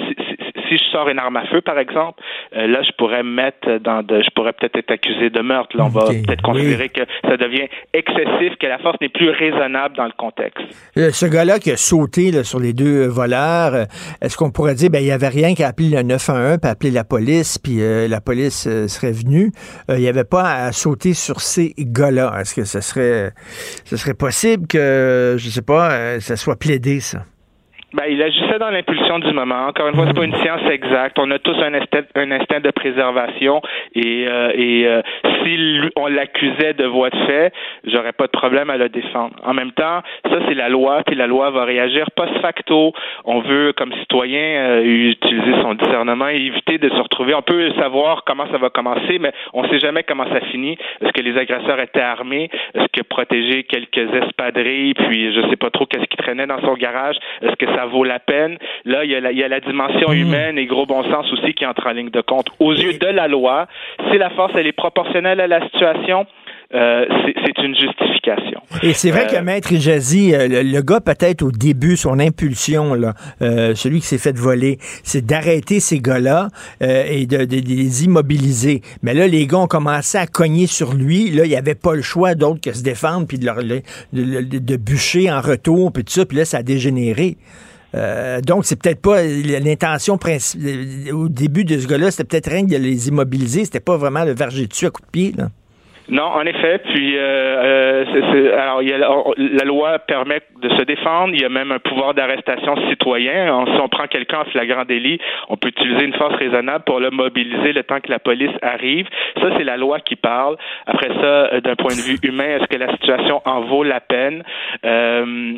si, je sors une arme à feu, par exemple, euh, là, je pourrais me mettre dans de, je pourrais peut-être être accusé de meurtre. Là, on va peut-être considérer que ça devient excessif, que la force n'est plus raisonnable dans le contexte. Euh, ce gars-là qui a sauté là, sur les deux voleurs, est-ce qu'on pourrait dire, ben, il n'y avait rien qu'à appeler le 911 puis appeler la police, puis la police serait venue. il n'y avait pas à sauter sur ces gars-là. Est-ce que ce serait ce serait possible que, je sais pas, euh, ça soit plaidé, ça? Ben, il agissait dans l'impulsion du moment. Encore une fois, c'est pas une science exacte. On a tous un instinct, un instinct de préservation et, euh, et euh, si on l'accusait de voie de fait, j'aurais pas de problème à le défendre. En même temps, ça c'est la loi, puis la loi va réagir post facto. On veut, comme citoyen, euh, utiliser son discernement et éviter de se retrouver. On peut savoir comment ça va commencer, mais on sait jamais comment ça finit. Est-ce que les agresseurs étaient armés? Est-ce que protéger quelques espadrilles, puis je sais pas trop qu'est-ce qui traînait dans son garage? Est-ce que ça vaut la peine. Là, il y a la, il y a la dimension hmm. humaine et gros bon sens aussi qui entre en ligne de compte. Aux yeux de la loi, si la force elle est proportionnelle à la situation, euh, c'est une justification. Et c'est vrai que euh, Maître Jazi, euh, le, gars peut-être au début, son impulsion, là, celui qui s'est fait voler, c'est d'arrêter ces gars-là et de, les immobiliser. Mais là, les gars ont commencé à cogner sur lui. Là, il n'y avait pas le choix d'autre que se défendre puis de, leur, de, de, bûcher en retour puis tout ça. Puis là, ça a dégénéré. Euh, donc, c'est peut-être pas l'intention au début de ce gars-là, c'était peut-être rien de les immobiliser, c'était pas vraiment le verger dessus à coup de pied. Là. Non, en effet. Puis, euh, euh alors, il y a, la loi permet de se défendre. Il y a même un pouvoir d'arrestation citoyen. Si on prend quelqu'un en flagrant délit, on peut utiliser une force raisonnable pour le mobiliser le temps que la police arrive. Ça, c'est la loi qui parle. Après ça, euh, d'un point de vue humain, est-ce que la situation en vaut la peine? Euh,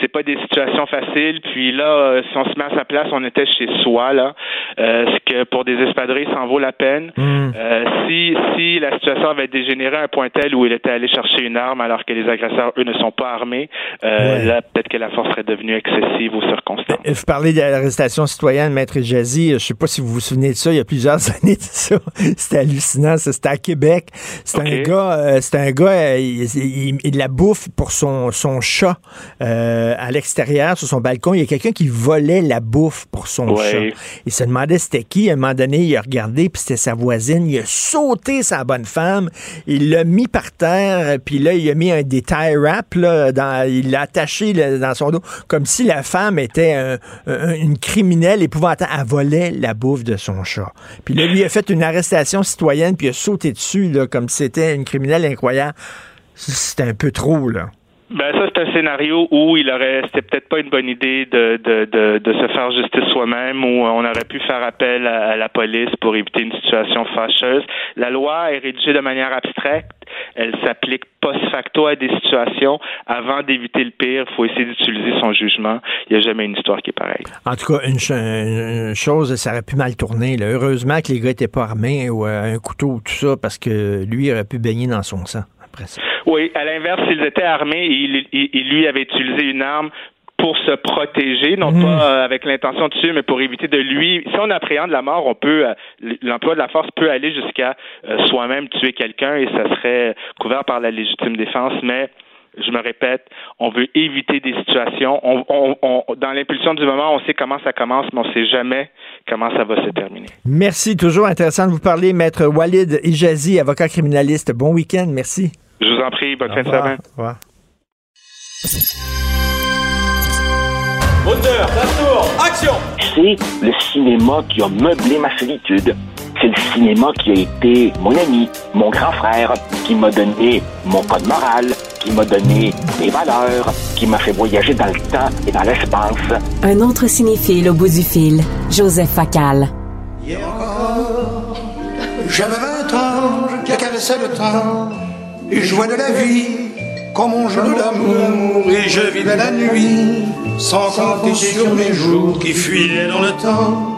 C'est pas des situations faciles. Puis là, euh, si on se met à sa place, on était chez soi là. Euh, ce que pour des espadrilles, ça en vaut la peine? Mmh. si si la situation avait dégénéré à un point tel où il était allé chercher une arme alors que les agresseurs, eux, ne sont pas armés, euh, là, peut-être que la force serait devenue excessive aux circonstances. Vous parlez de l'arrestation citoyenne, Maître Jazzy. Je sais pas si vous vous souvenez de ça, il y a plusieurs années de ça. C'était hallucinant. C'était à Québec. C'était un gars, euh, c'était un gars, euh, il, il, la bouffe pour son, son chat à l'extérieur, sur son balcon. Il y a quelqu'un qui volait la bouffe pour son chat. Il se demandait c'était qui. À un moment donné, il a regardé, puis c'était sa voisine. Il a sauté sa bonne femme il l'a mis par terre, puis là, il a mis un des tie là, dans, il l'a attaché dans son dos, comme si la femme était une criminelle épouvantable. Elle volait la bouffe de son chat. Puis là, lui a fait une arrestation citoyenne, puis il a sauté dessus, là, comme si c'était une criminelle incroyable. C'était un peu trop, là. Ben ça c'est un scénario où il aurait c'était peut-être pas une bonne idée de, de, de, de se faire justice soi-même où on aurait pu faire appel à, la police pour éviter une situation fâcheuse. La loi est rédigée de manière abstraite, elle s'applique post facto à des situations. Avant d'éviter le pire, il faut essayer d'utiliser son jugement. Il n'y a jamais une histoire qui est pareille. En tout cas, une, chose, ça aurait pu mal tourner. Heureusement que les gars n'étaient pas armés ou euh, un couteau ou tout ça parce que lui aurait pu baigner dans son sang. Oui, à l'inverse, s'ils étaient armés et il, lui avait utilisé une arme pour se protéger, non mhm. pas euh, avec l'intention de tuer, mais pour éviter de lui. Si on appréhende la mort, on peut, euh, l'emploi de la force peut aller jusqu'à euh, soi-même tuer quelqu'un et ça serait couvert par la légitime défense, mais je me répète, on veut éviter des situations. On, dans l'impulsion du moment, on sait comment ça commence, mais on ne sait jamais comment ça va se terminer. Merci. Toujours intéressant de vous parler, Maître Walid Ijazi, avocat criminaliste. Bon week-end. Merci. Je vous en prie. Bonne fin de semaine. Au revoir. Moteur, action! C'est le cinéma qui a meublé ma solitude. C'est le cinéma qui a été mon ami, mon grand frère, qui m'a donné mon code moral, qui m'a donné mes valeurs, qui m'a fait voyager dans le temps et dans l'espace. Un autre cinéphile au bout du fil, Joseph Facal. j'avais 20 ans, je caressais le temps et jouais de la vie comme on joue l'amour et je vivais la nuit sans compter sur mes jours qui fuyaient dans le temps.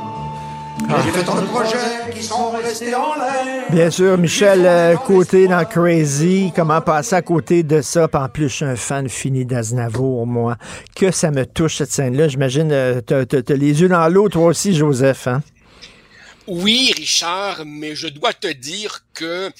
J'ai fait tant de projets qui sont restés en l'air. Bien sûr, Michel euh, Côté dans Crazy, comment passer à côté de ça? en plus, je suis un fan fini d'Aznavour, moi. Que ça me touche, cette scène-là. J'imagine, euh, t'as les yeux dans l'eau, toi aussi, Joseph, hein? Oui, Richard, mais je dois te dire que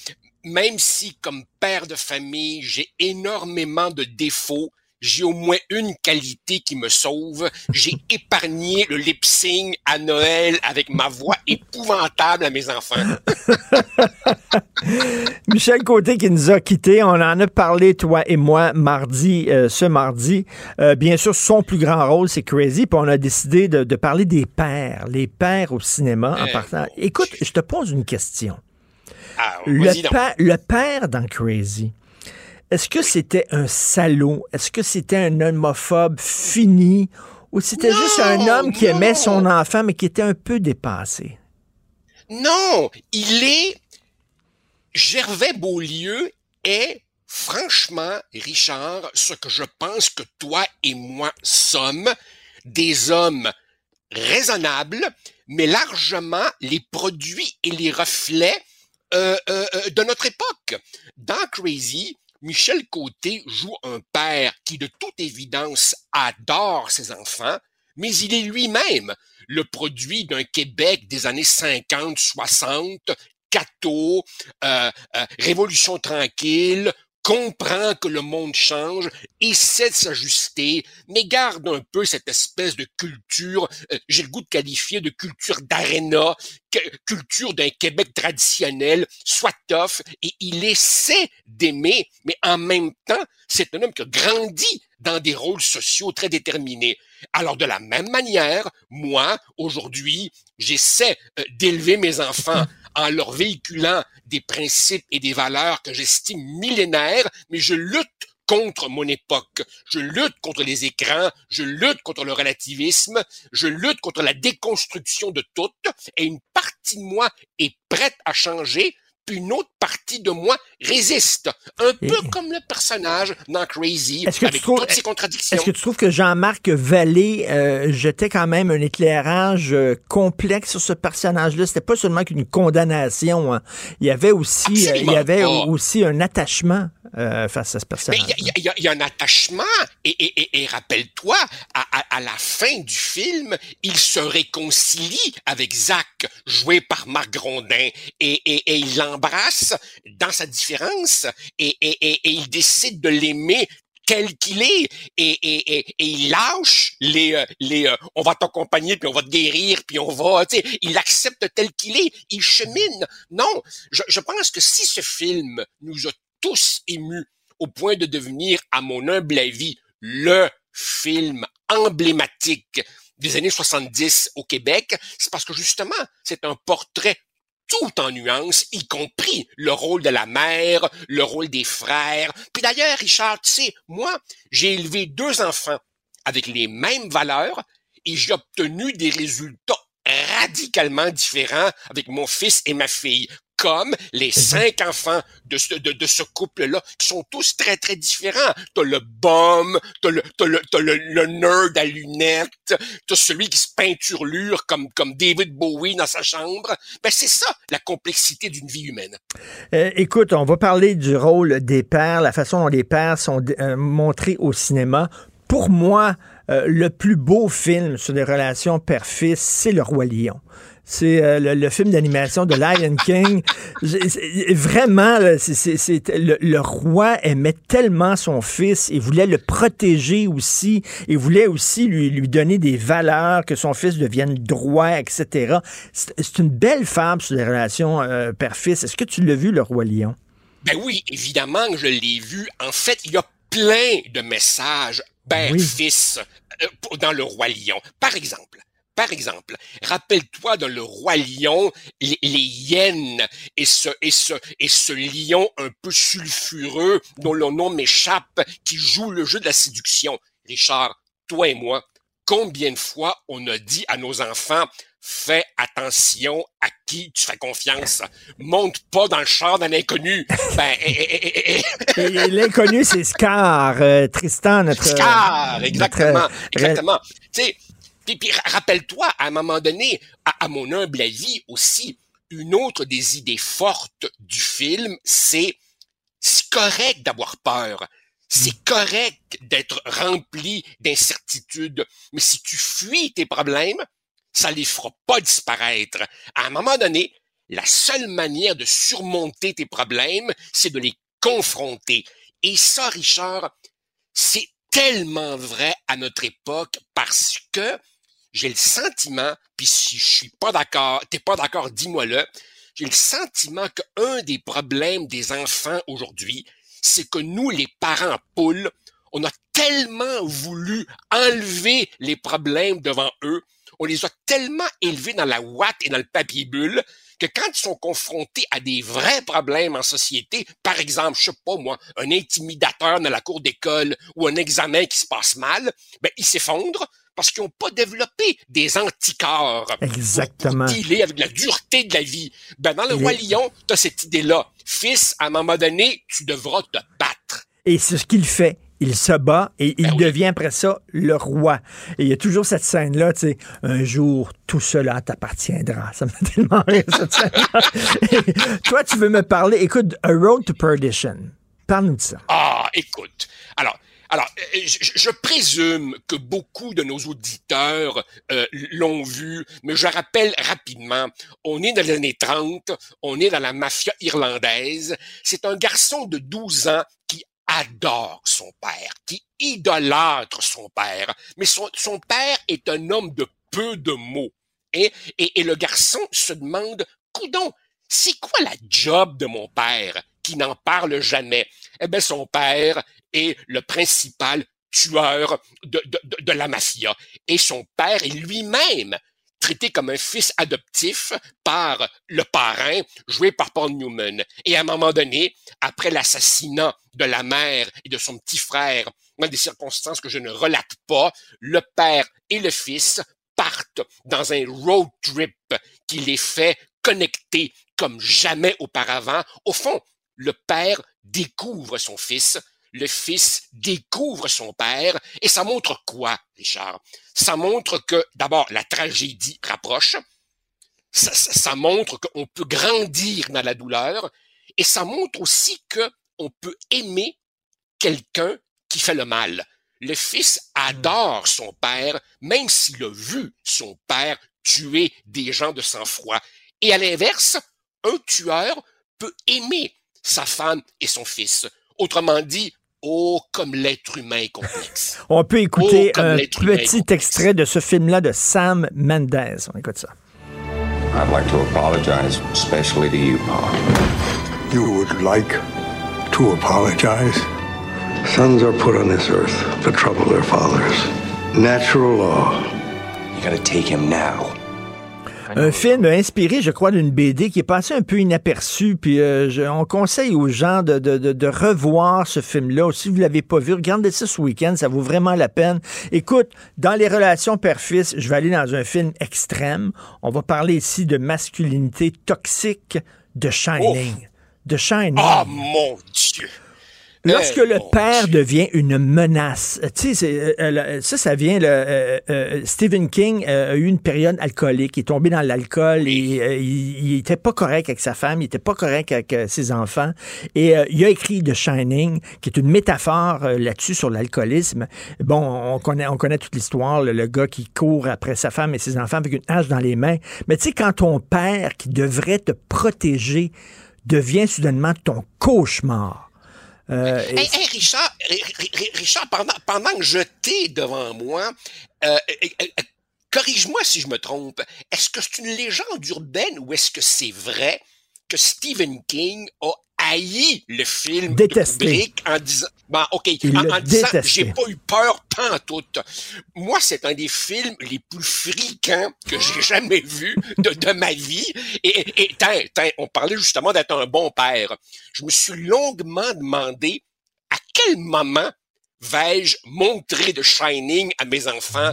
même si comme père de famille, j'ai énormément de défauts, j'ai au moins une qualité qui me sauve. J'ai épargné le lip sync à Noël avec ma voix épouvantable à mes enfants. Michel Côté qui nous a quittés, on en a parlé toi et moi mardi, euh, ce mardi. Euh, bien sûr, son plus grand rôle c'est Crazy, puis on a décidé de, parler des pères, les pères au cinéma en eh, partant. Écoute, je te pose une question. Ah, le, père dans Crazy, est-ce que c'était un salaud? Est-ce que c'était un homophobe fini? Ou c'était juste un homme qui aimait son enfant, mais qui était un peu dépassé? Non, il est... Gervais Beaulieu est, franchement, Richard, ce que je pense que toi et moi sommes, des hommes raisonnables, mais largement les produits et les reflets euh, euh, euh, de notre époque. Dans Crazy, Michel Côté joue un père qui, de toute évidence, adore ses enfants, mais il est lui-même le produit d'un Québec des années 50, 60, Cato, Révolution tranquille, comprend que le monde change, essaie de s'ajuster, mais garde un peu cette espèce de culture, euh, j'ai le goût de qualifier de culture d'aréna, culture d'un Québec traditionnel, soit tough, et il essaie d'aimer, mais en même temps, c'est un homme qui a grandi dans des rôles sociaux très déterminés. Alors de la même manière, moi, aujourd'hui, j'essaie euh, d'élever mes enfants en leur véhiculant des principes et des valeurs que j'estime millénaires, mais je lutte contre mon époque. Je lutte contre les écrans, je lutte contre le relativisme, je lutte contre la déconstruction de tout, et une partie de moi est prête à changer, une autre partie de moi résiste. Un peu comme le personnage dans Crazy, avec toutes ses contradictions. Est-ce que tu trouves que Jean-Marc Vallée euh, jetait quand même un éclairage euh, complexe sur ce personnage-là? C'était pas seulement qu'une condamnation. Hein. Il y avait aussi, euh, il y avait aussi un attachement euh, face à ce personnage. Il y, a un attachement, et, rappelle-toi, à, la fin du film, il se réconcilie avec Zach, joué par Marc Grondin, et, il l'embrasse dans sa différence, et, il décide de l'aimer tel qu'il est et, il lâche les euh, les euh, on va t'accompagner puis on va te guérir puis on va tu sais il accepte tel qu'il est il chemine. Non je, je pense que si ce film nous a tous émus au point de devenir, à mon humble avis, le film emblématique des années 70 au Québec, c'est parce que justement, c'est un portrait tout en nuances, y compris le rôle de la mère, le rôle des frères. Puis d'ailleurs, Richard, tu sais, moi, j'ai élevé deux enfants avec les mêmes valeurs et j'ai obtenu des résultats radicalement différents avec mon fils et ma fille comme les mhm. cinq enfants de ce, de, de ce couple-là, qui sont tous très, très différents. T'as le bum, t'as le, t'as le, t'as le, le, nerd à lunettes, t'as celui qui se peinturlure comme, comme David Bowie dans sa chambre. Ben, c'est ça, la complexité d'une vie humaine. Euh, écoute, on va parler du rôle des pères, la façon dont les pères sont euh, montrés au cinéma. Pour moi, euh, le plus beau film sur les relations père-fils, c'est Le Roi Lion. C'est euh, le, film d'animation de Lion King. vraiment, c'est, le, roi aimait tellement son fils et voulait le protéger aussi et voulait aussi lui, lui donner des valeurs, que son fils devienne droit, etc. C'est, une belle femme sur les relations euh, père-fils. Est-ce que tu l'as vu, le roi lion? Ben oui, évidemment que je l'ai vu. En fait, il y a plein de messages père-fils euh, dans le roi lion. Par exemple, par exemple, rappelle-toi dans le roi lion, les, hyènes et ce, et, ce, et ce lion un peu sulfureux dont le nom m'échappe, qui joue le jeu de la séduction. Richard, toi et moi, combien de fois on a dit à nos enfants, fais attention à qui tu fais confiance. Monte pas dans le char d'un inconnu. Ben, l'inconnu, c'est Scar, euh, Tristan, notre. Scar, exactement, exactement. Tu sais, puis, rappelle-toi, à un moment donné, à, mon humble avis aussi, une autre des idées fortes du film, c'est c'est correct d'avoir peur. C'est mm. correct d'être rempli d'incertitudes. Mais si tu fuis tes problèmes, ça les fera pas disparaître. À un moment donné, la seule manière de surmonter tes problèmes, c'est de les confronter. Et ça, Richard, c'est tellement vrai à notre époque parce que j'ai le sentiment, puis si je suis pas d'accord, t'es pas d'accord, dis-moi-le, j'ai le sentiment qu'un des problèmes des enfants aujourd'hui, c'est que nous, les parents poules, on a tellement voulu enlever les problèmes devant eux, on les a tellement élevés dans la ouate et dans le papier bulle que quand ils sont confrontés à des vrais problèmes en société, par exemple, je sais pas moi, un intimidateur dans la cour d'école ou un examen qui se passe mal, ben ils s'effondrent parce qu'ils n'ont pas développé des anticorps Exactement. pour avec la dureté de la vie. Ben, dans le Roi Lion, tu as cette idée-là. Fils, à un moment donné, tu devras te battre. Et c'est ce qu'il fait. Il se bat et il ben devient après ça le roi. Et il y a toujours cette scène-là, tu sais, un jour, tout cela t'appartiendra. Ça m'a tellement rire, cette scène Toi, tu veux me parler, écoute, A Road to Perdition. Parle-nous de ça. Ah, écoute. Alors, alors, euh, je, présume que beaucoup de nos auditeurs euh, l'ont vu, mais je rappelle rapidement, on est dans les années 30, on est dans la mafia irlandaise. C'est un garçon de 12 ans qui adore son père, qui idolâtre son père. Mais son, son père est un homme de peu de mots. Et, et, et le garçon se demande, coudon, c'est quoi la job de mon père qui n'en parle jamais? Eh bien, son père est le principal tueur de, de, la mafia. Et son père est lui-même traité comme un fils adoptif par le parrain, joué par Paul Newman. Et à un moment donné, après l'assassinat de la mère et de son petit frère, dans des circonstances que je ne relate pas, le père et le fils partent dans un road trip qui les fait connecter comme jamais auparavant. Au fond, le père découvre son fils, le fils découvre son père, et ça montre quoi, Richard? Ça montre que, d'abord, la tragédie rapproche, ça, montre qu'on peut grandir dans la douleur, et ça montre aussi qu'on peut aimer quelqu'un qui fait le mal. Le fils adore son père, même s'il a vu son père tuer des gens de sang-froid. Et à l'inverse, un tueur peut aimer sa femme et son fils. Autrement dit, Oh, comme l'être humain est complexe. On peut écouter oh, un petit extrait de ce film-là de Sam Mendes. On écoute ça. I'd like to apologize, especially to you, You would like to apologize? Sons are put on this earth to trouble their fathers. Natural law. You gotta take him now. Un film inspiré, je crois, d'une BD qui est passé un peu inaperçu. Puis euh, on conseille aux gens de, de, de, revoir ce film-là. Si vous ne l'avez pas vu, regardez ça ce week-end, ça vaut vraiment la peine. Écoute, dans les relations père-fils, je vais aller dans un film extrême. On va parler ici de masculinité toxique de Shining. De Shining. Oh mon Dieu! Lorsque le père devient une menace, tu sais, euh, ça, ça vient. Euh, euh, Stephen King a eu une période alcoolique, il est tombé dans l'alcool et il, était pas correct avec sa femme, il était pas correct avec ses enfants. Et il a écrit The Shining, qui est une métaphore là-dessus sur l'alcoolisme. Bon, on connaît, on connaît toute l'histoire, le, gars qui court après sa femme et ses enfants avec une hache dans les mains. Mais tu sais, quand ton père, qui devrait te protéger, devient soudainement ton cauchemar euh, Richard, Richard pendant, pendant que je t'ai devant moi, euh, euh, corrige-moi si je me trompe, est-ce que c'est une légende urbaine ou est-ce que c'est vrai que Stephen King a haï le film Détesté. en disant bon ok en, disant j'ai pas eu peur tant tout. Moi c'est un des films les plus friquants que j'ai jamais vu de, de ma vie et, et on parlait justement d'être un bon père. Je me suis longuement demandé à quel moment vais-je montrer de Shining à mes enfants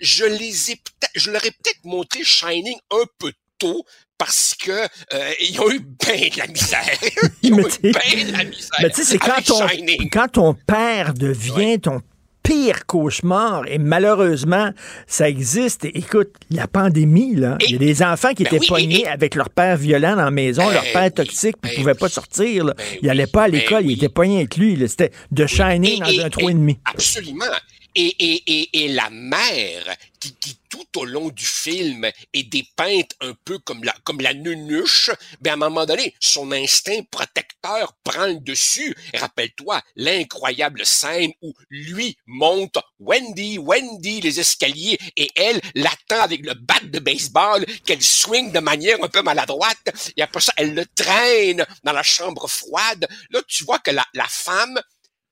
Je les ai peut-être je leur ai peut-être montré Shining un peu tôt parce que euh, ils ont eu bien de la misère. ils ont eu bien de la misère. Mais tu sais, c'est quand ton, quand ton père devient ton pire cauchemar. Et malheureusement, ça existe. écoute, la pandémie, là, il y a des enfants qui ben étaient poignés avec leur père violent dans la maison, leur ben père toxique, puis ils ne ben pouvaient pas sortir. Là. ils n'allaient pas à l'école, ils étaient poignés avec lui. C'était de Shining dans un trou et demi. Absolument. Et, et, et, la mère qui, qui, tout au long du film est dépeinte un peu comme la, comme la nunuche, ben à un moment donné, son instinct protecteur prend le dessus. Rappelle-toi l'incroyable scène où lui monte Wendy, Wendy les escaliers et elle l'attend avec le bat de baseball qu'elle swing de manière un peu maladroite et après ça, elle le traîne dans la chambre froide. Là, tu vois que la, la femme,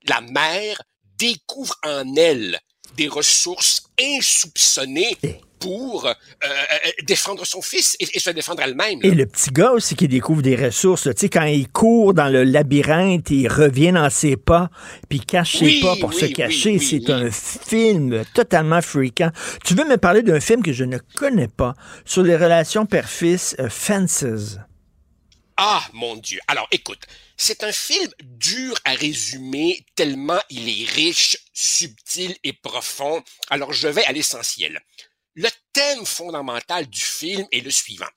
la mère, découvre en elle des ressources insoupçonnées pour euh, euh, défendre son fils et, se défendre elle-même. Et le petit gars aussi qui découvre des ressources. Tu sais, quand il court dans le labyrinthe, il revient dans ses pas, puis cache ses pas pour se cacher. c'est un film totalement fréquent. Tu veux me parler d'un film que je ne connais pas sur les relations père-fils, euh, Fences? Ah, mon Dieu. Alors, écoute, c'est un film dur à résumer tellement il est riche, subtil et profond. Alors je vais à l'essentiel. Le thème fondamental du film est le suivant.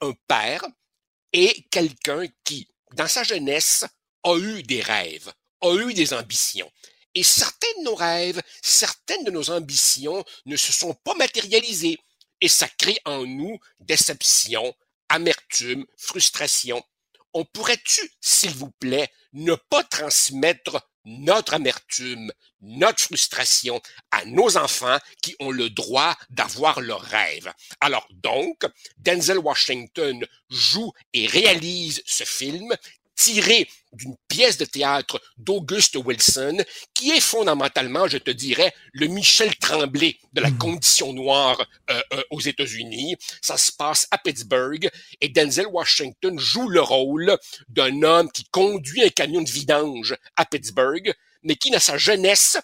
Un père est quelqu'un qui, dans sa jeunesse, a eu des rêves, a eu des ambitions. Et certains de nos rêves, certaines de nos ambitions ne se sont pas matérialisées. Et ça crée en nous déception, amertume, frustration on pourrait-tu, s'il vous plaît, ne pas transmettre notre amertume, notre frustration à nos enfants qui ont le droit d'avoir leurs rêves. Alors donc, Denzel Washington joue et réalise ce film tiré d'une pièce de théâtre d'Auguste Wilson, qui est fondamentalement, je te dirais, le Michel Tremblay de la hmm. condition noire euh, euh, aux États-Unis. Ça se passe à Pittsburgh et Denzel Washington joue le rôle d'un homme qui conduit un camion de vidange à Pittsburgh, mais qui, dans sa jeunesse,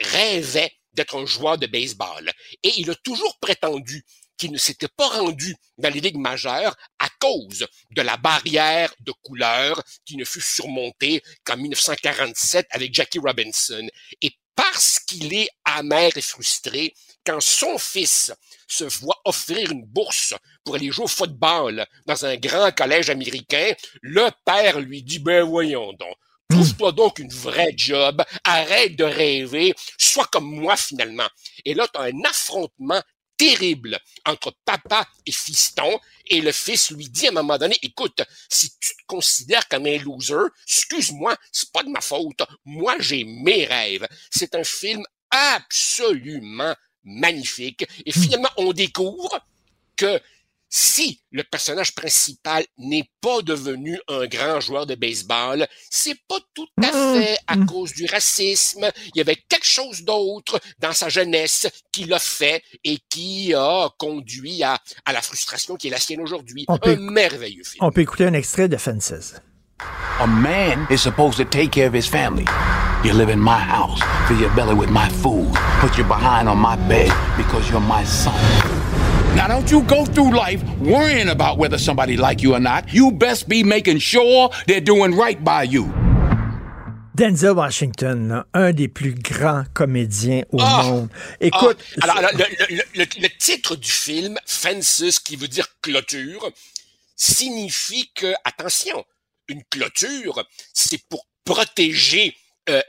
rêvait d'être un joueur de baseball. Et il a toujours prétendu qui ne s'était pas rendu dans les ligues majeures à cause de la barrière de couleur qui ne fut surmontée qu'en 1947 avec Jackie Robinson. Et parce qu'il est amer et frustré, quand son fils se voit offrir une bourse pour aller jouer au football dans un grand collège américain, le père lui dit, ben voyons donc, Trouve-toi donc une vraie job, arrête de rêver, sois comme moi finalement. Et là, tu as un affrontement terrible entre papa et fiston, et le fils lui dit à un moment donné, écoute, si tu te considères comme un loser, excuse-moi, c'est pas de ma faute. Moi, j'ai mes rêves. C'est un film absolument magnifique. Et finalement, on découvre que si le personnage principal n'est pas devenu un grand joueur de baseball, c'est pas tout à mm. fait à mm. cause du racisme. Il y avait quelque chose d'autre dans sa jeunesse qui l'a fait et qui a conduit à, à la frustration qui est la sienne aujourd'hui. Un merveilleux film. On peut écouter un extrait de Fences. A man is supposed to take care of his family. You live in my house, fill your belly with my food, put your behind on my bed because you're my son. Now, don't you go through life worrying about whether somebody like you or not. You best be making sure they're doing right by you. Denzel Washington, là, un des plus grands comédiens au Ah! monde. Écoute, Ah, alors, alors, le, le- le- le titre du film, Fences, qui veut dire clôture, signifie que, attention, une clôture, c'est pour protéger euh,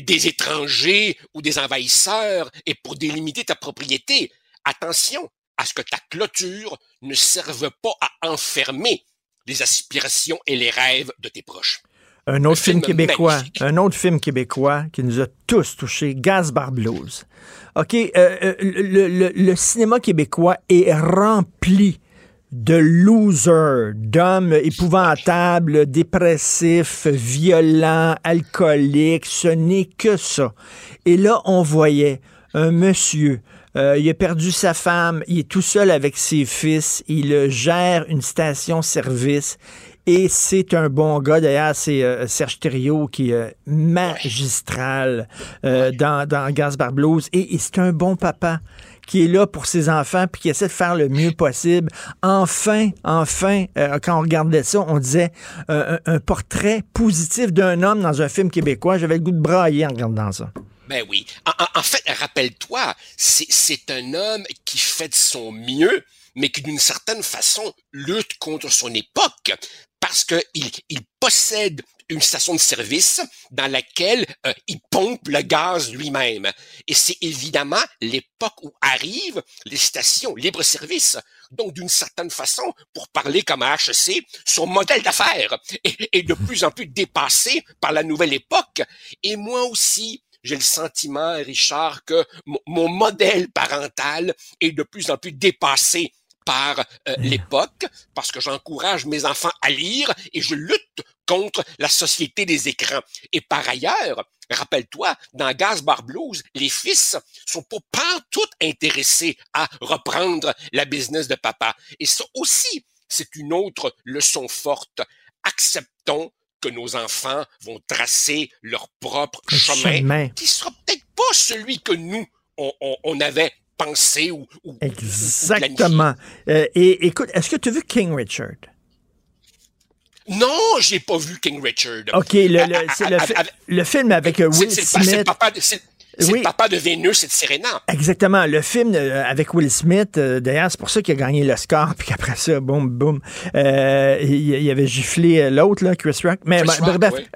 des étrangers ou des envahisseurs et pour délimiter ta propriété. Attention à ce que ta clôture ne serve pas à enfermer les aspirations et les rêves de tes proches. un autre film, film québécois, un autre film québécois qui nous a tous touchés, Gaz-Bar Blues. OK, euh, euh, le, le- le cinéma québécois est rempli de losers, d'hommes épouvantables, dépressifs, violents, alcooliques. Ce n'est que ça. Et là, on voyait un monsieur, euh, il a perdu sa femme, il est tout seul avec ses fils, il euh, gère une station-service. Et c'est un bon gars. D'ailleurs, c'est euh, Serge Thériault qui est euh, magistral euh, dans, dans Gaz Bar Blues. Et, et c'est un bon papa qui est là pour ses enfants puis qui essaie de faire le mieux possible. Enfin, enfin, euh, quand on regardait ça, on disait euh, un, un portrait positif d'un homme dans un film québécois. J'avais le goût de brailler en regardant ça. Ben oui. En, fait, rappelle-toi, c'est, un homme qui fait de son mieux, mais qui d'une certaine façon lutte contre son époque parce que il, il possède une station de service dans laquelle euh, il pompe le gaz lui-même. Et c'est évidemment l'époque où arrivent les stations libre-service. Donc, d'une certaine façon, pour parler comme à HEC, son modèle d'affaires est de plus en plus dépassé par la nouvelle époque. Et moi aussi, j'ai le sentiment, Richard, que mon- modèle parental est de plus en plus dépassé par euh, l'époque, parce que j'encourage mes enfants à lire et je lutte contre la société des écrans. Et par ailleurs, rappelle-toi, dans Gaz Bar Blues, les fils sont pas tout intéressés à reprendre la business de papa. Et ça aussi, c'est une autre leçon forte. Acceptons que nos enfants vont tracer leur propre Le chemin, chemin. qui sera peut-être pas celui que nous, on, on- on avait pensé ou, ou- ou. Exactement. Euh, et écoute, est-ce que tu as vu King Richard? Non, j'ai pas vu King Richard. OK, le, le- c'est film avec euh, Will pa- c'est le Smith. papa de- c'est- Oui. le papa de Vénus et de Serena. Exactement. Le film euh, avec Will Smith, euh, d'ailleurs, c'est pour ça qu'il a gagné l'Oscar, puis qu'après ça, boum, boum, euh, il, il avait giflé l'autre, là, Chris Rock. Mais Chris Rock, bref, oui.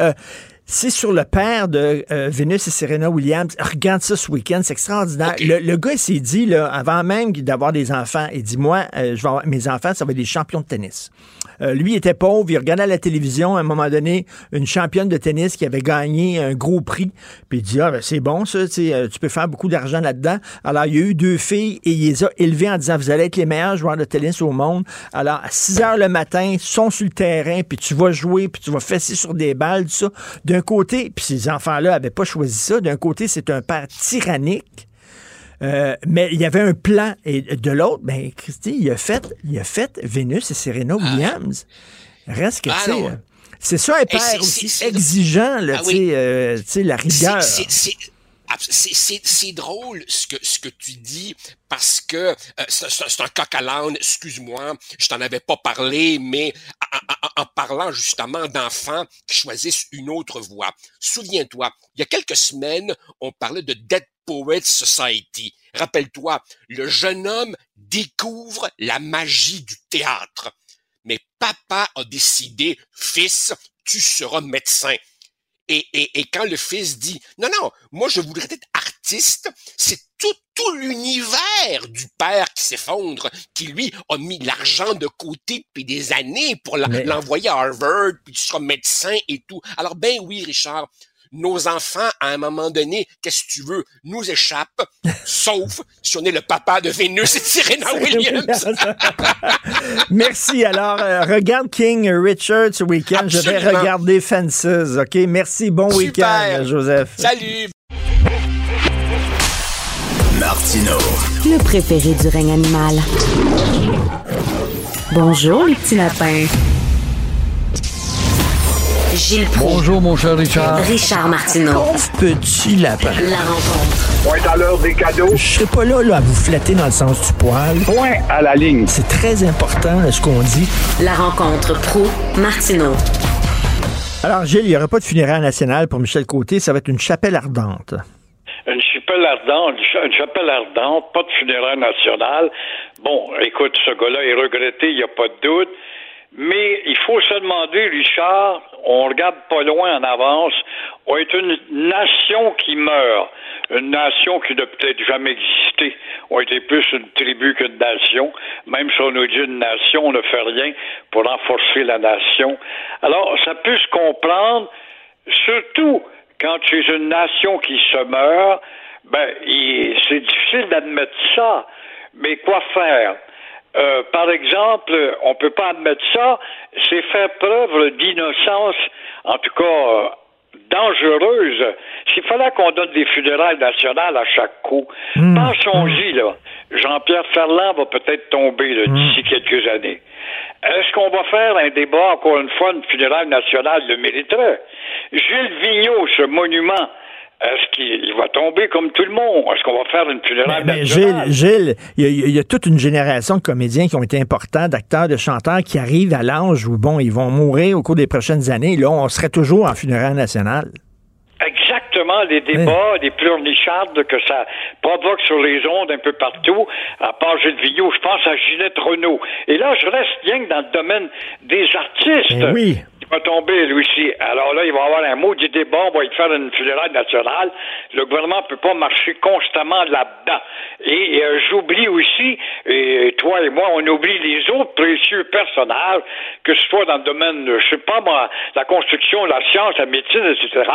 C'est sur le père de euh, Venus et Serena Williams. Regarde ça ce week-end, c'est extraordinaire. Le, le gars, il s'est dit, là, avant même d'avoir des enfants, il dit, moi, euh, je vais avoir, mes enfants, ça va être des champions de tennis. Euh, lui il était pauvre, il regardait à la télévision à un moment donné une championne de tennis qui avait gagné un gros prix. Puis il dit ah ben, c'est bon ça, tu euh, tu peux faire beaucoup d'argent là-dedans. Alors il y a eu deux filles et il les a élevées en disant vous allez être les meilleurs joueurs de tennis au monde. Alors à 6 heures le matin, ils sont sur le terrain, puis tu vas jouer, puis tu vas fesser sur des balles, tout ça. D'un côté, puis ces enfants-là avaient pas choisi ça. D'un côté, c'est un père tyrannique. Euh, mais il y avait un plan. Et de l'autre, ben, Christy, il a fait, il a fait Vénus et Serena Williams. Reste que, Ah, tu sais, non. euh, c'est ça un père aussi exigeant, là, Ah tu oui. sais, euh, la rigueur. C'est drôle ce que, ce tu dis parce que euh, c'est un coq à l'âne, excuse-moi, je t'en avais pas parlé, mais en, en- en parlant justement d'enfants qui choisissent une autre voie. Souviens-toi, il y a quelques semaines, on parlait de Dead Poets Society. Rappelle-toi, le jeune homme découvre la magie du théâtre. Mais papa a décidé, fils, tu seras médecin. Et, et, et quand le fils dit non non moi je voudrais être artiste c'est tout tout l'univers du père qui s'effondre qui lui a mis l'argent de côté depuis des années pour l'envoyer à Harvard puis tu seras médecin et tout. Alors ben oui Richard nos enfants à un moment donné qu'est-ce que tu veux nous échappent sauf si on est le papa de Vénus et de Serena Williams Merci. Alors, euh, regarde King Richard ce week-end. Je vais regarder Fences. OK? Merci. Bon Super. week-end, Joseph. salut Martino. Le préféré du règne animal. Bonjour, les petits lapins. Gilles Proulx. Bonjour, mon cher Richard. Richard Martineau. Pauvre petit lapin. La rencontre. Point à l'heure des cadeaux. Je serai pas là, là à vous flatter dans le sens du poil. Point à la ligne. C'est très important là, ce qu'on dit. La rencontre pro martineau Alors, Gilles, il n'y aura pas de funérailles nationales pour Michel Côté. Ça va être une chapelle ardente. Une chapelle ardente, une chapelle ardente, pas de funérailles nationales. Bon, écoute, ce gars-là est regretté, il n'y a pas de doute. Mais il faut se demander, Richard, on regarde pas loin en avance, on est une nation qui meurt, une nation qui n'a peut-être jamais existé. On était plus une tribu qu'une nation. Même si on nous dit une nation, on ne fait rien pour renforcer la nation. Alors, ça peut se comprendre, surtout quand tu es une nation qui se meurt, ben, c'est difficile d'admettre ça. Mais quoi faire? Euh, par exemple, on peut pas admettre ça, c'est faire preuve d'innocence, en tout cas euh, dangereuse. S'il fallait qu'on donne des funérailles nationales à chaque coup, Hmm. pensons-y, là. Jean-Pierre Ferland va peut-être tomber là, d'ici quelques années. Est-ce qu'on va faire un débat, encore une fois, une funéraille nationale le mériterait? Gilles Vigneault, ce monument, est-ce qu'il va tomber comme tout le monde? Est-ce qu'on va faire une funéraille Mais nationale? Gilles, Gilles, il y, a- il y a toute une génération de comédiens qui ont été importants, d'acteurs, de chanteurs qui arrivent à l'âge où, bon, ils vont mourir au cours des prochaines années. Là, on serait toujours en funérailles nationales. Exactement, les débats, les pleurnichardes que ça provoque sur les ondes un peu partout, à part Gilles Vigneault, je pense à Ginette Renault. Et là, je reste bien que dans le domaine des artistes. Ben oui. Il va tomber, lui aussi. Alors là, il va y avoir un mot du débat, on va y faire une funéraille nationale. Le gouvernement ne peut pas marcher constamment là-dedans. Et, euh, j'oublie aussi, et toi et moi, on oublie les autres précieux personnages, que ce soit dans le domaine, euh, je sais pas moi, la construction, la science, la médecine, etc.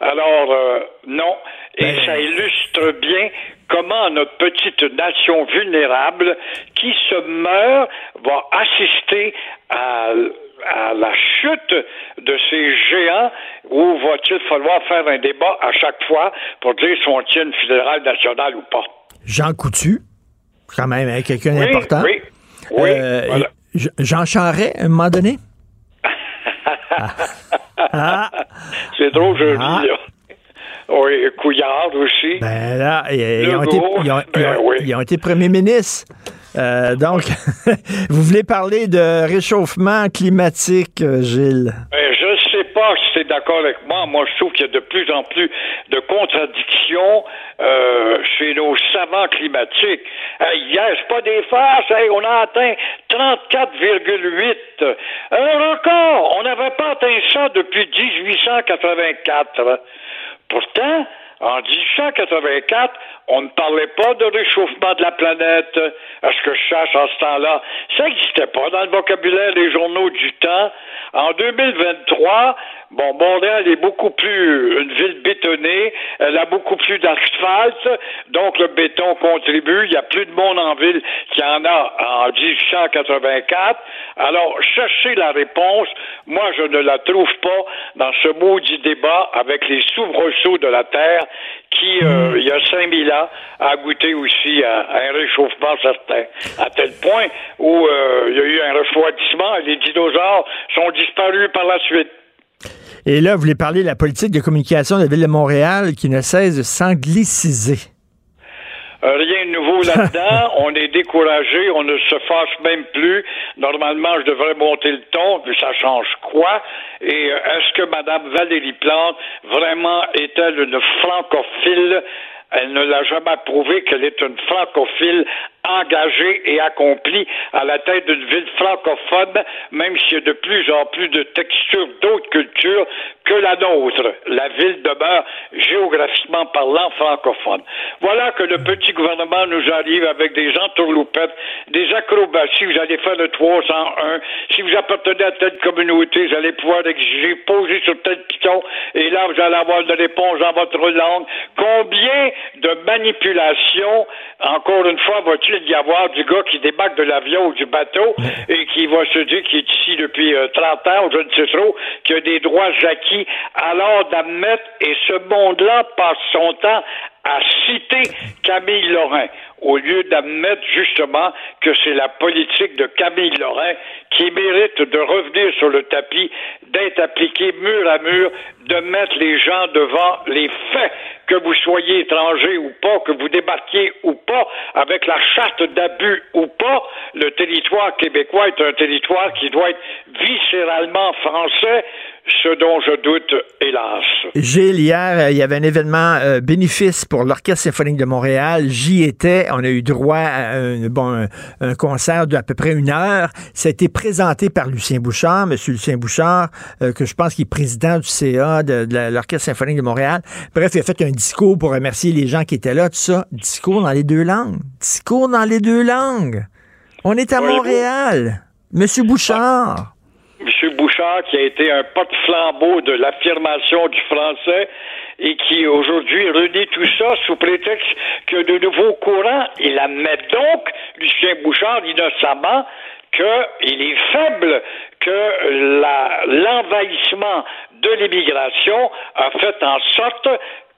Alors, euh, non. Et ça illustre bien comment notre petite nation vulnérable qui se meurt va assister à, à la chute de ces géants où va-t-il falloir faire un débat à chaque fois pour dire si on tient une fédérale nationale ou pas? Jean Coutu, quand même, hein, quelqu'un Oui, d'important. oui, oui, Euh, voilà. J- Jean Charest, à un moment donné? Ah. C'est drôle, je le Ah. dis, là. Oui, Couillard aussi. Ben là, ils, ont, été, Legault, ils, ont, ils ben ont- oui. ils ont été premiers ministres. Euh, donc, vous voulez parler de réchauffement climatique, euh, Gilles? Ben, je ne sais pas si es d'accord avec moi. Moi, je trouve qu'il y a de plus en plus de contradictions euh, chez nos savants climatiques. Hey, hier, c'est pas des farces. On a atteint 34,8. Un record. On n'avait pas atteint ça depuis 1884. Pourtant, en 1884, on ne parlait pas de réchauffement de la planète, à ce que je cherche en ce temps-là? Ça n'existait pas dans le vocabulaire des journaux du temps. En 2023, bon, Montréal est beaucoup plus une ville bétonnée, elle a beaucoup plus d'asphalte, donc le béton contribue, il n'y a plus de monde en ville qu'il y en a en 1884. Alors, cherchez la réponse. Moi, je ne la trouve pas dans ce maudit débat avec les soubresauts de la Terre qui, euh, il y a 5000 ans, a goûté aussi à, un réchauffement certain. À tel point où euh, il y a eu un refroidissement et les dinosaures sont disparus par la suite. Et là, vous voulez parler de la politique de communication de la Ville de Montréal qui ne cesse de s'angliciser. Euh, Rien de nouveau là-dedans. on est découragé. On ne se fâche même plus. Normalement, je devrais monter le ton, puis ça change quoi? Et euh, est-ce que Mme Valérie Plante vraiment est-elle une francophile? Elle ne l'a jamais prouvé qu'elle est une francophile engagée et accomplie à la tête d'une ville francophone, même s'il y a de plus en plus de textures d'autres cultures que la nôtre. La ville demeure géographiquement parlant francophone. Voilà que le petit gouvernement nous arrive avec des entourloupettes, des acrobaties. Vous allez faire le 301. Si vous appartenez à telle communauté, vous allez pouvoir exiger, poser sur tel piton, et là, vous allez avoir une réponse dans votre langue. Combien de manipulations, encore une fois, va-t-il y avoir du gars qui débarque de l'avion ou du bateau et qui va se dire qu'il est ici depuis euh, 30 ans, ou je ne sais trop, qu'il a des droits acquis, alors d'admettre, et ce monde-là passe son temps à citer Camille Lorrain, au lieu d'admettre justement que c'est la politique de Camille Lorrain qui mérite de revenir sur le tapis, d'être appliquée mur à mur, de mettre les gens devant les faits, que vous soyez étranger ou pas, que vous débarquiez ou pas, avec la charte d'abus ou pas, le territoire québécois est un territoire qui doit être viscéralement français. Ce dont je doute, hélas. Gilles, hier, euh, il y avait un événement euh, bénéfice pour l'Orchestre symphonique de Montréal. J'y étais. On a eu droit à un, bon, un, concert d'à peu près une heure. Ça a été présenté par Lucien Bouchard, Monsieur Lucien Bouchard, euh, que je pense qu'il est président du CA de, l'Orchestre symphonique de Montréal. Bref, il a fait un discours pour remercier les gens qui étaient là, tout ça. Discours dans les deux langues. Discours dans les deux langues. On est à Montréal. Monsieur Bouchard. M. Bouchard, qui a été un porte-flambeau de l'affirmation du français et qui aujourd'hui renie tout ça sous prétexte que de nouveaux courants, il admet donc, Lucien Bouchard, innocemment, qu'il est faible, que l'envahissement de l'immigration a fait en sorte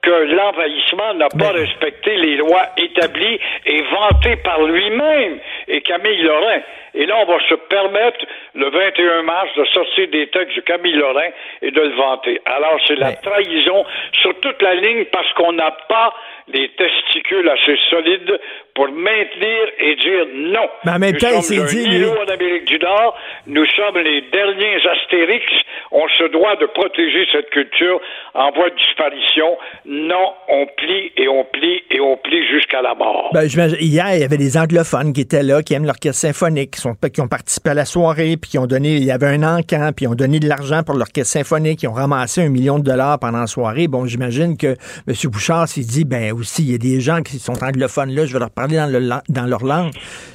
que l'envahissement n'a pas respecté les lois établies et vantées par lui-même et Camille Lorrain. Et là, on va se permettre, le 21 mars, de sortir des textes de Camille Lorrain et de le vanter. Alors, c'est la trahison sur toute la ligne parce qu'on n'a pas les testicules assez solides pour maintenir et dire non. Mais en même nous temps, sommes il s'est dit, en Amérique du Nord, nous sommes les derniers astérix, on se doit de protéger cette culture en voie de disparition. Non, on plie et on plie et on plie jusqu'à la mort. Ben, hier, il y avait des anglophones qui étaient là, qui aiment l'orchestre symphonique, qui, ont participé à la soirée, puis qui ont donné, il y avait un encan, puis ils ont donné de l'argent pour l'orchestre symphonique, ils ont ramassé un million de dollars pendant la soirée. Bon, j'imagine que M. Bouchard s'est dit, ben aussi, il y a des gens qui sont anglophones là, je vais leur parler dans, le, dans leur langue.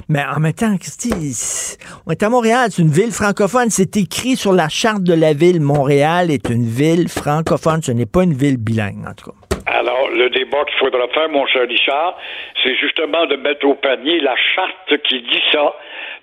Mais en même temps, on est à Montréal, c'est une ville francophone, c'est écrit sur la charte de la ville. Montréal est une ville francophone, ce n'est pas une ville bilingue, en tout cas. Alors, le débat qu'il faudra faire, mon cher Richard, c'est justement de mettre au panier la charte qui dit ça,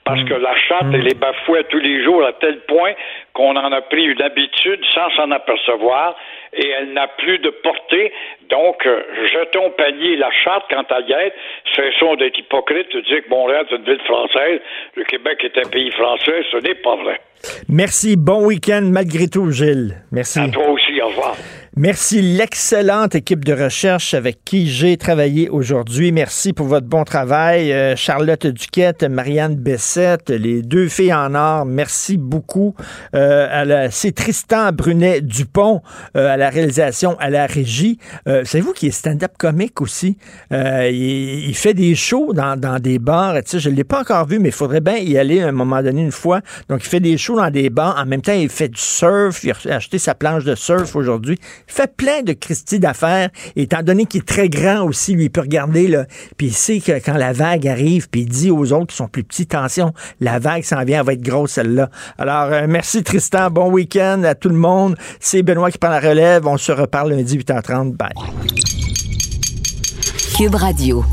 parce que la charte, elle est bafouée tous les jours à tel point qu'on en a pris une habitude sans s'en apercevoir et elle n'a plus de portée. Donc, euh, jetons panier la charte quant à y être. Cessons d'être hypocrite de dire que Montréal est une ville française, le Québec est un pays français. Ce n'est pas vrai. Merci. Bon week-end malgré tout, Gilles. Merci. À toi aussi. Au revoir. Merci l'excellente équipe de recherche avec qui j'ai travaillé aujourd'hui. Merci pour votre bon travail. Euh, Charlotte Duquette, Marianne Bessette, les deux filles en or, merci beaucoup. Euh, C'est Tristan Brunet-Dupont euh, à la réalisation, à la régie. Euh, Savez-vous qu'il est stand-up comique aussi? Euh, il, il, fait des shows dans, dans des bars. Je ne l'ai pas encore vu, mais il faudrait bien y aller à un moment donné une fois. Donc, il fait des shows dans des bars. En même temps, il fait du surf. Il a acheté sa planche de surf aujourd'hui fait plein de Christie d'affaires, étant donné qu'il est très grand aussi, lui, il peut regarder, là, puis il sait que quand la vague arrive, puis il dit aux autres qui sont plus petits, attention, la vague s'en vient, elle va être grosse, celle-là. Alors, euh, merci Tristan, bon week-end à tout le monde. C'est Benoît qui prend la relève, on se reparle lundi 8h30, bye. Cube Radio.